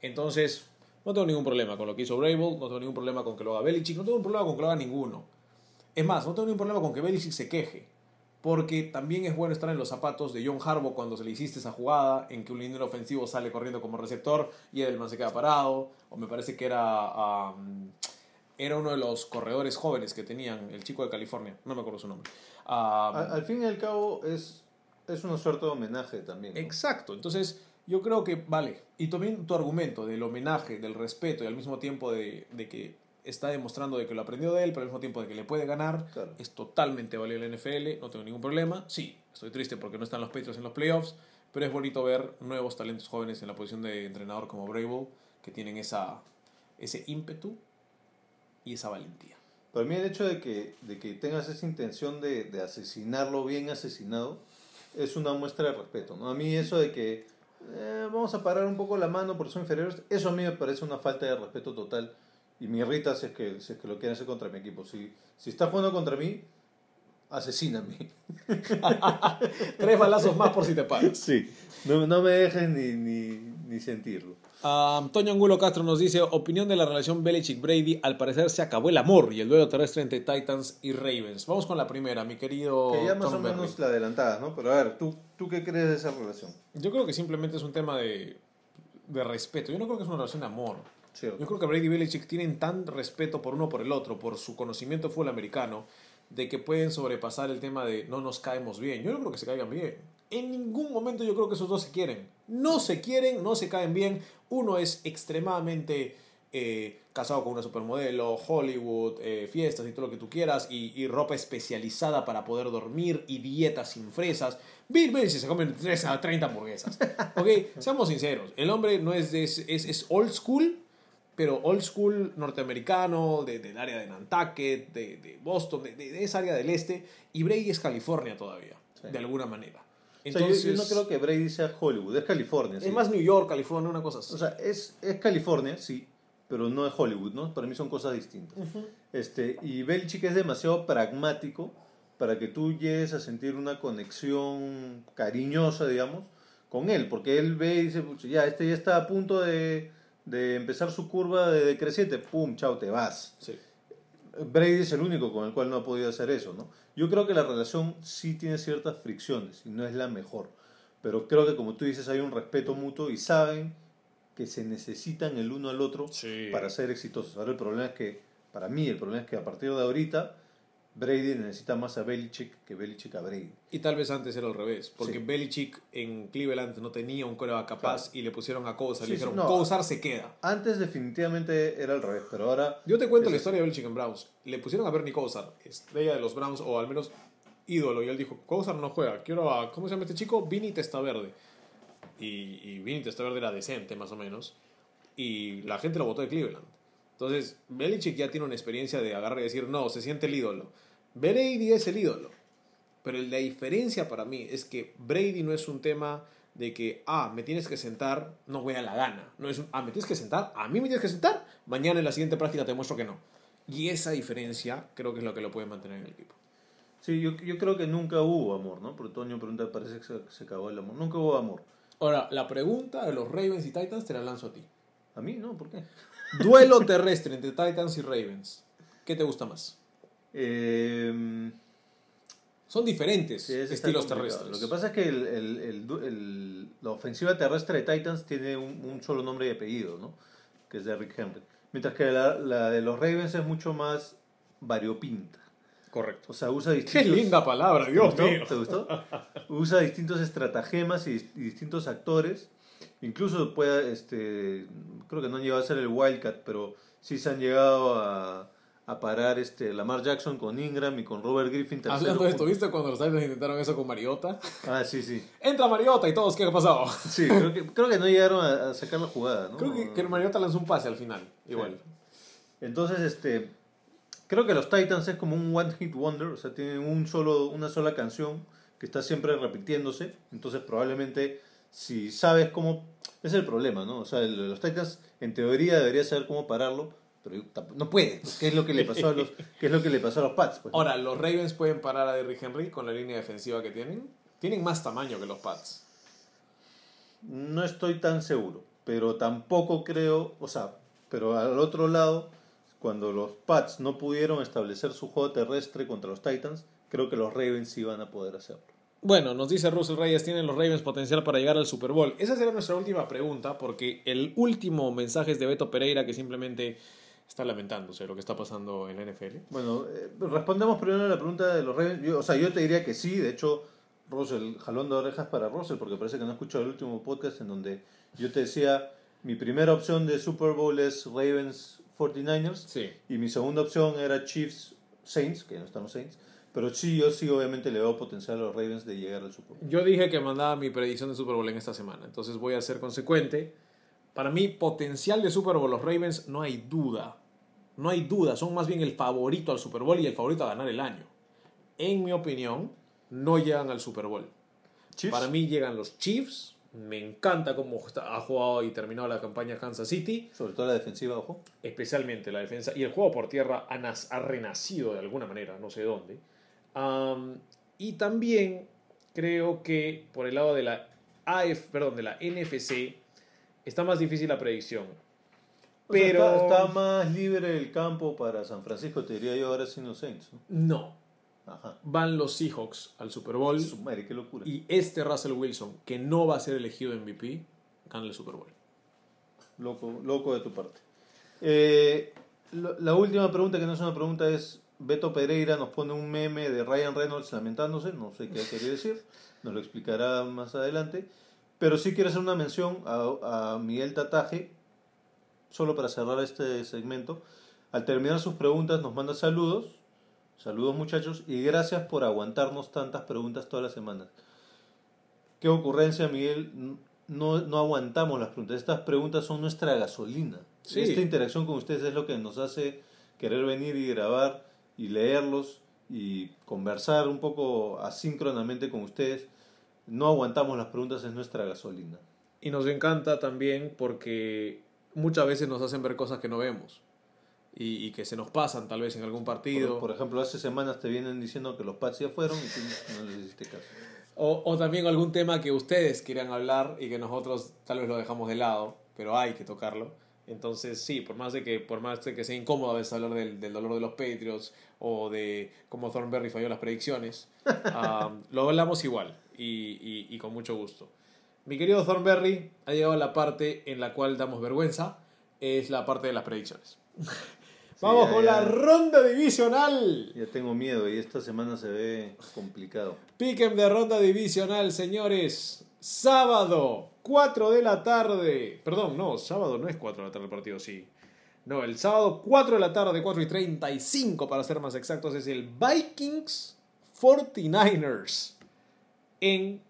Entonces, no tengo ningún problema con lo que hizo Bravel, no tengo ningún problema con que lo haga Belichick, no tengo un problema con que lo haga ninguno. Es más, no tengo ningún problema con que Belichick se queje. Porque también es bueno estar en los zapatos de John Harbaugh cuando se le hiciste esa jugada en que un liniero ofensivo sale corriendo como receptor y Edelman se queda parado. O me parece que era, um, era uno de los corredores jóvenes que tenían, el chico de California, no me acuerdo su nombre. Um,
Al, al fin y al cabo es, es una suerte de homenaje también. ¿no?
Exacto, entonces yo creo que vale. Y también tu argumento del homenaje, del respeto y al mismo tiempo de, de que está demostrando de que lo aprendió de él, pero al mismo tiempo de que le puede ganar,
Claro.
es totalmente válido en la NFL, no tengo ningún problema. Sí, estoy triste porque no están los Patriots en los playoffs, pero es bonito ver nuevos talentos jóvenes en la posición de entrenador como Brable, que tienen esa, ese ímpetu y esa valentía.
Para mí el hecho de que, de que tengas esa intención de, de asesinarlo bien asesinado es una muestra de respeto. ¿no? A mí eso de que eh, vamos a parar un poco la mano porque son inferiores. Eso a mí me parece una falta de respeto total. Y me irrita si es que, si es que lo quieren hacer contra mi equipo. Si, si está jugando contra mí, asesíname.
Tres balazos más por si te paras.
Sí, no, no me dejen ni, ni, ni sentirlo.
Ah, Antonio Angulo Castro nos dice, opinión de la relación Belichick-Brady, al parecer se acabó el amor y el duelo terrestre entre Titans y Ravens. Vamos con la primera, mi querido
Que ya más
Tom
o menos
Berry.
la adelantada, ¿no? Pero a ver, ¿tú, ¿tú qué crees de esa relación?
Yo creo que simplemente es un tema de, de respeto. Yo no creo que es una relación de amor.
Cierto.
Yo creo que Brady y Belichick tienen tan respeto por uno por el otro, por su conocimiento de fútbol americano, de que pueden sobrepasar el tema de no nos caemos bien. Yo no creo que se caigan bien. En ningún momento yo creo que esos dos se quieren. No se quieren, no se caen bien. Uno es extremadamente eh, casado con una supermodelo, Hollywood, eh, fiestas y todo lo que tú quieras, y, y ropa especializada para poder dormir y dietas sin fresas. Bill Belichick se come 3 a 30 hamburguesas. Ok, seamos sinceros. El hombre no es, de, es, es old school, pero old school norteamericano, de- del área de Nantucket, de, de Boston, de, de- esa área del este, y Brady es California todavía,
Sí.
de alguna manera.
O sea, yo-
Entonces,
yo, no creo que Brady sea Hollywood, es California.
es
sí.
más New York, California, una cosa así.
O sea, es, es California, sí, pero no es Hollywood, ¿no? Para mí son cosas distintas. este, y Belichick es demasiado pragmático para que tú llegues a sentir una conexión cariñosa, digamos, con él, porque él ve y dice, "Pucha, ya, este ya está a punto de, de empezar su curva de decreciente, pum, chao, te vas.
Sí.
Brady es el único con el cual no ha podido hacer eso, ¿no? Yo creo que la relación sí tiene ciertas fricciones y no es la mejor, pero creo que como tú dices hay un respeto mutuo y saben que se necesitan el uno al otro
Sí.
para ser exitosos. Ahora el problema es que, para mí, el problema es que a partir de ahorita Brady necesita más a Belichick que Belichick a Brady.
Y tal vez antes era al revés, porque
Sí.
Belichick en Cleveland no tenía un coreback capaz y le pusieron a Kosar
Sí,
y
sí,
dijeron,
no.
Se queda.
Antes definitivamente era al revés, pero ahora...
Yo te cuento
Es
la
así.
historia de Belichick en Browns. Le pusieron a Bernie Kosar, estrella de los Browns, o al menos ídolo, y él dijo, Kosar no juega, quiero a, ¿cómo se llama este chico? Vinny Testaverde. Y, y Vinny Testaverde era decente, más o menos, y la gente lo votó de Cleveland. Entonces, Belichick ya tiene una experiencia de agarrar y decir, no, se siente el ídolo. Brady es el ídolo. Pero la diferencia para mí es que Brady no es un tema de que, ah, me tienes que sentar, no voy a la gana. No es un, ah, me tienes que sentar, a mí me tienes que sentar, mañana en la siguiente práctica te muestro que no. Y esa diferencia creo que es lo que lo puede mantener en el equipo.
Sí, yo, yo creo que nunca hubo amor, ¿no? Porque Toño pregunta, parece que se, se acabó el amor. Nunca hubo amor.
Ahora, la pregunta de los Ravens y Titans te la lanzo a ti.
A mí, ¿no? ¿Por qué?
Duelo terrestre entre Titans y Ravens. ¿Qué te gusta más?
Eh,
Son diferentes
Sí,
estilos terrestres.
Lo que pasa es que el, el- el du- el- la ofensiva terrestre de Titans tiene un, un solo nombre y apellido, ¿no? Que es Derrick Henry. Mientras que la, la de los Ravens es mucho más variopinta.
Correcto.
O sea, usa
Qué
distintos...
linda palabra,
¿Te
Dios
gustó?
mío.
¿Te gustó? Usa distintos estratagemas y, y distintos actores. Incluso puede, este, creo que no han llegado a ser el Wildcat, pero sí se han llegado a, a parar este, Lamar Jackson con Ingram y con Robert Griffin.
Hablando de esto. ¿viste cuando los Titans intentaron eso con Mariota?
Ah, sí, sí.
Entra Mariota y todos, ¿qué ha pasado?
Sí, creo que, creo que no llegaron a, a sacar la jugada, ¿no?
Creo que, que Mariota lanzó un pase al final, igual.
Entonces, este, creo que los Titans es como un one hit wonder, o sea, tienen un solo, una sola canción que está siempre repitiéndose. Entonces, probablemente, si sabes cómo, es el problema, ¿no? O sea, los Titans, en teoría, debería saber cómo pararlo, pero no puede. ¿Qué es lo que le pasó a los, qué es lo que le pasó a los Pats? Pues?
Ahora, ¿los Ravens pueden parar a Derrick Henry con la línea defensiva que tienen? Tienen más tamaño que los Pats.
No estoy tan seguro, pero tampoco creo, o sea, pero al otro lado, cuando los Pats no pudieron establecer su juego terrestre contra los Titans, creo que los Ravens sí van a poder hacerlo.
Bueno, nos dice Russell Reyes, ¿tienen los Ravens potencial para llegar al Super Bowl? Esa será nuestra última pregunta, porque el último mensaje es de Beto Pereira, que simplemente está lamentándose lo que está pasando en la NFL.
Bueno, eh, respondemos primero a la pregunta de los Ravens. Yo- o sea, yo te diría que sí, de hecho, Russell, jalón de orejas para Russell, porque parece que no escuchó el último podcast en donde yo te decía, mi primera opción de Super Bowl es Ravens 49ers.
Sí.
Y mi segunda opción era Chiefs Saints, que no están los Saints. Pero sí, yo sí, obviamente le veo potencial a los Ravens de llegar al Super Bowl.
Yo dije que mandaba mi predicción de Super Bowl en esta semana, entonces voy a ser consecuente. Para mí, potencial de Super Bowl, los Ravens, no hay duda. No hay duda, son más bien el favorito al Super Bowl y el favorito a ganar el año. En mi opinión, no llegan al Super Bowl.
Chiefs.
Para mí llegan los Chiefs, Me encanta cómo ha jugado y terminado la campaña Kansas City,
Sobre todo la defensiva, ojo.
especialmente la defensa. Y el juego por tierra ha renacido de alguna manera, no sé dónde. Y también creo que por el lado de la AF, perdón, de la NFC, está más difícil la predicción.
O sea,
Pero
está, está más libre el campo para San Francisco, te diría yo, ahora sin los Saints. ¿no?
no,
Ajá.
van los Seahawks al Super Bowl
Su madre, qué locura.
y este Russell Wilson, que no va a ser elegido MVP, gana el Super Bowl.
Loco, loco de tu parte. Eh, la última pregunta, que no es una pregunta, es Beto Pereira nos pone un meme de Ryan Reynolds lamentándose, no sé qué quiere decir, nos lo explicará más adelante, pero sí quiero hacer una mención a, a Miguel Tataje, solo para cerrar este segmento. Al terminar sus preguntas nos manda saludos, saludos muchachos, y gracias por aguantarnos tantas preguntas todas las semanas. Qué ocurrencia, Miguel. No, no aguantamos las preguntas. Estas preguntas son nuestra gasolina.
Sí.
Esta interacción con ustedes es lo que nos hace querer venir y grabar y leerlos y conversar un poco asíncronamente con ustedes. No aguantamos las preguntas, es nuestra gasolina.
Y nos encanta también porque muchas veces nos hacen ver cosas que no vemos y, y que se nos pasan tal vez en algún partido.
Por, por ejemplo, hace semanas te vienen diciendo que los Pats ya fueron y tú no les hiciste caso.
O, o también algún tema que ustedes quieran hablar y que nosotros tal vez lo dejamos de lado, pero hay que tocarlo. Entonces, sí, por más de que, por más de que sea incómodo a veces hablar del, del dolor de los Patriots o de cómo Thornberry falló las predicciones, lo hablamos igual y, y- y con mucho gusto. Mi querido Thornberry, ha llegado la parte en la cual damos vergüenza, es la parte de las predicciones. Vamos
ya,
con
ya.
la ronda divisional.
Ya tengo miedo y esta semana se ve complicado.
Piquen de ronda divisional, señores. Sábado, 4 de la tarde. Perdón, no, sábado no es 4 de la tarde el partido, sí. No, el sábado 4 de la tarde, 4 y 35 para ser más exactos, es el Vikings 49ers en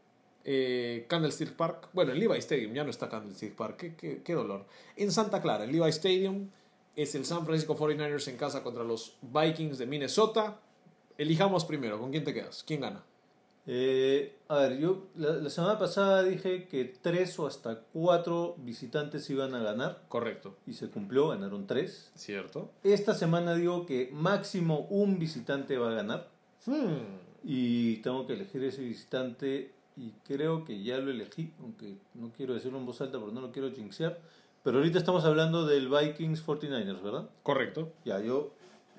eh, Candlestick Park. Bueno, en Levi Stadium, ya no está Candlestick Park, qué, qué- dolor. En Santa Clara, en Levi Stadium, es el San Francisco 49ers en casa contra los Vikings de Minnesota. Elijamos primero, ¿con quién te quedas? ¿Quién gana?
Eh, a ver, yo la, la semana pasada dije que tres o hasta cuatro visitantes iban a ganar
Correcto.
y se cumplió, ganaron tres.
Cierto.
Esta semana digo que máximo un visitante va a ganar
Hmm.
y tengo que elegir ese visitante y creo que ya lo elegí, aunque no quiero decirlo en voz alta porque no lo quiero jinxear. Pero ahorita estamos hablando del Vikings 49ers, ¿verdad?
Correcto.
Ya, yo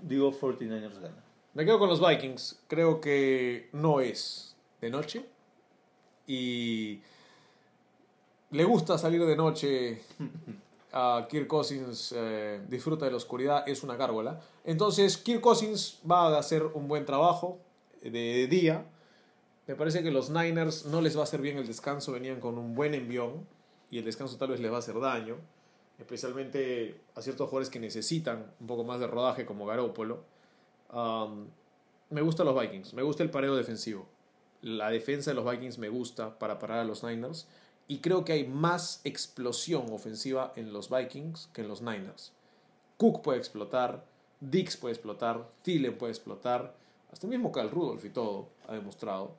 digo 49ers gana.
Me quedo con los Vikings. Creo que no es de noche. Y le gusta salir de noche. A Kirk Cousins eh, disfruta de la oscuridad, es una gárgola. Entonces, Kirk Cousins va a hacer un buen trabajo de día. Me parece que los Niners no les va a hacer bien el descanso, venían con un buen envión y el descanso tal vez les va a hacer daño, especialmente a ciertos jugadores que necesitan un poco más de rodaje como Garópolo. Me gustan los Vikings, me gusta el pareo defensivo. La defensa de los Vikings me gusta para parar a los Niners y creo que hay más explosión ofensiva en los Vikings que en los Niners. Cook puede explotar, Dix puede explotar, Thielen puede explotar, hasta el mismo Cal Rudolph y todo ha demostrado.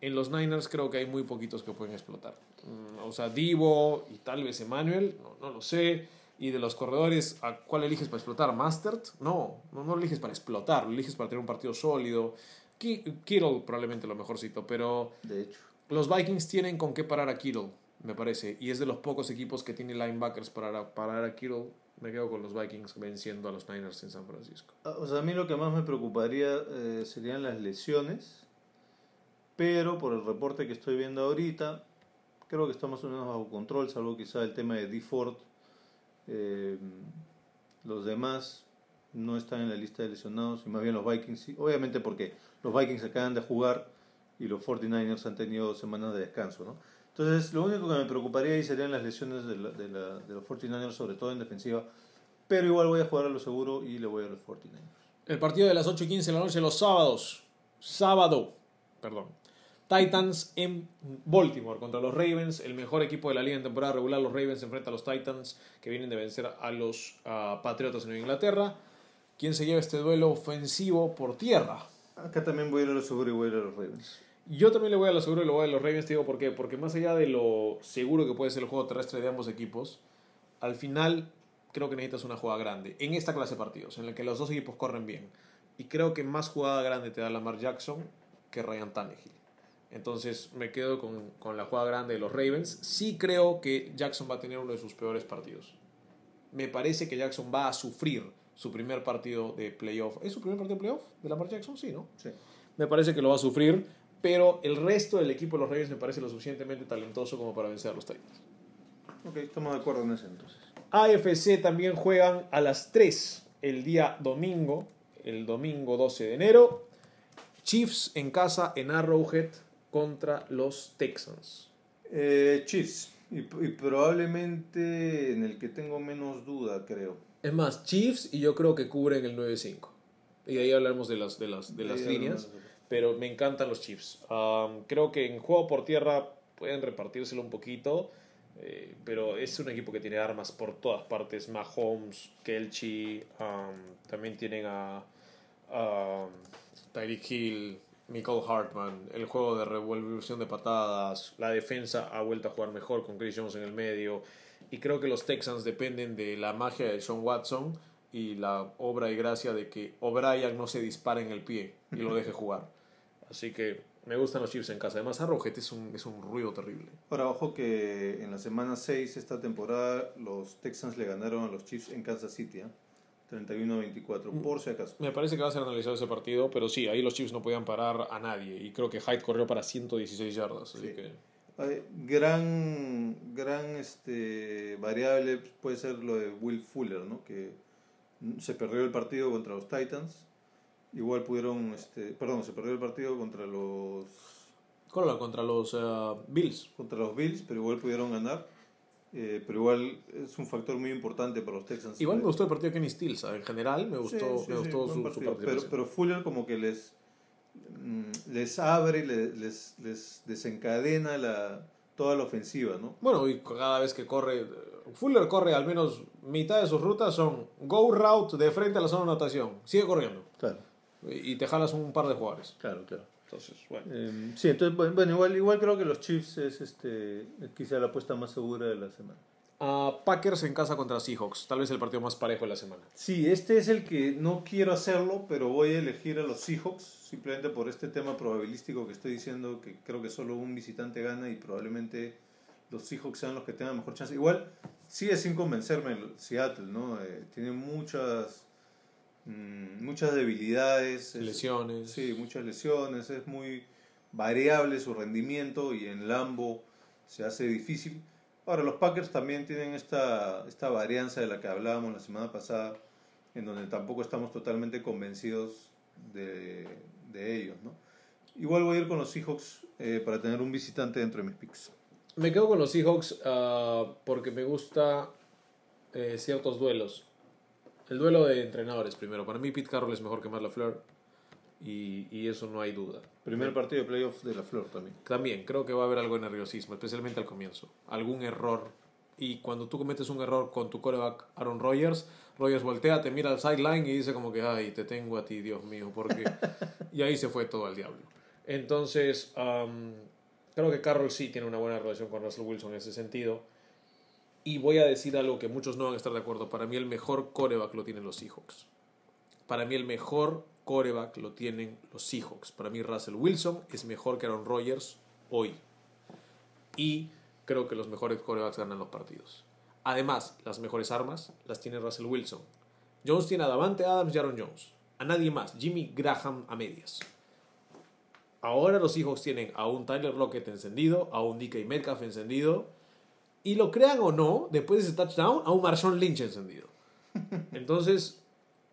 En los Niners creo que hay muy poquitos que pueden explotar. Mm, O sea, Divo y tal vez Emmanuel, no, no lo sé. Y de los corredores, ¿a cuál eliges para explotar? ¿Mastert? No, no, no lo eliges para explotar, lo eliges para tener un partido sólido. Ki- Kittle probablemente lo mejorcito, pero
De hecho.
los Vikings tienen con qué parar a Kittle, me parece. Y es de los pocos equipos que tiene linebackers para parar a Kittle. Me quedo con los Vikings venciendo a los Niners en San Francisco.
Ah, O sea, a mí lo que más me preocuparía eh, serían las lesiones, pero por el reporte que estoy viendo ahorita, creo que estamos más o menos bajo control, salvo quizá el tema de D. Ford. Eh, los demás no están en la lista de lesionados, y más bien los Vikings sí. Obviamente porque los Vikings acaban de jugar y los 49ers han tenido semanas de descanso, ¿no? Entonces, lo único que me preocuparía ahí serían las lesiones de, los 49ers, sobre todo en defensiva. Pero igual voy a jugar a lo seguro y le voy a los 49ers.
El partido de las 8 y 15 de la noche, los sábados. Sábado, perdón. Titans en Baltimore contra los Ravens, el mejor equipo de la liga en temporada regular. Los Ravens enfrentan a los Titans que vienen de vencer a los ah, Patriotas en Inglaterra. ¿Quién se lleva este duelo ofensivo por tierra?
Acá también voy a ir a lo seguro y voy a ir a los Ravens.
Yo también le voy a lo seguro y le voy a los Ravens, te digo por qué. Porque más allá de lo seguro que puede ser el juego terrestre de ambos equipos, al final creo que necesitas una jugada grande. En esta clase de partidos, en la que los dos equipos corren bien. Y creo que más jugada grande te da Lamar Jackson que Ryan Tannehill. Entonces me quedo con, con la jugada grande de los Ravens. Sí creo que Jackson va a tener uno de sus peores partidos. Me parece que Jackson va a sufrir su primer partido de playoff. ¿Es su primer partido de playoff de Lamar Jackson? Sí, ¿no?
Sí.
Me parece que lo va a sufrir, pero el resto del equipo de los Ravens me parece lo suficientemente talentoso como para vencer a los Titans.
Ok, estamos de acuerdo en eso entonces.
AFC también juegan a las 3 el día domingo, el domingo 12 de enero. Chiefs en casa en Arrowhead contra los Texans.
Eh, Chiefs. Y, y probablemente en el que tengo menos duda, creo.
Es más, Chiefs y yo creo que cubren el 9-5. Y ahí hablaremos de las, de las, de las líneas.
hablamos.
Pero me encantan los Chiefs. Um, creo que en juego por tierra pueden repartírselo un poquito. eh, pero es un equipo que tiene armas por todas partes. Mahomes, Kelchi. um, también tienen a, a Tyreek Hill, Michael Hartman. El juego de revolución de patadas. La defensa ha vuelto a jugar mejor con Chris Jones en el medio. Y creo que los Texans dependen de la magia de Sean Watson y la obra y gracia de que O'Brien no se dispare en el pie y lo deje jugar. Así que me gustan los Chiefs en casa. Además, Arrowhead es un, es un ruido terrible.
Ahora, ojo que en la semana 6 esta temporada los Texans le ganaron a los Chiefs en Kansas City, ¿eh? 31-24, por si acaso.
Me parece que va a ser analizado ese partido, pero sí, ahí los Chiefs no podían parar a nadie. Y creo que Hyde corrió para 116 yardas. Así
Sí.
que
Gran, gran este, variable puede ser lo de Will Fuller, ¿no? que se perdió el partido contra los Titans. Igual pudieron, este, perdón, se perdió el partido contra los
contra los eh, Bills.
contra los Bills, pero igual pudieron ganar. Eh, pero igual es un factor muy importante para los Texans.
Igual me gustó el partido de Kenny Stills. En general, me gustó,
Sí, sí,
me gustó su,
partido. pero,
participación.
pero Fuller como que les les abre, les, les, desencadena la, toda la ofensiva, ¿no?
Bueno, y cada vez que corre, Fuller corre al menos mitad de sus rutas son go route de frente a la zona de anotación. Sigue corriendo.
Claro,
Y te jalas un par de jugadores.
claro, claro.
Entonces, bueno.
Eh, sí, entonces, bueno, bueno, igual, igual creo que los Chiefs es este quizá la apuesta más segura de la semana.
Ah, Packers en casa contra Seahawks. Tal vez el partido más parejo de la semana.
Sí, este es el que no quiero hacerlo, pero voy a elegir a los Seahawks, simplemente por este tema probabilístico que estoy diciendo, que creo que solo un visitante gana y probablemente los Seahawks sean los que tengan mejor chance. Igual sigue sin convencerme el Seattle, ¿no? Eh, tiene muchas, mm, muchas debilidades. es-
Lesiones.
Sí, muchas lesiones, es muy variable su rendimiento y en Lambo se hace difícil. Ahora, los Packers también tienen esta, esta varianza de la que hablábamos la semana pasada, en donde tampoco estamos totalmente convencidos de, de ellos, ¿no? Igual voy a ir con los Seahawks eh, para tener un visitante dentro de mis picks.
Me quedo con los Seahawks ah, porque me gusta eh, ciertos duelos. El duelo de entrenadores primero. Para mí Pete Carroll es mejor que Matt LaFleur y, y eso no hay duda.
Primer partido de playoff de la Flor también.
También creo que va a haber algo de nerviosismo, especialmente al comienzo. Algún error. Y cuando tú cometes un error con tu coreback Aaron Rodgers, Rodgers voltea, te mira al sideline y dice como que, ay, te tengo a ti, Dios mío, porque... y ahí se fue todo al diablo. Entonces, creo que Carroll sí tiene una buena relación con Russell Wilson en ese sentido. Y voy a decir algo que muchos no van a estar de acuerdo. Para mí el mejor coreback lo tienen los Seahawks. Para mí el mejor coreback lo tienen los Seahawks. Para mí Russell Wilson es mejor que Aaron Rodgers hoy. Y creo que los mejores corebacks ganan los partidos. Además, las mejores armas las tiene Russell Wilson. Jones tiene a Davante Adams y Aaron Jones. A nadie más. Jimmy Graham a medias. Ahora los Seahawks tienen a un Tyler Lockett encendido, a un DK Metcalf encendido. Y lo crean o no, después de ese touchdown, a un Marshawn Lynch encendido. Entonces,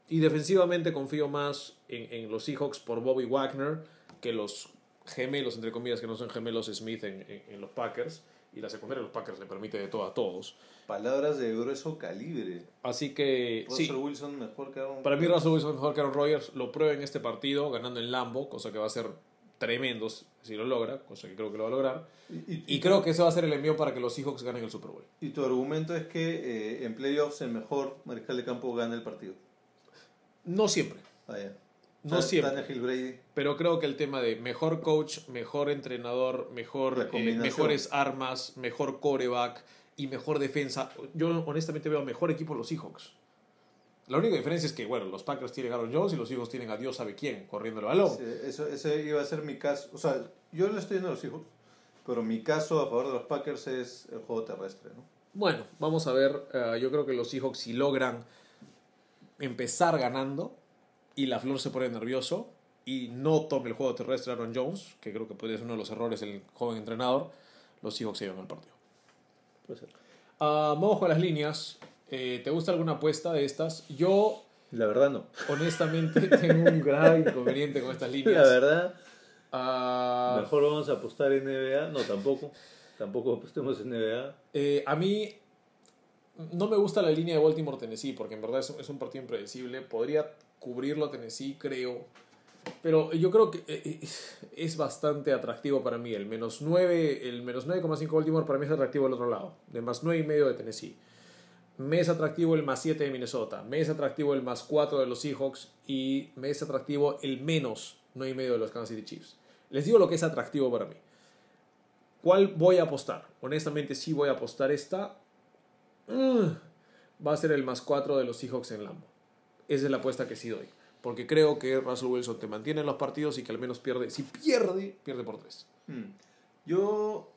y defensivamente confío más en, en los Seahawks por Bobby Wagner que los gemelos, entre comillas, que no son gemelos Smith en, en- en los Packers. Y la secundaria de los Packers le permite de todo a todos.
Palabras de grueso calibre.
Así que,
Russell
sí,
Wilson mejor que Aaron
para mí Russell Wilson mejor que Aaron Rodgers. Lo prueba en este partido, ganando en Lambo, cosa que va a ser tremendo si lo logra, cosa que creo que lo va a lograr.
Y, y-
Y creo que ese va a ser el envío para que los Seahawks ganen el Super Bowl.
y tu argumento es que eh, en playoffs el mejor mariscal de campo gana el partido.
No siempre.
Ah, ya.
No
Tan-
siempre.
Brady.
Pero creo que el tema de mejor coach, mejor entrenador, mejor, eh, mejores armas, mejor coreback y mejor defensa. Yo honestamente veo mejor equipo los Seahawks. La única diferencia es que, bueno, los Packers tienen a Aaron Jones y los Seahawks tienen a Dios sabe quién corriendo el balón.
Sí, eso, ese iba a ser mi caso. O sea, yo le estoy yendo a los hijos, pero mi caso a favor de los Packers es el juego terrestre, ¿no?
Bueno, vamos a ver. eh, yo creo que los Seahawks si logran empezar ganando y la flor se pone nervioso y no tome el juego terrestre Aaron Jones, que creo que podría ser uno de los errores del joven entrenador, los Seahawks se llevan el partido.
Puede ser.
Ah, vamos con las líneas. Eh, ¿Te gusta alguna apuesta de estas? Yo,
La verdad no.
honestamente, tengo un gran inconveniente con estas líneas.
La verdad,
Ah,
mejor vamos a apostar en NBA. No, tampoco. Tampoco apostemos en NBA.
eh, a mí no me gusta la línea de Baltimore-Tennessee porque en verdad es, es un partido impredecible. Podría cubrirlo Tennessee, creo. Pero yo creo que eh, eh, es bastante atractivo para mí. El menos 9, el menos 9,5 Baltimore para mí es atractivo del otro lado. De más 9 y medio de Tennessee. Me es atractivo el más 7 de Minnesota. Me es atractivo el más 4 de los Seahawks. Y me es atractivo el menos 9 y medio de los Kansas City Chiefs. Les digo lo que es atractivo para mí. ¿Cuál voy a apostar? Honestamente sí voy a apostar esta. Mm, va a ser el más 4 de los Seahawks en Lambo. Esa es la apuesta que sí doy. Porque creo que Russell Wilson te mantiene en los partidos y que al menos pierde. Si pierde, pierde por 3.
Hmm. Yo.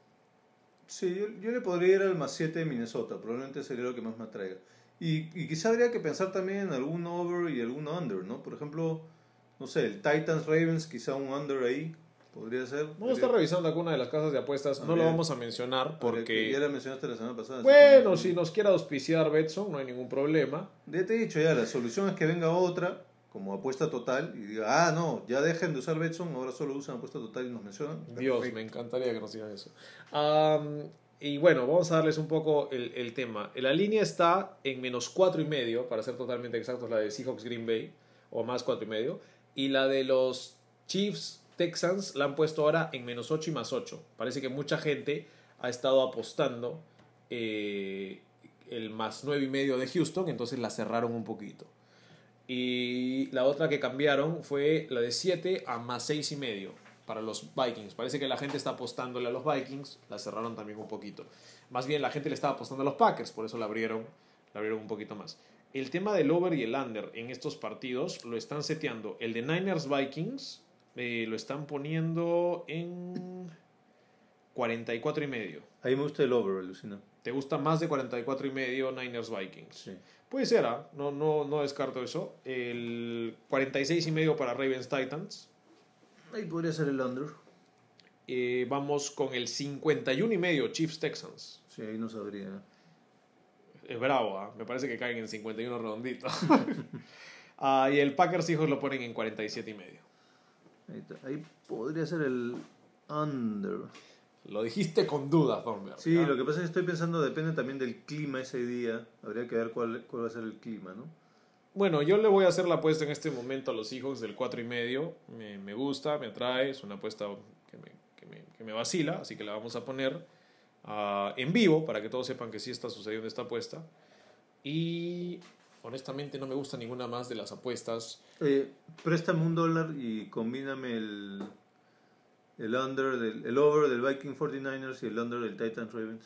Sí, yo, yo le podría ir al más 7 de Minnesota. Probablemente sería lo que más me atraiga. Y, y quizá habría que pensar también en algún over y algún under, ¿no? Por ejemplo, no sé, el Titans Ravens, quizá un under ahí. Podría ser.
Vamos a estar revisando alguna de las casas de apuestas. No lo vamos a mencionar porque.
Ya la mencionaste la semana pasada.
Bueno,
que-
si nos quiere auspiciar Betson, no hay ningún problema.
Ya te he dicho ya, la solución es que venga otra como apuesta total y diga, ah, no, ya dejen de usar Betson, ahora solo usan apuesta total y nos mencionan.
Dios,
Perfecto.
me encantaría que nos digan eso. Y bueno, vamos a darles un poco el, el tema. La línea está en menos cuatro y medio, para ser totalmente exactos, la de Seahawks Green Bay, o más cuatro y medio. Y la de los Chiefs Texans la han puesto ahora en menos 8 y más 8. Parece que mucha gente ha estado apostando eh, el más nueve y medio de Houston, entonces la cerraron un poquito. Y la otra que cambiaron fue la de 7 a más 6 y medio para los Vikings. Parece que la gente está apostándole a los Vikings, la cerraron también un poquito. Más bien la gente le estaba apostando a los Packers, por eso la abrieron, la abrieron un poquito más. El tema del over y el under en estos partidos lo están seteando. El de Niners Vikings eh, lo están poniendo en 44 y medio.
A mí me gusta el over, alucina.
¿Te gusta más de 44 y medio Niners Vikings?
Sí.
Puede ser, ¿ah? no, no, no descarto eso. El 46 y medio para Ravens Titans.
Ahí podría ser el under.
Eh, vamos con el 51 y medio Chiefs Texans.
Sí, ahí no sabría.
Es bravo, ¿ah? me parece que caen en 51 redondito. Ah, y el Packers hijos lo ponen en 47 y medio.
Ahí, está. Ahí podría ser el under.
Lo dijiste con duda, Thornberg.
Sí,
¿ah?
lo que pasa es que estoy pensando, depende también del clima ese día. Habría que ver cuál, cuál va a ser el clima, ¿no?
Bueno, yo le voy a hacer la apuesta en este momento a los hijos del 4 y medio. Me, me gusta, me atrae, es una apuesta que me, que me, que me vacila, así que la vamos a poner ah, en vivo para que todos sepan que sí está sucediendo esta apuesta. Y honestamente no me gusta ninguna más de las apuestas.
Eh, préstame un dólar y combíname el, el under del, el over del Viking 49ers y el under del Titans Ravens.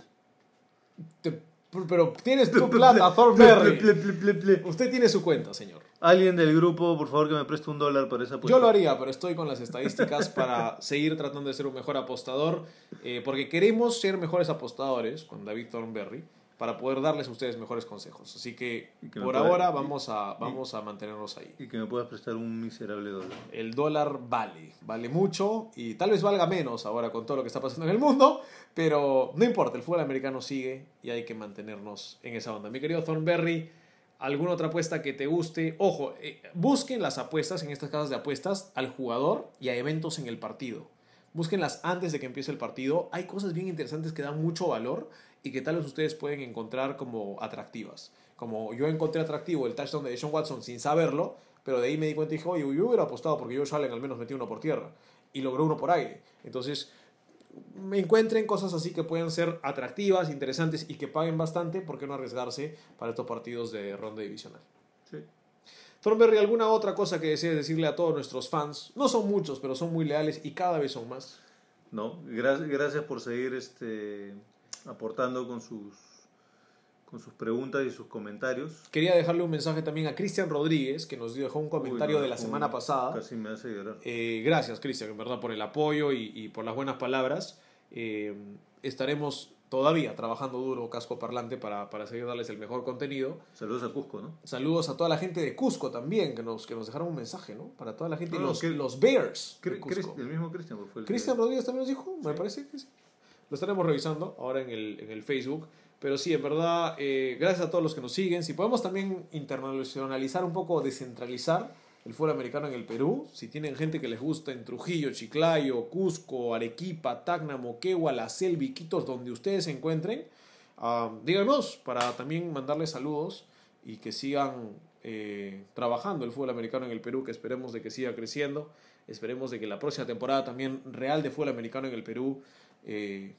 Te- pero tienes tu plata,
ple.
Usted tiene su cuenta, señor.
Alguien del grupo, por favor, que me preste un dólar para esa apuesta.
Yo lo haría, pero estoy con las estadísticas para seguir tratando de ser un mejor apostador, eh, porque queremos ser mejores apostadores con David Thornberry para poder darles a ustedes mejores consejos. Así que, por
pueda-
ahora vamos a, vamos a mantenernos ahí.
Y que me puedas prestar un miserable dólar.
El dólar vale, vale mucho y tal vez valga menos ahora con todo lo que está pasando en el mundo, pero no importa, el fútbol americano sigue y hay que mantenernos en esa onda. Mi querido Thornberry, ¿alguna otra apuesta que te guste? Ojo, eh, busquen las apuestas en estas casas de apuestas al jugador y a eventos en el partido. Búsquenlas antes de que empiece el partido. Hay cosas bien interesantes que dan mucho valor y que tal vez ustedes pueden encontrar como atractivas. Como yo encontré atractivo el touchdown de Sean Watson sin saberlo, pero de ahí me di cuenta y dije, oye, yo hubiera apostado porque Josh Allen al menos metió uno por tierra y logró uno por aire. Entonces, me encuentren cosas así que puedan ser atractivas, interesantes y que paguen bastante, ¿por qué no arriesgarse para estos partidos de ronda divisional?
Sí.
Thornberry, ¿alguna otra cosa que desees decirle a todos nuestros fans? No son muchos, pero son muy leales y cada vez son más.
No, gracias, gracias por seguir este, aportando con sus, con sus preguntas y sus comentarios.
Quería dejarle un mensaje también a Cristian Rodríguez, que nos dejó un comentario
Uy, no,
de la
un-
semana pasada.
Casi me hace llorar.
Eh, gracias, Cristian, en verdad, por el apoyo y, y por las buenas palabras. Eh, estaremos todavía trabajando duro, casco parlante, para, para seguir darles el mejor contenido.
Saludos a Cusco, ¿no?
Saludos a toda la gente de Cusco también, que nos, que nos dejaron un mensaje, ¿no? Para toda la gente,
No,
los,
que-
los Bears. de Cusco.
El mismo Cristian fue el que-
Cristian Rodríguez también nos dijo, me parece que sí. Lo estaremos revisando ahora en el, en el Facebook. Pero sí, en verdad, eh, gracias a todos los que nos siguen. Si podemos también internacionalizar un poco, descentralizar el fútbol americano en el Perú. Si tienen gente que les gusta en Trujillo, Chiclayo, Cusco, Arequipa, Tacna, Moquegua, La Selva, Iquitos, donde ustedes se encuentren, ah, díganos para también mandarles saludos y que sigan eh, trabajando el fútbol americano en el Perú, que esperemos de que siga creciendo. Esperemos de que la próxima temporada también real de fútbol americano en el Perú eh,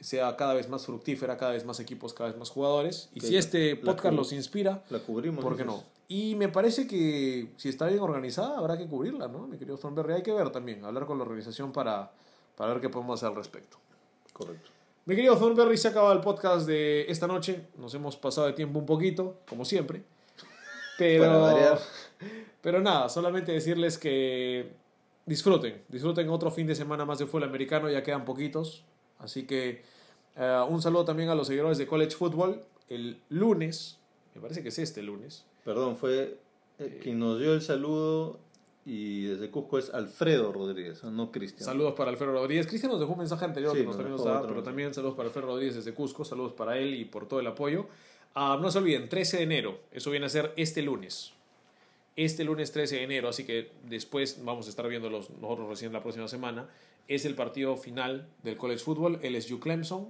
sea cada vez más fructífera, cada vez más equipos, cada vez más jugadores. Y
Que
si este podcast los inspira,
La cubrimos.
¿por qué no? Y me parece que si está bien organizada, habrá que cubrirla, ¿no? Mi querido Thornberry, hay que ver también, hablar con la organización para, para ver qué podemos hacer al respecto.
Correcto.
Mi querido Thornberry, se acaba el podcast de esta noche. Nos hemos pasado de tiempo un poquito, como siempre. Pero, pero nada, solamente decirles que disfruten. Disfruten otro fin de semana más de fútbol americano, ya quedan poquitos. Así que eh, un saludo también a los seguidores de College Football. El lunes, me parece que es este lunes.
Perdón, fue eh, quien nos dio el saludo y desde Cusco es Alfredo Rodríguez, no Cristian.
Saludos para Alfredo Rodríguez. Cristian nos dejó un mensaje anterior
Sí,
que nos
nos
también nos daba, pero también saludos para Alfredo Rodríguez desde Cusco. Saludos para él y por todo el apoyo. Ah, no se olviden, 13 de enero. Eso viene a ser este lunes. Este lunes 13 de enero, así que después vamos a estar viendo los nosotros recién la próxima semana. Es el partido final del college football, LSU Clemson.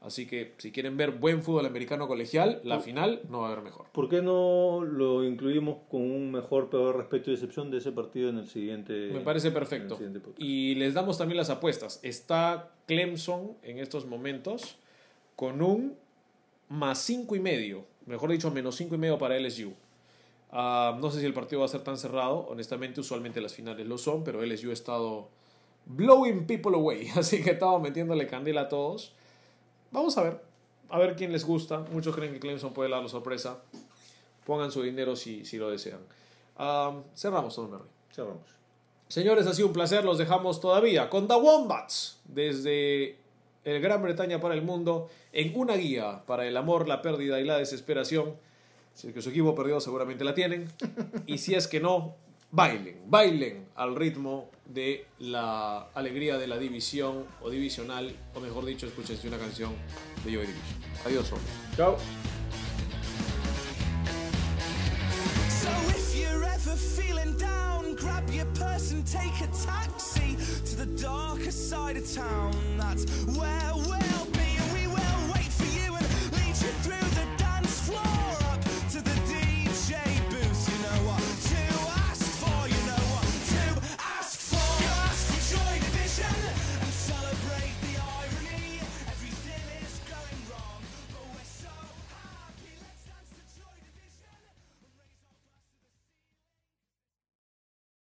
Así que si quieren ver buen fútbol americano colegial, la final no va a haber mejor.
¿Por qué no lo incluimos con un mejor, peor respeto y decepción de ese partido en el siguiente?
Me parece perfecto. Y les damos también las apuestas. Está Clemson en estos momentos con un más cinco y medio. Mejor dicho, menos cinco y medio para LSU. Ah, no sé si el partido va a ser tan cerrado. Honestamente, usualmente las finales lo son, pero LSU ha estado blowing people away. Así que estaba metiéndole candela a todos. Vamos a ver. A ver quién les gusta. Muchos creen que Clemson puede dar la sorpresa. Pongan su dinero si, si lo desean. Ah, cerramos, Don Merry.
Cerramos.
Señores, ha sido un placer. Los dejamos todavía con The Wombats desde el Gran Bretaña para el mundo en una guía para el amor, la pérdida y la desesperación. Si es que su equipo perdió, seguramente la tienen. Y si es que no, bailen, bailen al ritmo de la alegría de la división o divisional, o mejor dicho, escúchense una canción de Joy Division. Adiós, hombres.
Chao.
So if you're ever feeling down, grab your purse and take a taxi to the darker side of town. That's where we'll be, and we will wait for you and lead you through